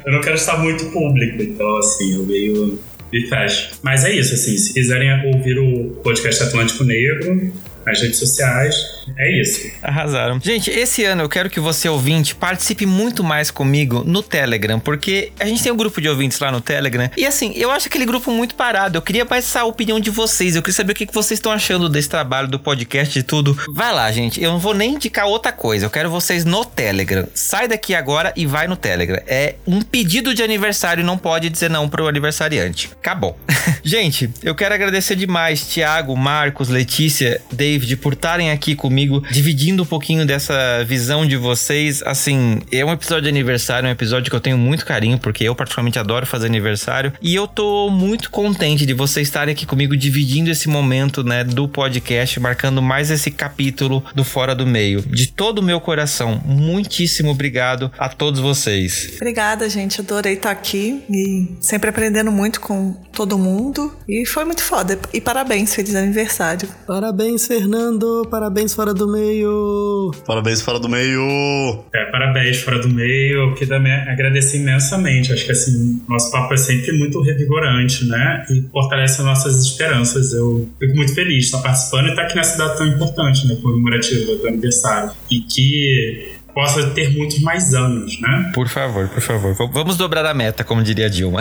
eu não quero estar muito público, então assim, eu meio me fecho. Mas é isso, assim, se quiserem ouvir o podcast Atlântico Negro nas redes sociais, é isso. Arrasaram. Gente, esse ano eu quero que você, ouvinte, participe muito mais comigo no Telegram, porque a gente tem um grupo de ouvintes lá no Telegram. E assim, eu acho aquele grupo muito parado. Eu queria mais essa opinião de vocês. Eu queria saber o que vocês estão achando desse trabalho, do podcast e tudo. Vai lá, gente. Eu não vou nem indicar outra coisa. Eu quero vocês no Telegram. Sai daqui agora e vai no Telegram. É um pedido de aniversário, não pode dizer não pro aniversariante. Acabou. gente, eu quero agradecer demais, Thiago, Marcos, Letícia, David, por estarem aqui comigo, dividindo um pouquinho dessa visão de vocês. Assim, é um episódio de aniversário, um episódio que eu tenho muito carinho, porque eu particularmente adoro fazer aniversário. E eu tô muito contente de vocês estarem aqui comigo, dividindo esse momento, né, do podcast, marcando mais esse capítulo do Fora do Meio. De todo o meu coração, muitíssimo obrigado a todos vocês. Obrigada, gente. Adorei estar aqui e sempre aprendendo muito com todo mundo. E foi muito foda. E parabéns, feliz aniversário. Parabéns, Fernando. Parabéns fora do meio. Parabéns fora do meio. É, parabéns, fora do meio. Eu queria também agradecer imensamente. Acho que assim, nosso papo é sempre muito revigorante, né? E fortalece as nossas esperanças. Eu fico muito feliz de estar participando e estar aqui nessa data tão importante, né? Comemorativa do aniversário. E que possa ter muitos mais anos, né? Por favor, por favor. Vamos dobrar a meta, como diria a Dilma.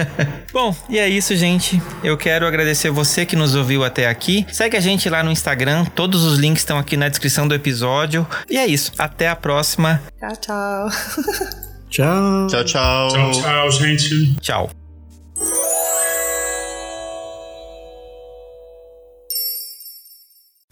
Bom, e é isso, gente. Eu quero agradecer você que nos ouviu até aqui. Segue a gente lá no Instagram. Todos os links estão aqui na descrição do episódio. E é isso. Até a próxima. Tchau, tchau. Tchau. Tchau, tchau. Tchau, tchau, gente. Tchau.